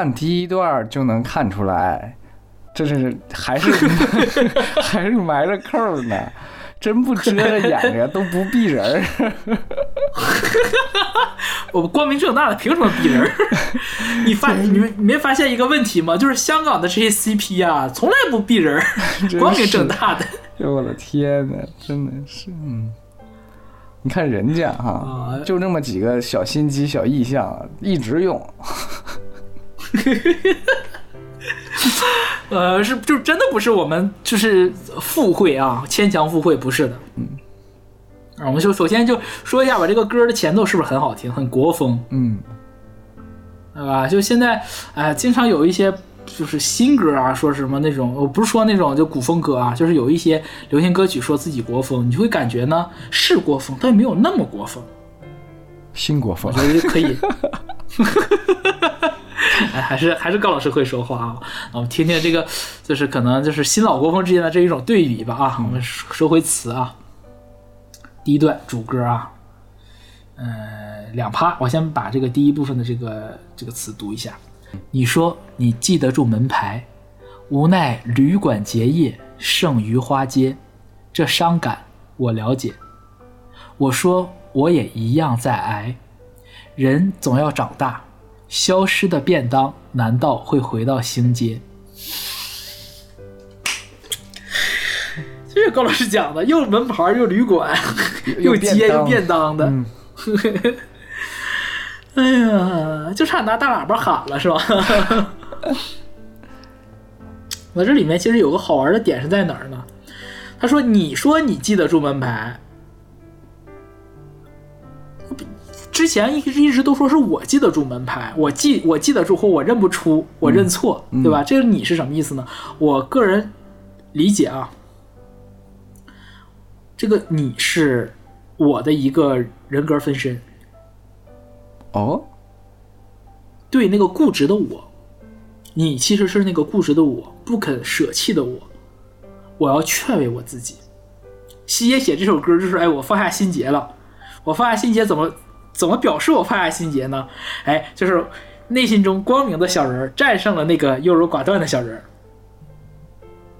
Speaker 5: 看
Speaker 1: 第一段就能看出来这是还是 还是埋着扣呢真不遮着眼睛都不避人
Speaker 2: 我光明正大的凭什么避人你发 你们没发现一个问题吗？就是香港的这些 cp 啊从来不避人光明正大的。
Speaker 1: 我的天呐真的是嗯你看人家哈就那么几个小心机小意向一直用
Speaker 2: 呃，是就真的不是。我们就是附会啊，牵强附会。不是的，嗯，我们就首先就说一下吧。这个歌的前奏是不是很好听？很国风。
Speaker 1: 嗯，
Speaker 2: 对吧？就现在，哎，经常有一些就是新歌啊，说什么那种，我不是说那种就古风歌啊，就是有一些流行歌曲说自己国风，你就会感觉呢，是国风，但没有那么国风。
Speaker 1: 新国风，
Speaker 2: 我觉得可以。哎，还是还是高老师会说话啊！我们听听这个，就是可能就是新老国风之间的这一种对比吧啊！我们说说回词啊，第一段主歌啊，呃，两趴，我先把这个第一部分的这个这个词读一下。你说你记得住门牌，无奈旅馆结业，剩余花街，这伤感我了解。我说我也一样在挨，人总要长大，消失的便当难道会回到星街？这是高老师讲的，又门牌又旅馆，又街又便当的。
Speaker 1: 嗯
Speaker 2: 哎呀，就差拿大喇叭喊了是吧？我这里面其实有个好玩的点是在哪儿呢？他说：“你说你记得住门牌，之前一直一直都说是我记得住门牌，我记我记得住或我认不出，我认错，对吧？这个你是什么意思呢？我个人理解啊，这个你是我的一个人格分身，
Speaker 1: 哦，
Speaker 2: 对那个固执的我，你其实是那个固执的我，不肯舍弃的我，我要劝慰我自己。西野写这首歌就是，哎，我放下心结了。我放下心结怎么怎么表示我放下心结呢？哎，就是内心中光明的小人战胜了那个优柔寡断的小人，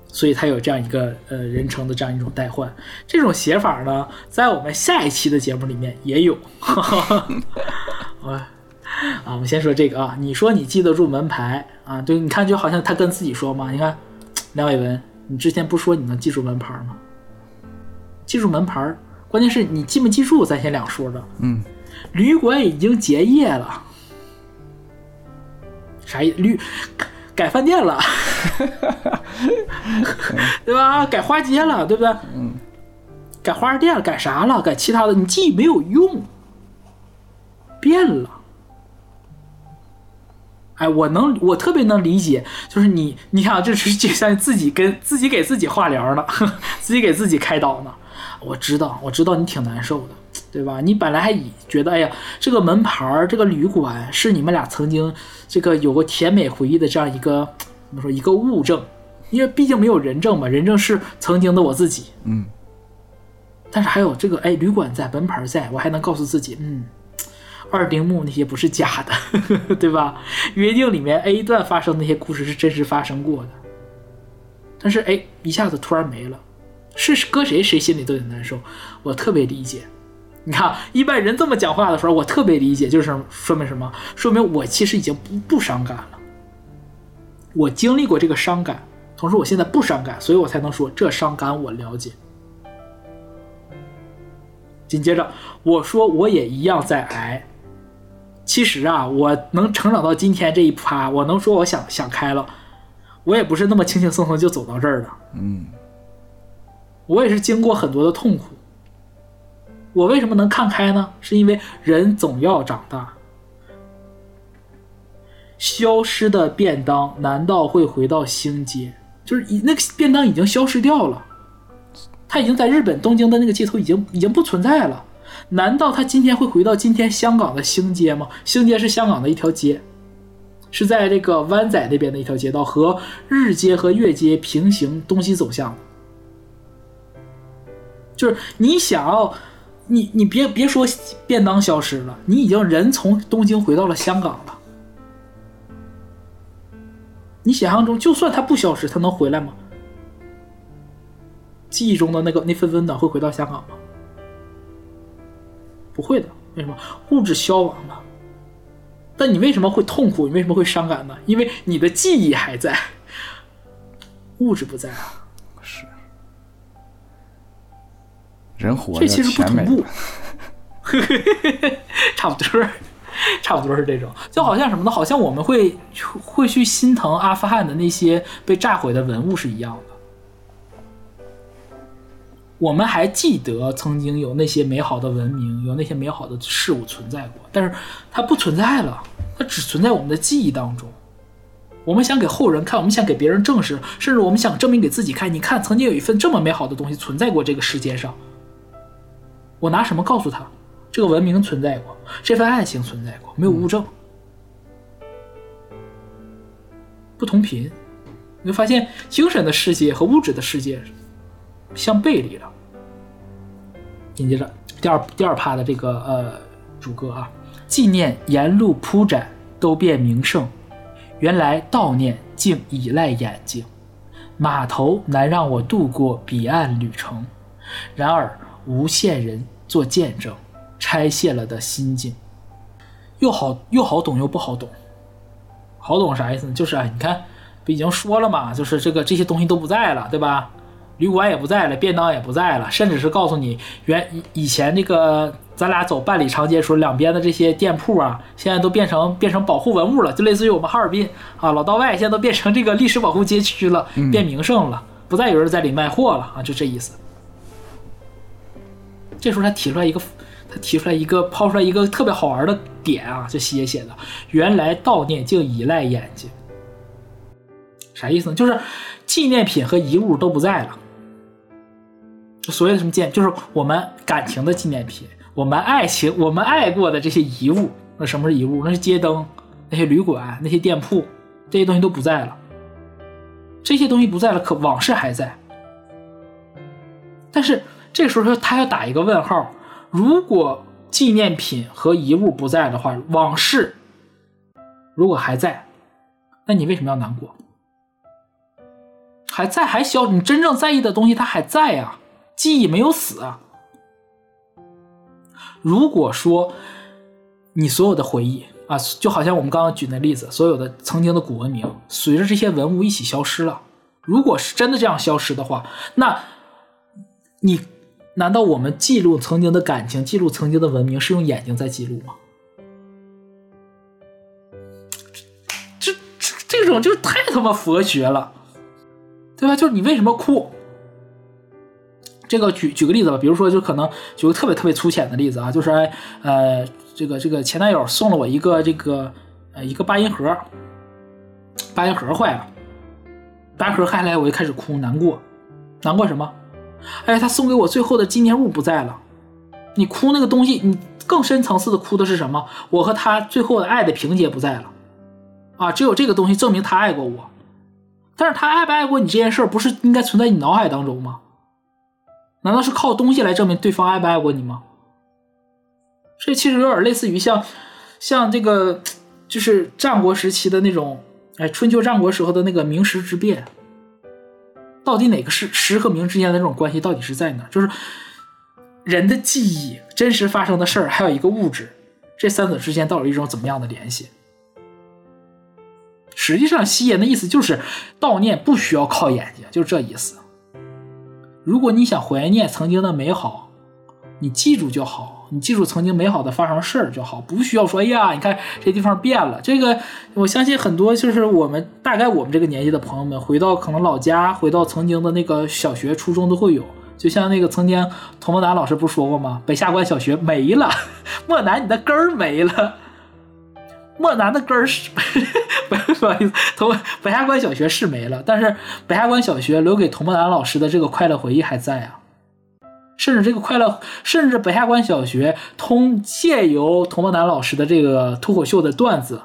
Speaker 2: 所以他有这样一个呃人称的这样一种代换。这种写法呢，在我们下一期的节目里面也有。啊啊，我们先说这个啊，你说你记得住门牌啊？对，你看就好像他跟自己说嘛。你看，梁伟文，你之前不说你能记住门牌吗？记住门牌，关键是你记没记住，咱先两说的。
Speaker 1: 嗯，
Speaker 2: 旅馆已经结业了，啥意旅改饭店了，对吧？改花街了，对不对？嗯，改花店了，改啥了？改其他的，你记忆没有用，变了。哎，我能，我特别能理解，就是你，你看啊，这是就像自己跟自己给自己化疗呢，自己给自己开导呢。我知道，我知道你挺难受的，对吧？你本来还以觉得，哎呀，这个门牌儿，这个旅馆是你们俩曾经这个有过甜美回忆的这样一个怎么说一个物证，因为毕竟没有人证嘛，人证是曾经的我自己。
Speaker 1: 嗯。
Speaker 2: 但是还有这个，哎，旅馆在，门牌儿在，我还能告诉自己，嗯，二丁目那些不是假的，对吧？约定里面 A 段发生的那些故事是真实发生过的，但是哎，一下子突然没了，是搁谁谁心里都得难受，我特别理解。你看，一般人这么讲话的时候，我特别理解，就是说明什么？说明我其实已经不不伤感了，我经历过这个伤感，同时我现在不伤感，所以我才能说这伤感我了解。紧接着我说我也一样在挨。其实啊，我能成长到今天这一趴，我能说我想想开了，我也不是那么轻轻松松就走到这儿的。
Speaker 1: 嗯，
Speaker 2: 我也是经过很多的痛苦。我为什么能看开呢？是因为人总要长大。消失的便当难道会回到星街？就是已那个便当已经消失掉了，它已经在日本东京的那个街头已经已经不存在了。难道它今天会回到今天香港的星街吗？星街是香港的一条街，是在这个湾仔那边的一条街道，和日街和月街平行东西走向。就是你想要，你你别别说便当消失了，你已经人从东京回到了香港了。你想象中，就算它不消失，它能回来吗？记忆中的那个那份温暖会回到香港吗？不会的，为什么？物质消亡了。但你为什么会痛苦？你为什么会伤感呢？因为你的记忆还在，物质不在啊。
Speaker 1: 人活着
Speaker 2: 这其实不同步，差不多，差不多是这种，就好像什么呢？好像我们会会去心疼阿富汗的那些被炸毁的文物是一样的。我们还记得曾经有那些美好的文明，有那些美好的事物存在过，但是它不存在了，它只存在我们的记忆当中。我们想给后人看，我们想给别人证实，甚至我们想证明给自己看。你看，曾经有一份这么美好的东西存在过这个世界上。我拿什么告诉他，这个文明存在过，这份爱情存在过，没有物证，不同频。你会发现，精神的世界和物质的世界相背离了。紧接着第二第二趴的这个呃主歌啊，纪念沿路铺展都变名胜，原来悼念竟依赖眼睛，码头难让我度过彼岸旅程，然而无限人做见证，拆卸了的心境，又好又好懂又不好懂。好懂啥意思呢？就是啊，你看不已经说了嘛，就是这个这些东西都不在了，对吧？旅馆也不在了，便当也不在了，甚至是告诉你原以以前那个咱俩走半里长街时候，两边的这些店铺啊，现在都变成变成保护文物了，就类似于我们哈尔滨啊老道外现在都变成这个历史保护街区了，变名胜了，不再有人在里卖货了啊，就这意思。这时候他提出来一个，他提出来一个抛出来一个特别好玩的点啊，就写写的，原来悼念竟依赖眼睛，啥意思呢？就是纪念品和遗物都不在了。所谓的什么纪念，就是我们感情的纪念品，我们爱情，我们爱过的这些遗物。那什么是遗物？那是街灯，那些旅馆，那些店铺，这些东西都不在了。这些东西不在了，可往事还在。但是这时候他要打一个问号：如果纪念品和遗物不在的话，往事如果还在，那你为什么要难过？还在还消，你真正在意的东西它还在啊、记忆没有死啊。如果说你所有的回忆啊，就好像我们刚刚举那例子，所有的曾经的古文明，随着这些文物一起消失了。如果是真的这样消失的话，那你难道我们记录曾经的感情，记录曾经的文明，是用眼睛在记录吗？这这这种就太他妈佛学了，对吧？就是你为什么哭？这个举举个例子吧，比如说，就可能举个特别特别粗浅的例子啊，就是哎呃，这个这个前男友送了我一个这个呃一个八音盒，八音盒坏了，八音盒坏来我就开始哭，难过，难过什么？哎，他送给我最后的纪念物不在了，你哭那个东西，你更深层次的哭的是什么？我和他最后的爱的情节不在了，啊，只有这个东西证明他爱过我，但是他爱不爱过你这件事儿，不是应该存在你脑海当中吗？难道是靠东西来证明对方爱不爱过你吗？这其实有点类似于像，像这个就是战国时期的那种，哎，春秋战国时候的那个名实之辩，到底哪个是实和名之间的这种关系到底是在哪？就是人的记忆、真实发生的事儿，还有一个物质，这三者之间到底一种怎么样的联系？实际上，西言的意思就是悼念不需要靠眼睛，就是这意思。如果你想怀念曾经的美好，你记住就好，你记住曾经美好的发生事儿就好，不需要说，哎呀，你看这地方变了。这个我相信很多就是我们大概我们这个年纪的朋友们，回到可能老家，回到曾经的那个小学、初中都会有。就像那个曾经童梦楠老师不是说过吗？北下关小学没了，莫南你的根儿没了。莫南的根儿是，不好意思，童北下关小学是没了，但是北下关小学留给童梦楠老师的这个快乐回忆还在啊。甚至这个快乐，甚至北下关小学通借由童梦楠老师的这个脱口秀的段子，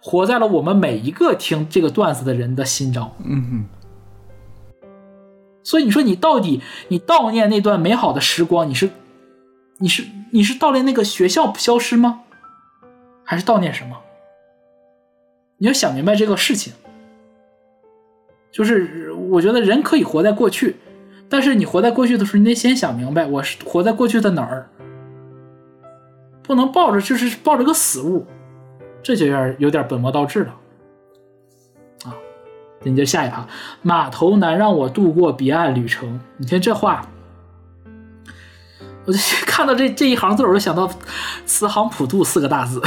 Speaker 2: 活在了我们每一个听这个段子的人的心中。
Speaker 1: 嗯
Speaker 2: 所以你说你到底你悼念那段美好的时光，你是你是你是悼念那个学校消失吗？还是悼念什么？你要想明白这个事情。就是我觉得人可以活在过去，但是你活在过去的时候，你得先想明白，我是活在过去的哪儿，不能抱着就是抱着个死物，这就有点有点本末倒置了。啊，紧接着下一趴，码头难让我度过彼岸旅程。你听这话，我就看到这 这一行字，我就想到“此行普渡”四个大字，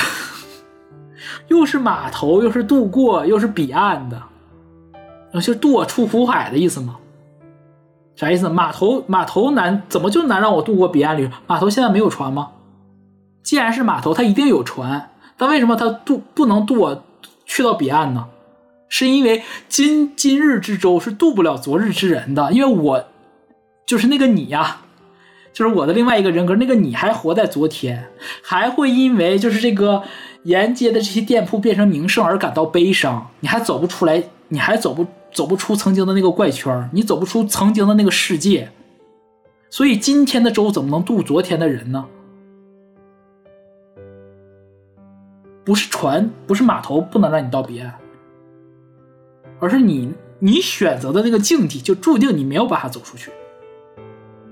Speaker 2: 又是码头，又是渡过，又是彼岸的，就渡我出苦海的意思吗？啥意思？码头码头难怎么就难让我渡过彼岸旅？码头现在没有船吗？既然是码头，它一定有船，但为什么它渡不能渡我去到彼岸呢？是因为今今日之舟是渡不了昨日之人的，因为我就是那个你呀、就是我的另外一个人格，那个你还活在昨天，还会因为就是这个沿街的这些店铺变成名胜而感到悲伤，你还走不出来，你还走不走不出曾经的那个怪圈，你走不出曾经的那个世界，所以今天的舟怎么能渡昨天的人呢？不是船，不是码头不能让你到彼岸，而是你你选择的那个境地就注定你没有办法走出去。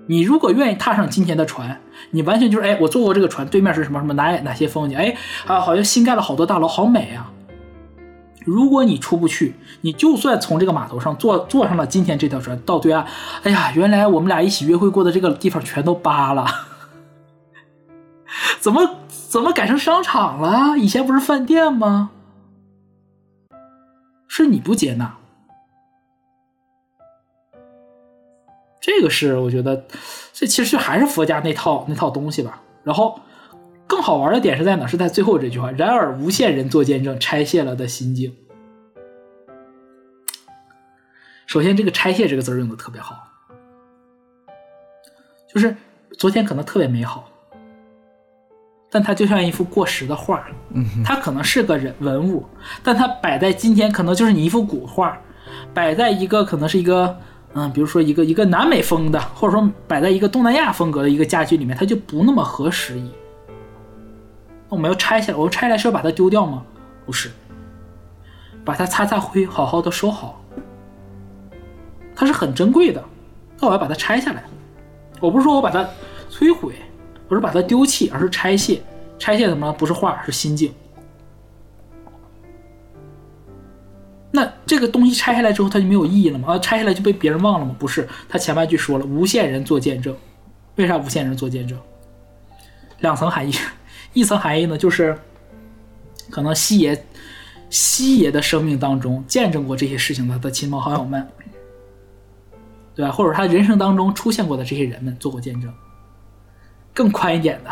Speaker 2: 你如果愿意踏上今天的船，你完全就是哎，我坐过这个船，对面是什么什么哪哪些风景，哎啊，好像新盖了好多大楼，好美啊。如果你出不去，你就算从这个码头上坐坐上了今天这条船到对岸，哎呀，原来我们俩一起约会过的这个地方全都扒了，怎么怎么改成商场了？以前不是饭店吗？是你不接纳，这个是我觉得，这其实还是佛家那套那套东西吧。然后更好玩的点是在哪？是在最后这句话：“然而无限人做见证，拆卸了的心境。”首先，这个“拆卸”这个字用的特别好，就是昨天可能特别美好，但它就像一幅过时的画，它可能是个人文物，但它摆在今天可能就是你一幅古画，摆在一个可能是一个嗯，比如说一个一个南美风的，或者说摆在一个东南亚风格的一个家居里面，它就不那么合时宜。我们要拆下来，我们拆下来是要把它丢掉吗？不是，把它擦擦灰，好好的收好。它是很珍贵的，那我要把它拆下来。我不是说我把它摧毁，不是把它丢弃，而是拆卸。拆卸什么？不是画，是心境。那这个东西拆下来之后，它就没有意义了吗？啊，拆下来就被别人忘了吗？不是，他前半句说了，无限人做见证。为啥无限人做见证？两层含义，一层含义呢，就是可能西爷西爷的生命当中见证过这些事情的他的亲朋好友们，对吧？或者他人生当中出现过的这些人们做过见证。更宽一点的，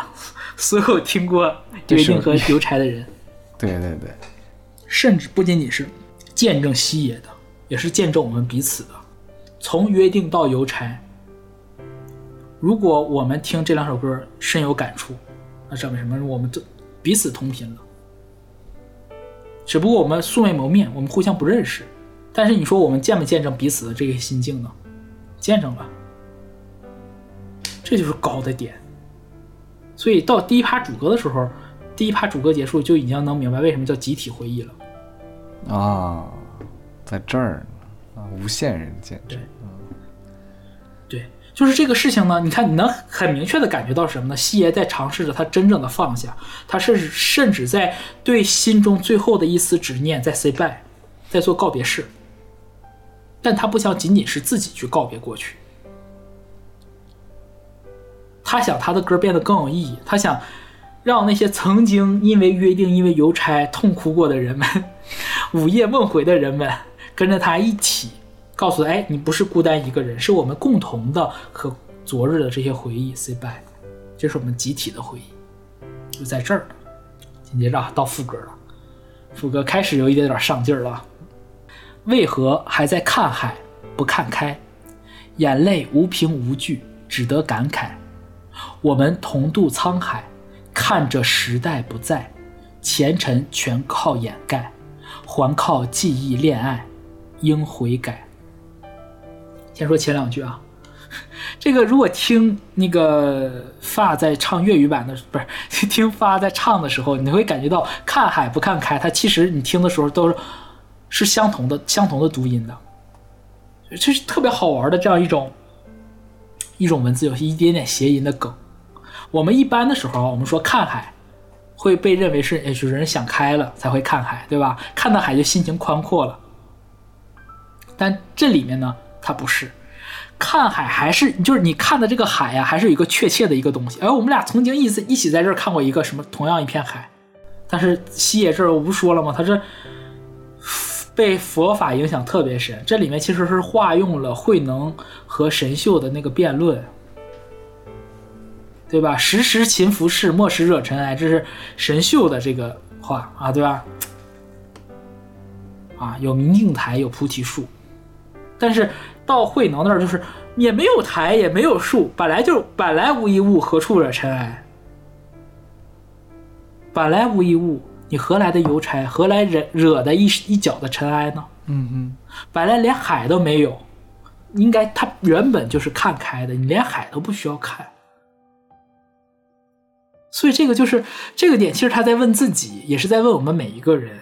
Speaker 2: 所有听过约定和邮差的人，
Speaker 1: 对对对，
Speaker 2: 甚至不仅仅是见证西爷的，也是见证我们彼此的。从约定到邮差，如果我们听这两首歌深有感触，那证明什么？我们都彼此同频了。只不过我们素未谋面，我们互相不认识，但是你说我们见没见证彼此的这个心境呢？见证了，这就是高的点。所以到第一趴主歌的时候，第一趴主歌结束就已经能明白为什么叫集体回忆了。
Speaker 1: 啊，在这儿呢啊，无限人见证
Speaker 2: 就是这个事情呢。你看，你能很明确的感觉到什么呢？西爷在尝试着他真正的放下，他甚至甚至在对心中最后的一丝执念在 say bye，在做告别式。但他不想仅仅是自己去告别过去，他想他的歌变得更有意义，他想让那些曾经因为约定、因为邮差痛哭过的人们，午夜梦回的人们，跟着他一起告诉他：哎，你不是孤单一个人，是我们共同的和昨日的这些回忆 say bye，这是我们集体的回忆，就在这儿。紧接着到副歌了，副歌开始有一点点上劲儿了。为何还在看海不看开？眼泪无凭无据，只得感慨。我们同渡沧海，看着时代不在，前尘全靠掩盖，还靠记忆恋爱，应悔改。先说前两句啊，这个如果听那个发在唱粤语版的，不是 听发在唱的时候，你会感觉到看海不看开，它其实你听的时候都是是相同的相同的读音的，这是特别好玩的这样一种一种文字游戏，一点点谐音的梗。我们一般的时候，我们说看海，会被认为是哎，就是人想开了才会看海，对吧？看到海就心情宽阔了。但这里面呢，它不是看海，还是就是你看的这个海呀、还是有一个确切的一个东西。哎，我们俩曾经一次一起在这儿看过一个什么同样一片海，但是西野这儿我不说了吗？他是被佛法影响特别深。这里面其实是化用了慧能和神秀的那个辩论，对吧？时时勤拂拭，莫使惹尘埃，这是神秀的这个话啊，对吧？啊，有明镜台，有菩提树，但是到慧能那儿就是也没有台，也没有树，本来就本来无一物，何处惹尘埃？本来无一物，你何来的邮差？何来惹惹的一一脚的尘埃呢？
Speaker 1: 嗯嗯，
Speaker 2: 本来连海都没有，应该它原本就是看开的，你连海都不需要看。所以这个就是这个点，其实他在问自己，也是在问我们每一个人，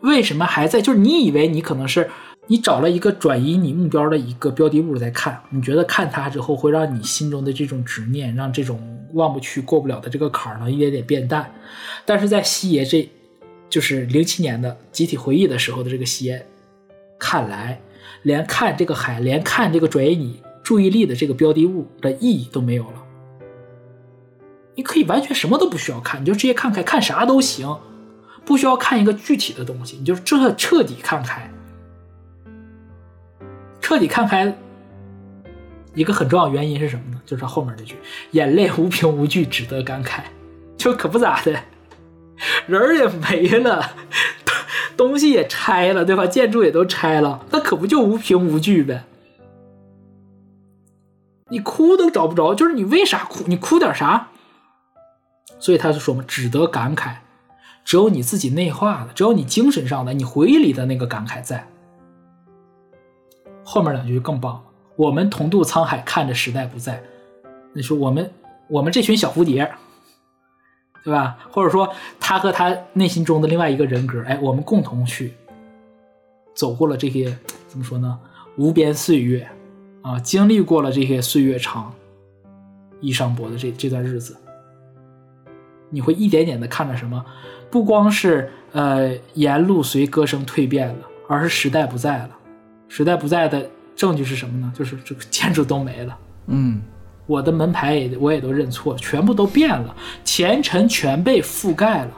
Speaker 2: 为什么还在？就是你以为你可能是你找了一个转移你目标的一个标的物在看，你觉得看它之后会让你心中的这种执念，让这种忘不去、过不了的这个坎儿呢一点点变淡。但是在西爷这，就是零七年的集体回忆的时候的这个西爷看来，连看这个海，连看这个转移你注意力的这个标的物的意义都没有了。你可以完全什么都不需要看，你就直接看开，看啥都行，不需要看一个具体的东西，你就这彻底看开。彻底看开，一个很重要原因是什么呢？就是后面这句“眼泪无凭无据，只得感慨”，就可不咋的，人儿也没了，东西也拆了，对吧？建筑也都拆了，那可不就无凭无据呗？你哭都找不着，就是你为啥哭？你哭点啥？所以他就说嘛，只得感慨，只有你自己内化的，只有你精神上的，你回忆里的那个感慨在。后面两句更棒了，我们同渡沧海，看着时代不在。你说我们我们这群小蝴蝶，对吧？或者说他和他内心中的另外一个人格，哎，我们共同去走过了这些怎么说呢？无边岁月啊，经历过了这些岁月长、衣裳薄的这这段日子。你会一点点的看着什么？不光是呃沿路随歌声蜕变了，而是时代不在了。时代不在的证据是什么呢？就是这个建筑都没了，
Speaker 1: 嗯，
Speaker 2: 我的门牌也我也都认错，全部都变了，前尘全被覆盖了。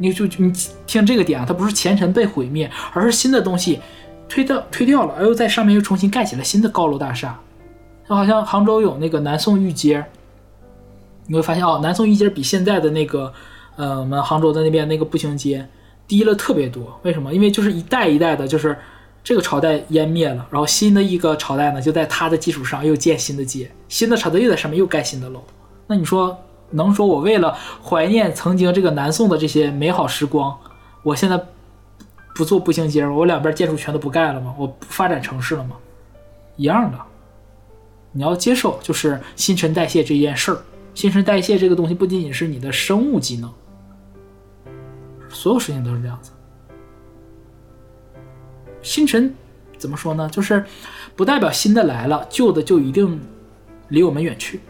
Speaker 2: 你就你听这个点啊，它不是前尘被毁灭，而是新的东西推掉推掉了，而又在上面又重新盖起了新的高楼大厦。就好像杭州有那个南宋御街，你会发现哦，南宋御街比现在的那个，呃，我们杭州的那边那个步行街低了特别多。为什么？因为就是一代一代的，就是这个朝代湮灭了，然后新的一个朝代呢，就在它的基础上又建新的街，新的朝代又在上面又盖新的楼。那你说，能说我为了怀念曾经这个南宋的这些美好时光，我现在不做步行街？我两边建筑全都不盖了吗？我不发展城市了吗？一样的。你要接受，就是新陈代谢这件事儿。新陈代谢这个东西不仅仅是你的生物机能，所有事情都是这样子。新陈怎么说呢？就是不代表新的来了，旧的就一定离我们远去。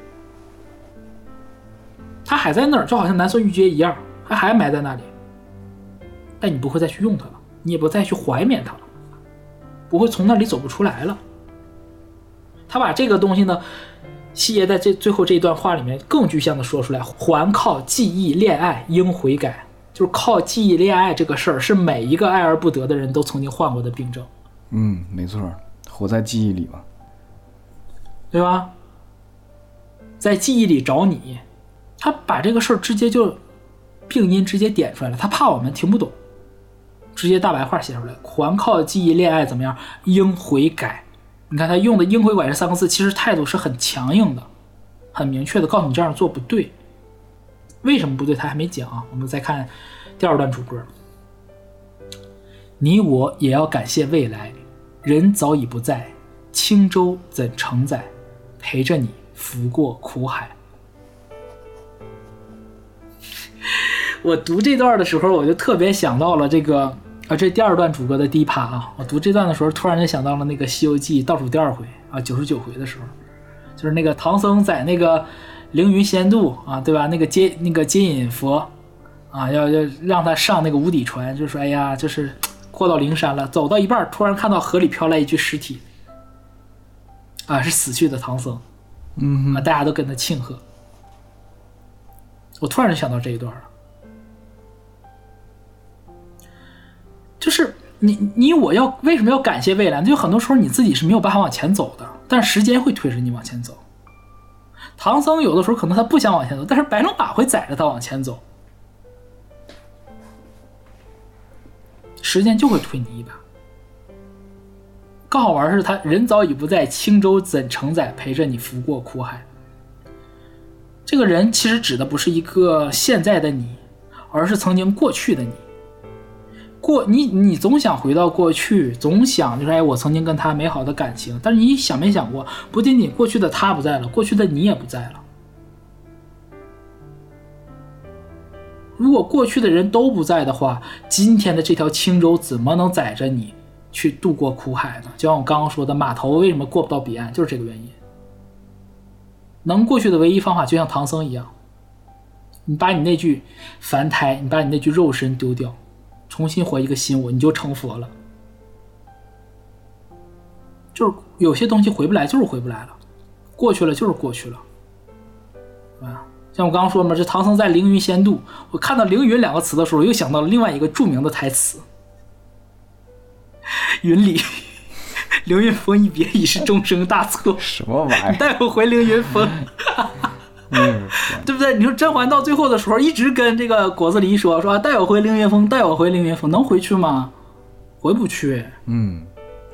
Speaker 2: 它还在那儿，就好像南宋御街一样，它还埋在那里。但你不会再去用它了，你也不再去怀缅它了，不会从那里走不出来了。他把这个东西呢，西爷在这最后这一段话里面更具象的说出来：还靠记忆恋爱应悔改，就是靠记忆恋爱这个事儿，是每一个爱而不得的人都曾经患过的病症，
Speaker 1: 嗯，没错，活在记忆里嘛。
Speaker 2: 对吧？在记忆里找你，他把这个事儿直接就病因直接点出来了，他怕我们听不懂，直接大白话写出来：还靠记忆恋爱怎么样？应悔改。你看他用的“应悔改”这三个字，其实态度是很强硬的，很明确的告诉你这样做不对。为什么不对？他还没讲啊。我们再看第二段主歌：你我也要感谢未来，人早已不在，轻舟怎承载，陪着你拂过苦海。我读这段的时候，我就特别想到了这个啊，这第二段主歌的第一趴啊。我读这段的时候，突然就想到了那个《西游记》倒数第二回啊，九十九回的时候，就是那个唐僧在那个凌云仙渡啊，对吧？那个接那个接引佛啊，要要让他上那个无底船，就说哎呀，就是过到灵山了，走到一半，突然看到河里飘来一具尸体，啊，是死去的唐僧，
Speaker 1: 嗯
Speaker 2: 啊，大家都跟他庆贺。我突然就想到这一段了，就是你你我要为什么要感谢未来？就很多时候你自己是没有办法往前走的，但是时间会推着你往前走。唐僧有的时候可能他不想往前走，但是白龙马会载着他往前走，时间就会推你一把。更好玩是他人早已不在，轻舟怎承载，陪着你拂过苦海。这个人其实指的不是一个现在的你，而是曾经过去的你。过你你总想回到过去，总想就是哎，我曾经跟他美好的感情，但是你想没想过，不仅仅过去的他不在了，过去的你也不在了。如果过去的人都不在的话，今天的这条轻舟怎么能载着你去渡过苦海呢？就像我刚刚说的，码头为什么过不到彼岸，就是这个原因。能过去的唯一方法，就像唐僧一样，你把你那具凡胎，你把你那具肉身丢掉，重新活一个新我，你就成佛了。就是有些东西回不来，就是回不来了，过去了就是过去了，是吧？像我刚刚说嘛，这唐僧在凌云仙渡，我看到“凌云”两个词的时候，又想到了另外一个著名的台词：“ 云里 凌云峰一别，已是终生大错。”
Speaker 1: 什么玩意儿？
Speaker 2: 带我回凌云峰，
Speaker 1: 嗯，
Speaker 2: 对不对？你说甄嬛到最后的时候，一直跟这个果子狸说说带我回凌云峰，带我回凌云峰，能回去吗？回不去，
Speaker 1: 嗯，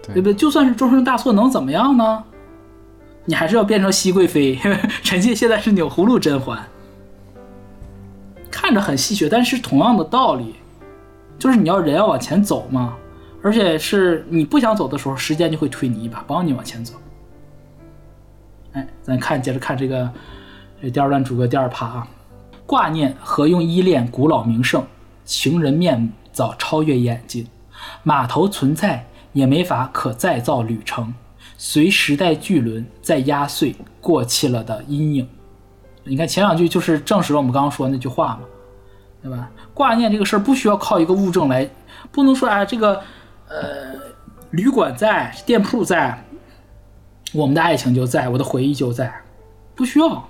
Speaker 2: 对不对？就算是终身大错，能怎么样呢？你还是要变成熹贵妃，臣妾现在是钮祜禄甄嬛，看着很戏谑，但是同样的道理，就是你要人要往前走嘛，而且是你不想走的时候，时间就会推你一把，帮你往前走。哎，咱看接着看这个这第二段主歌第二趴啊，挂念何用依恋古老名胜，情人面目早超越眼睛，码头存在也没法可再造旅程，随时代巨轮在压碎过气了的阴影。你看前两句就是证实了我们刚刚说的那句话嘛，对吧？挂念这个事儿不需要靠一个物证来，不能说哎这个呃旅馆在，店铺在，我们的爱情就在，我的回忆就在，不需要，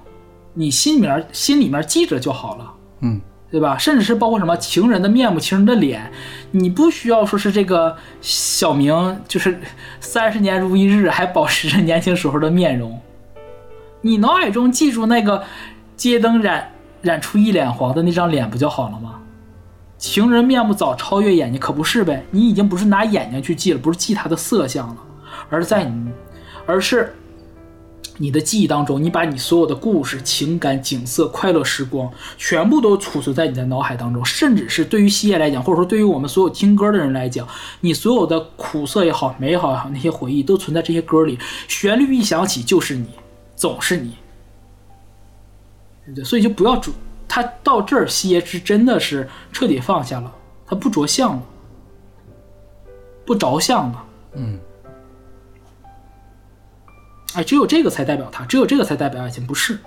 Speaker 2: 你心里面心里面记着就好了。
Speaker 1: 嗯，
Speaker 2: 对吧？甚至是包括什么情人的面目、情人的脸，你不需要说是这个小明就是三十年如一日，还保持着年轻时候的面容。你脑海中记住那个街灯染染出一脸黄的那张脸不就好了吗？情人面目早超越眼睛，可不是呗？你已经不是拿眼睛去记了，不是记他的色相了，而在你，而是你的记忆当中，你把你所有的故事、情感、景色、快乐时光，全部都储存在你的脑海当中，甚至是对于西叶来讲，或者说对于我们所有听歌的人来讲，你所有的苦涩也好、美好也好，那些回忆都存在这些歌里，旋律一响起就是你，总是你，对不对？所以就不要主，他到这儿，西叶是真的是彻底放下了，他不着相了，不着相了。嗯哎，只有这个才代表他，只有这个才代表爱情，不是？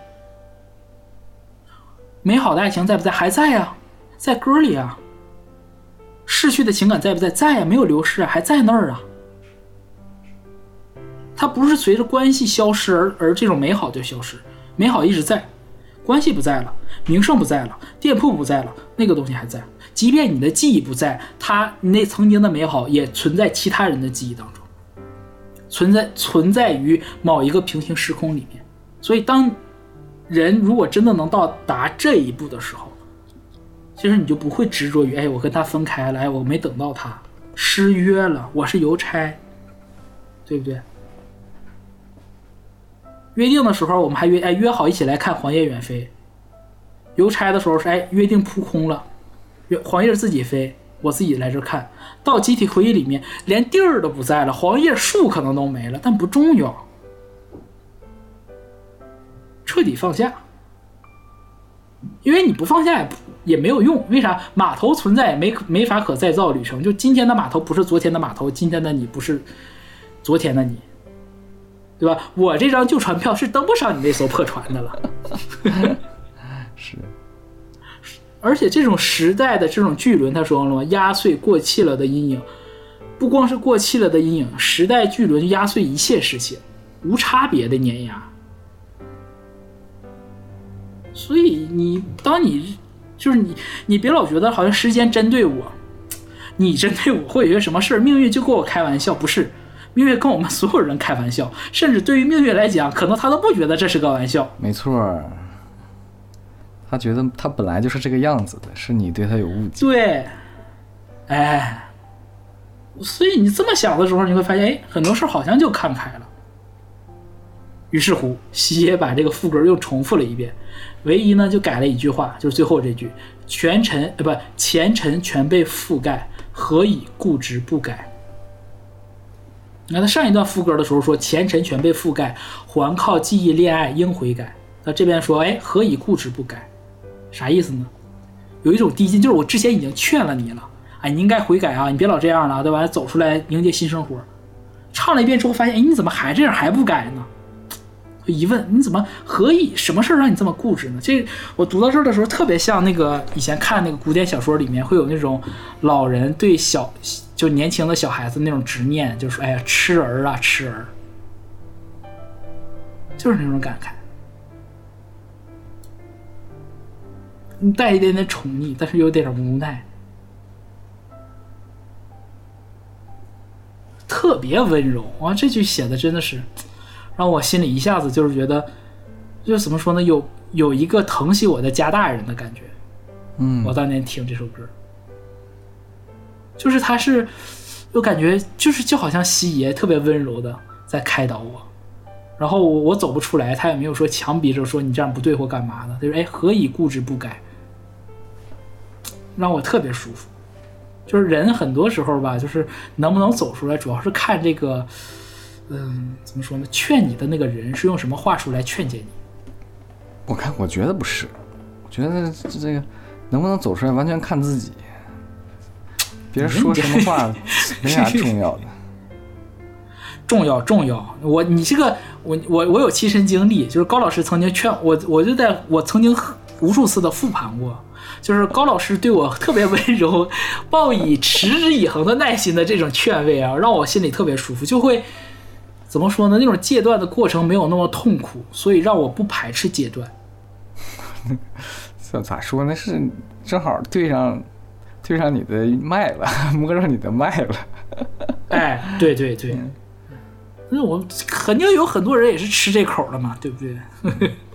Speaker 2: 美好的爱情在不在？还在呀、在歌里啊。逝去的情感在不在？在呀、没有流失，还在那儿啊。它不是随着关系消失而而这种美好就消失，美好一直在，关系不在了，名声不在了，店铺不在了，那个东西还在。即便你的记忆不在，它那曾经的美好也存在其他人的记忆当中。存在存在于某一个平行时空里面。所以，当人如果真的能到达这一步的时候，其实你就不会执着于哎，我跟他分开了，哎，我没等到他，失约了，我是邮差，对不对？约定的时候，我们还约哎约好一起来看《黄叶远飞》，邮差的时候是哎约定扑空了，黄叶自己飞，我自己来这看。到集体回忆里面，连地儿都不在了，黄叶树可能都没了，但不重要，彻底放下。因为你不放下也也没有用，为啥？码头存在没没法可再造旅程。就今天的码头不是昨天的码头，今天的你不是昨天的你，对吧？我这张旧船票是登不上你那艘破船的了。而且这种时代的这种巨轮，他说了吗？压碎过气了的阴影，不光是过气了的阴影，时代巨轮压碎一切事情，无差别的碾压。所以你当你就是你，你别老觉得好像时间针对我，你针对我会有些什么事儿，命运就跟我开玩笑，不是？命运跟我们所有人开玩笑，甚至对于命运来讲，可能他都不觉得这是个玩笑。
Speaker 1: 没错，他觉得他本来就是这个样子的，是你对他有误解。
Speaker 2: 对，哎，所以你这么想的时候，你会发现，哎，很多事好像就看开了。于是乎，西野把这个副歌又重复了一遍，唯一呢就改了一句话，就是最后这句：“全尘呃不前尘全被覆盖，何以固执不改？”你看他上一段副歌的时候说前尘全被覆盖，还靠记忆恋爱应悔改。那这边说，哎，何以固执不改？啥意思呢？有一种递进，就是我之前已经劝了你了，哎，你应该悔改啊，你别老这样了，对吧？走出来迎接新生活。唱了一遍之后，发现，哎，你怎么还这样，还不改呢？疑问，你怎么何以什么事儿让你这么固执呢？这我读到这儿的时候，特别像那个以前看那个古典小说里面会有那种老人对小就年轻的小孩子那种执念，就是说，哎呀，痴儿啊，痴儿，就是那种感慨。带一点点宠溺，但是有点无奈，特别温柔啊！这句写的真的是让我心里一下子就是觉得，就是怎么说呢，有有一个疼惜我的家大人的感觉。
Speaker 1: 嗯
Speaker 2: 我当年听这首歌，就是他是，我感觉就是就好像西爷特别温柔的在开导我，然后我我走不出来，他也没有说强逼着说你这样不对或干嘛的，他说哎何以固执不改，让我特别舒服。就是人很多时候吧，就是能不能走出来，主要是看这个，嗯，怎么说呢？劝你的那个人是用什么话术来劝解你。
Speaker 1: 我看，我觉得不是，我觉得这这个能不能走出来，完全看自己。别人说什么话 没啥重要的。
Speaker 2: 重要重要，我你这个我我我有亲身经历，就是高老师曾经劝我，我就在我曾经无数次的复盘过，就是高老师对我特别温柔，报以持之以恒的耐心的这种劝慰啊，让我心里特别舒服，就会怎么说呢？那种戒断的过程没有那么痛苦，所以让我不排斥戒断。
Speaker 1: 这咋说呢？是正好对上对上你的脉了，摸上你的脉了。
Speaker 2: 哎，对对对，那我肯定有很多人也是吃这口的嘛，对不对？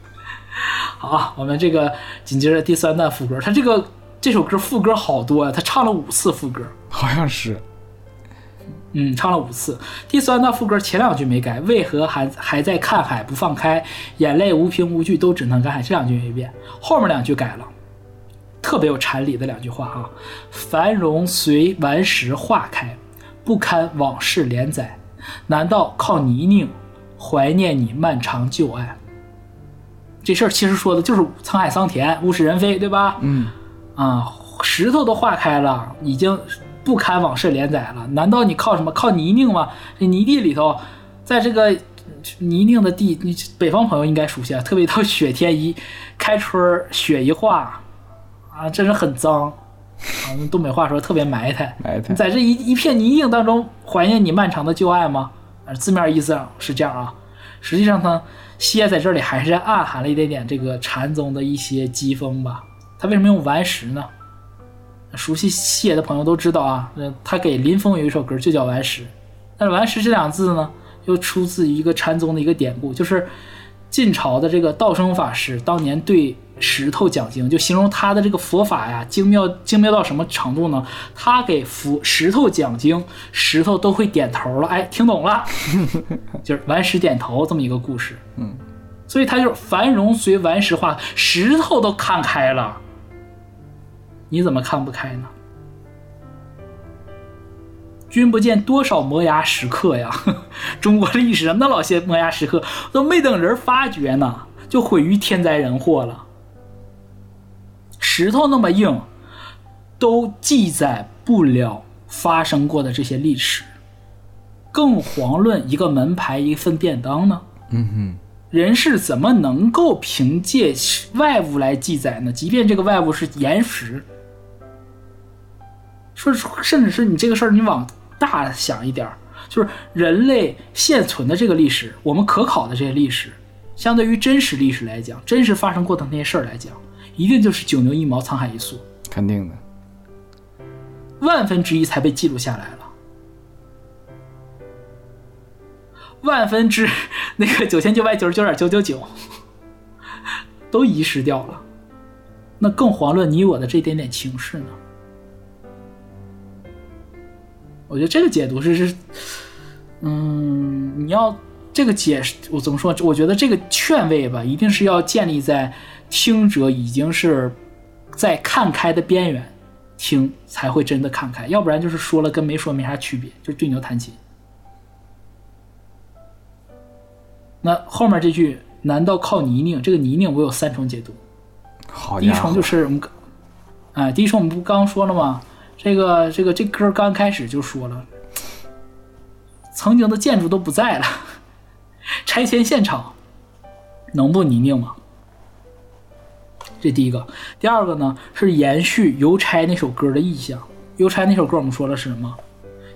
Speaker 2: 好啊，我们这个紧接着第三段副歌，他这个这首歌副歌好多呀、他唱了五次副歌，
Speaker 1: 好像是，
Speaker 2: 嗯，唱了五次。第三段副歌前两句没改，为何还还在看海不放开？眼泪无凭无据，都只能干海。这两句没变，后面两句改了，特别有禅理的两句话啊：繁荣随顽石化开，不堪往事连载。难道靠泥泞怀念你漫长旧爱？这事儿其实说的就是沧海桑田，物是人非，对吧？
Speaker 1: 嗯，
Speaker 2: 啊，石头都化开了，已经不堪往事连载了。难道你靠什么？靠泥泞吗？这泥地里头，在这个泥泞的地，你北方朋友应该熟悉啊，特别到雪天一开春儿雪一化，啊，真是很脏。啊，用东北话说特别埋汰。
Speaker 1: 埋汰
Speaker 2: 在这一一片泥泞当中怀念你漫长的旧爱吗？啊，字面意思上是这样啊，实际上呢，蝎在这里还是暗含了一点点这个禅宗的一些机锋吧。他为什么用顽石呢？熟悉谢的朋友都知道啊，他给林峰有一首歌就叫《顽石》，但是“顽石”这两个字呢，又出自于一个禅宗的一个典故，就是晋朝的这个道生法师当年对石头讲经，就形容他的这个佛法呀精妙精妙到什么程度呢？他给佛石头讲经，石头都会点头了，哎，听懂了，就是顽石点头这么一个故事。
Speaker 1: 嗯，
Speaker 2: 所以他就是繁荣随顽石化，石头都看开了，你怎么看不开呢？君不见多少磨牙时刻呀！中国历史上那老些磨牙时刻都没等人发觉呢，就毁于天灾人祸了。石头那么硬，都记载不了发生过的这些历史，更遑论一个门牌、一份便当呢？
Speaker 1: 嗯哼，
Speaker 2: 人是怎么能够凭借外物来记载呢？即便这个外物是岩石，说甚至是你这个事儿，你往大想一点儿，就是人类现存的这个历史，我们可考的这些历史，相对于真实历史来讲，真实发生过的那些事儿来讲，一定就是九牛一毛，沧海一粟。
Speaker 1: 肯定的。
Speaker 2: 万分之一才被记录下来了，万分之那个九千九百九十九点九九九都遗失掉了，那更遑论你我的这点点情事呢？我觉得这个解读是是，嗯，你要这个解释，我怎么说？我觉得这个劝慰吧，一定是要建立在听者已经是在看开的边缘听，才会真的看开，要不然就是说了跟没说没啥区别，就是对牛弹琴。那后面这句“难道靠泥泞”，这个泥泞我有三重解读。第一重就是我们刚，哎，第一重我们不刚说了吗？这个这个这歌刚开始就说了，曾经的建筑都不在了，拆迁现场能不泥泞吗？这第一个，第二个呢是延续邮差那首歌的意象。邮差那首歌我们说了是什么？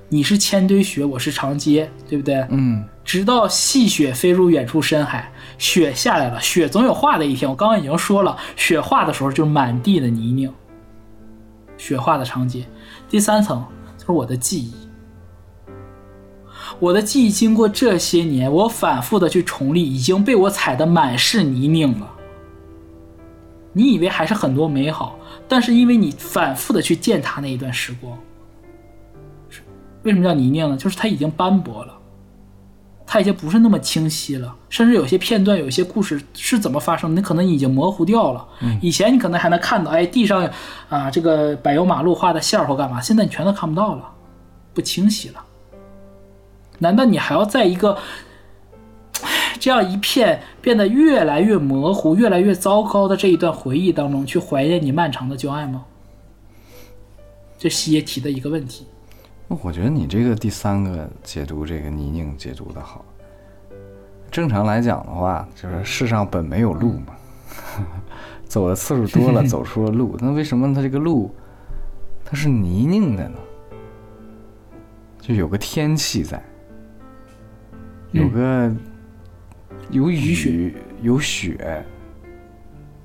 Speaker 2: 你是千堆雪，我是长街，对不对？
Speaker 1: 嗯，
Speaker 2: 直到细雪飞入远处深海，雪下来了，雪总有化的一天。我刚刚已经说了，雪化的时候就是满地的泥泞，雪化的长街。第三层就是我的记忆，我的记忆经过这些年，我反复的去重历，已经被我踩得满是泥泞了。你以为还是很多美好，但是因为你反复的去践踏那一段时光，是为什么叫泥泞呢？就是它已经斑驳了。它已经不是那么清晰了，甚至有些片段、有些故事是怎么发生的，你可能已经模糊掉了。以前你可能还能看到，哎，地上啊这个柏油马路画的线儿或干嘛，现在你全都看不到了，不清晰了。难道你还要在一个唉这样一片变得越来越模糊、越来越糟糕的这一段回忆当中去怀念你漫长的旧爱吗？这西野提的一个问题。
Speaker 1: 我觉得你这个第三个解读这个泥泞解读的好。正常来讲的话，就是世上本没有路嘛，走的次数多了，走出了路。那为什么它这个路它是泥泞的呢？就有个天气在，有个有雨
Speaker 2: 雪。
Speaker 1: 有雪，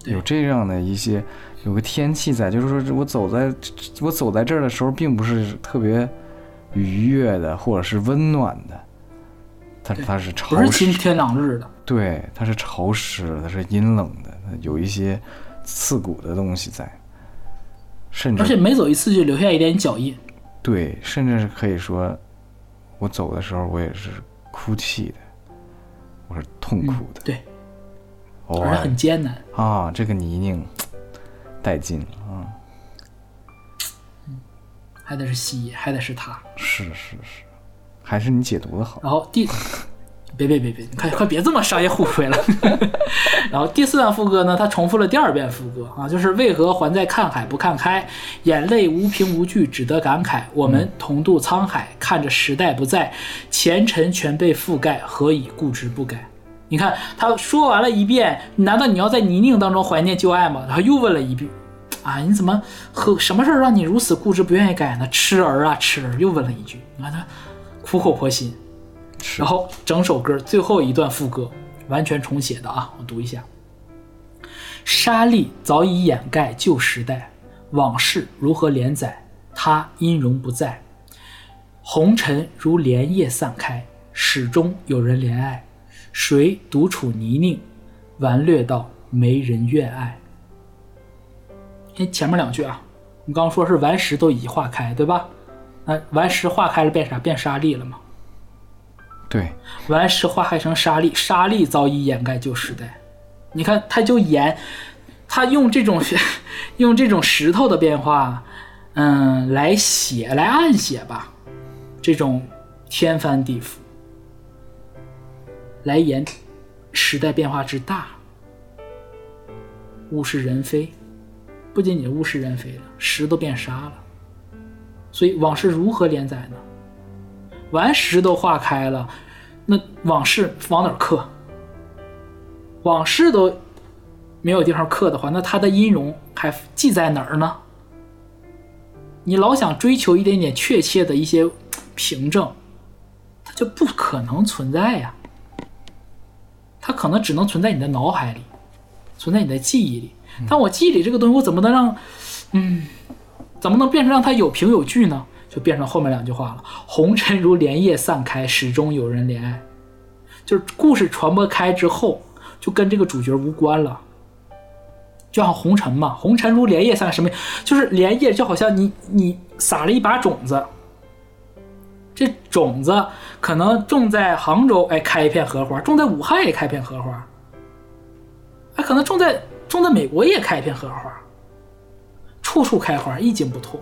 Speaker 1: 有这样的一些有个天气在，就是说我走在我走在这儿的时候，并不是特别愉悦的，或者是温暖的，它
Speaker 2: 对
Speaker 1: 它是潮湿，
Speaker 2: 是晴天朗日的，
Speaker 1: 对，它是潮湿，它是阴冷的，它有一些刺骨的东西在，甚至
Speaker 2: 而且每走一次就留下一点脚印。
Speaker 1: 对，甚至是可以说，我走的时候我也是哭泣的，我是痛苦的，
Speaker 2: 对，
Speaker 1: 哦
Speaker 2: 而且很艰难。
Speaker 1: 啊，这个泥泞带劲了啊！
Speaker 2: 还得是西医，还得是他。
Speaker 1: 是是是，还是你解读的好。
Speaker 2: 然后第，别别别别，你快快别这么商业互吹了。然后第四段副歌呢，他重复了第二遍副歌啊，就是为何还在看海不看开，眼泪无凭无据，只得感慨，我们同渡沧海，看着时代不在，前尘全被覆盖，何以固执不改？你看他说完了一遍，难道你要在泥泞当中怀念旧爱吗？然后又问了一句。啊，你怎么和什么事儿让你如此固执不愿意改呢？痴儿啊痴儿，又问了一句。你看他苦口婆心，然后整首歌最后一段副歌完全重写的啊，我读一下：沙砾早已掩盖旧时代，往事如何连载？他音容不在，红尘如莲叶散开，始终有人怜爱。谁独处泥泞，顽劣到没人愿爱？哎，前面两句啊，我们刚刚说是顽石都已化开，对吧？那顽石化开了变啥？变沙砾了吗？
Speaker 1: 对，
Speaker 2: 顽石化开成沙砾，沙砾早已掩盖旧时代。你看，他就演，他用这种 用这种石头的变化，嗯，来写来暗写吧，这种天翻地覆，来演时代变化之大，物是人非，不仅仅物是人非了，石都变沙了。所以往事如何连载呢？顽石都化开了，那往事往哪儿刻？往事都没有地方刻的话，那它的音容还记在哪儿呢？你老想追求一点点确切的一些凭证，它就不可能存在呀。它可能只能存在你的脑海里，存在你的记忆里。但我记忆里这个东西，我怎么能让，嗯，怎么能变成让它有凭有据呢？就变成后面两句话了：红尘如莲叶散开，始终有人怜爱。就是故事传播开之后，就跟这个主角无关了。就像红尘嘛，红尘如莲叶散，什么？就是莲叶就好像你你撒了一把种子，这种子可能种在杭州，哎，开一片荷花；种在武汉也开一片荷花，哎，可能种在种在美国也开一片荷花，处处开花，意境不同。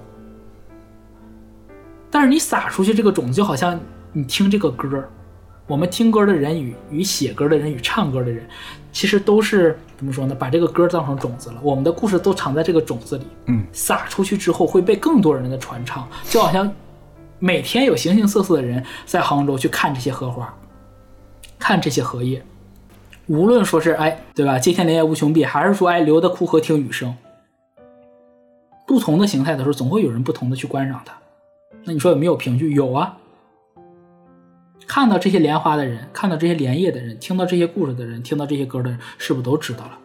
Speaker 2: 但是你撒出去这个种子，就好像你听这个歌，我们听歌的人与与写歌的人与唱歌的人，其实都是怎么说呢？把这个歌当成种子了，我们的故事都藏在这个种子里。
Speaker 1: 嗯，
Speaker 2: 撒出去之后会被更多人的传唱，就好像每天有形形色色的人在杭州去看这些荷花，看这些荷叶，无论说是哎，对吧？接天莲叶无穷碧，还是说哎，留得枯荷听雨声，不同的形态的时候，总会有人不同的去观赏它。那你说有没有凭据？有啊。看到这些莲花的人，看到这些莲叶的人，听到这些故事的人，听到这些歌的人，是不是都知道了？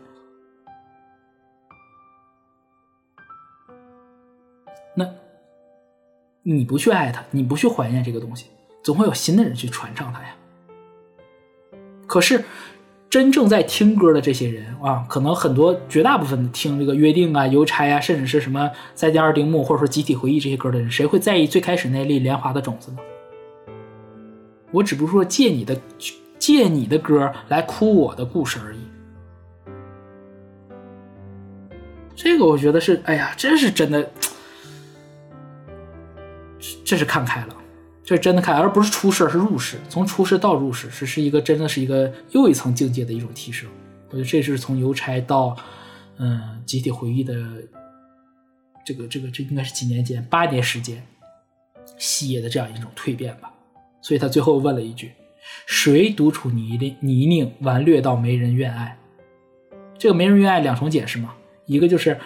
Speaker 2: 那，你不去爱它，你不去怀念这个东西，总会有新的人去传唱它呀。可是，真正在听歌的这些人啊，可能很多绝大部分听这个约定啊、邮差啊，甚至是什么再见二丁目或者说集体回忆这些歌的人，谁会在意最开始那粒莲花的种子呢？我只不过借你的借你的歌来哭我的故事而已。这个我觉得是，哎呀，这是真的，这是看开了，这是真的看，而不是出世，是入世。从出世到入世，是是一个真的是一个又一层境界的一种提升。我觉得这是从邮差到嗯集体回忆的这个这个这应该是几年间，八年时间，西野的这样一种蜕变吧。所以他最后问了一句：“谁独处泥泞泥泞，顽劣到没人愿爱？”这个没人愿爱两重解释嘛，一个就是，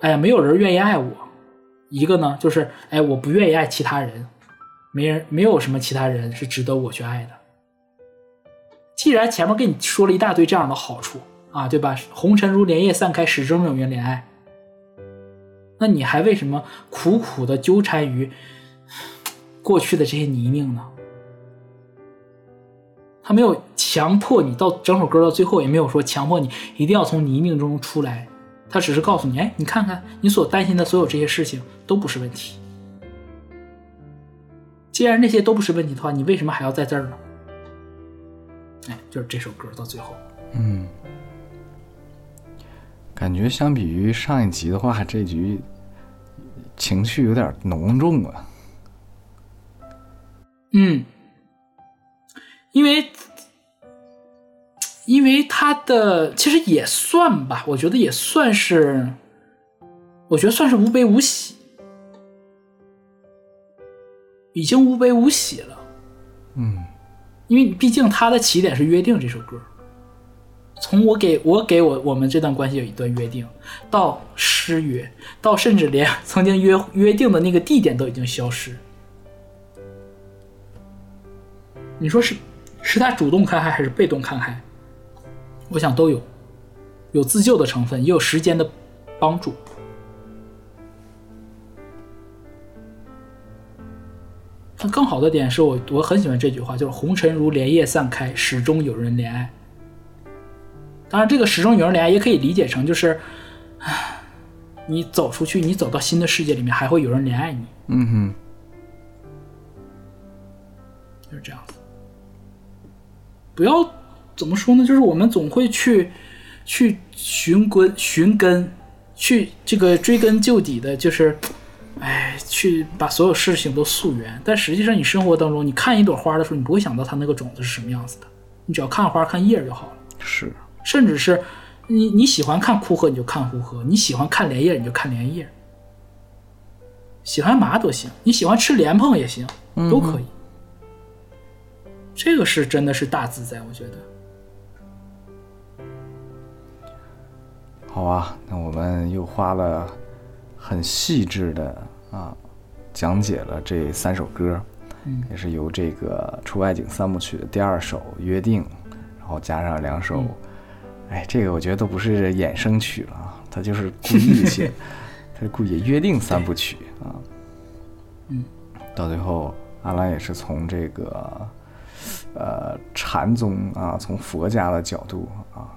Speaker 2: 哎呀，没有人愿意爱我；一个呢，就是，哎，我不愿意爱其他人，没人，没有什么其他人是值得我去爱的。既然前面跟你说了一大堆这样的好处啊，对吧？红尘如莲叶散开，始终有人怜爱。那你还为什么苦苦的纠缠于过去的这些泥泞呢？他没有强迫你到整首歌到最后，也没有说强迫你一定要从泥泞中出来，他只是告诉你，哎，你看看你所担心的所有这些事情都不是问题。既然那些都不是问题的话，你为什么还要在这儿呢？哎，就是这首歌到最后，
Speaker 1: 嗯，感觉相比于上一集的话，这局情绪有点浓重啊。
Speaker 2: 嗯，因为因为他的其实也算吧，我觉得也算是，我觉得算是无悲无喜，已经无悲无喜了。
Speaker 1: 嗯，
Speaker 2: 因为毕竟他的起点是《约定》这首歌，从我给我给我我们这段关系有一段约定，到失约，到甚至连曾经约约定的那个地点都已经消失。你说是是他主动看开还是被动看开？我想都有，有自救的成分，也有时间的帮助。但更好的点是我我很喜欢这句话，就是“红尘如莲叶散开，始终有人怜爱”。当然，这个“始终有人怜爱”也可以理解成就是，唉，你走出去，你走到新的世界里面，还会有人怜爱你，
Speaker 1: 嗯哼，
Speaker 2: 就是这样子。不要怎么说呢？就是我们总会去去寻根寻根，去这个追根究底的，就是，哎，去把所有事情都溯源。但实际上，你生活当中，你看一朵花的时候，你不会想到它那个种子是什么样子的，你只要看花看叶就好了。
Speaker 1: 是，
Speaker 2: 甚至是你你喜欢看枯荷，你就看枯荷；你喜欢看莲叶，你就看莲叶。喜欢麻都行，你喜欢吃莲蓬也行，都可以。这个是真的是大自在，我觉得。
Speaker 1: 好啊，那我们又花了很细致的啊讲解了这三首歌，
Speaker 2: 嗯。
Speaker 1: 也是由这个出外景三部曲的第二首《约定》，然后加上两首，
Speaker 2: 嗯。
Speaker 1: 哎，这个我觉得都不是衍生曲了啊，它就是故意 写，他是故意约定三部曲啊，
Speaker 2: 嗯，
Speaker 1: 到最后阿兰也是从这个呃禅宗啊，从佛家的角度啊，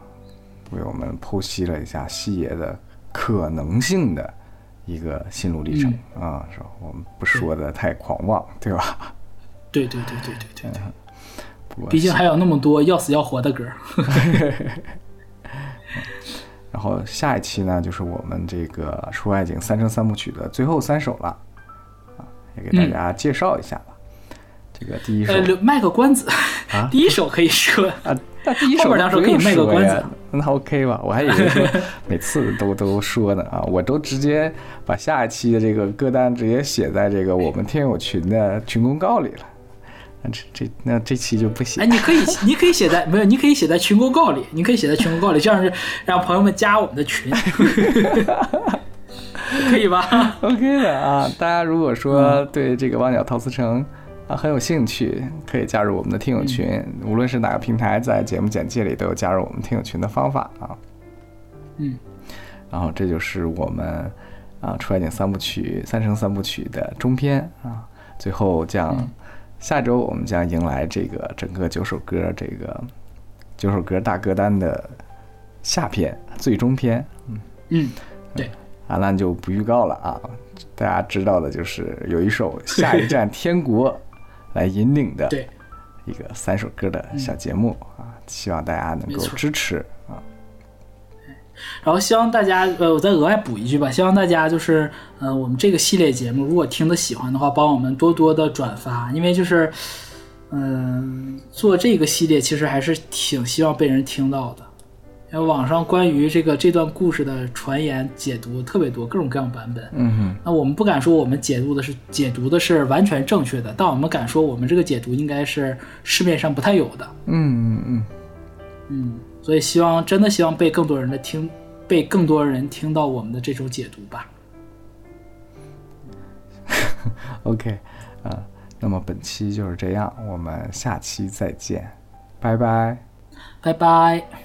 Speaker 1: 为我们剖析了一下西爷的可能性的一个心路历程、啊，是吧？我们不说的太狂妄，对吧？
Speaker 2: 对对对对对对对，
Speaker 1: 不过
Speaker 2: 毕竟还有那么多要死要活的歌。
Speaker 1: 然后下一期呢，就是我们这个《出外景三生三部曲》的最后三首了，啊，也给大家介绍一下吧。这个第一首
Speaker 2: 呃，卖个关子，
Speaker 1: 啊
Speaker 2: 第一首可以说，
Speaker 1: 啊，那第一首
Speaker 2: 后边两首可以卖个关子
Speaker 1: 那 OK 吧？我还以为说 每次都都说呢啊，我都直接把下一期的这个歌单直接写在这个我们听友群的群公告里了。那这这那这期就不写。
Speaker 2: 哎，你可以，你可以写在没有，你可以写在群公告里，你可以写在群公告里，这样是让朋友们加我们的群，可以吧
Speaker 1: ？OK 的啊，大家如果说对这个旺角陶瓷城啊很有兴趣，可以加入我们的听友群，无论是哪个平台，在节目简介里都有加入我们听友群的方法啊。
Speaker 2: 嗯，
Speaker 1: 然后这就是我们啊《出外景三部曲》三生三部曲的中篇啊，最后将、下周我们将迎来这个整个九首歌这个九首歌大歌单的下篇最终篇。
Speaker 2: 嗯，对，
Speaker 1: 阿兰就不预告了啊，大家知道的就是有一首《下一站天国》来引领的
Speaker 2: 对，
Speaker 1: 一个三首歌的小节目啊，希望大家能够支持啊。
Speaker 2: 然后希望大家，呃，我再额外补一句吧，希望大家就是，呃，我们这个系列节目，如果听得喜欢的话，帮我们多多的转发，因为就是，嗯、做这个系列其实还是挺希望被人听到的。网上关于这个这段故事的传言解读特别多，各种各样版本。
Speaker 1: 嗯
Speaker 2: 那我们不敢说我们解读的是解读的是完全正确的，但我们敢说我们这个解读应该是市面上不太有的。
Speaker 1: 嗯，嗯嗯
Speaker 2: 嗯，所以希望真的希望被更多人的听，被更多人听到我们的这种解读吧。
Speaker 1: 嗯，OK 啊，那么本期就是这样，我们下期再见，拜拜。
Speaker 2: 拜拜。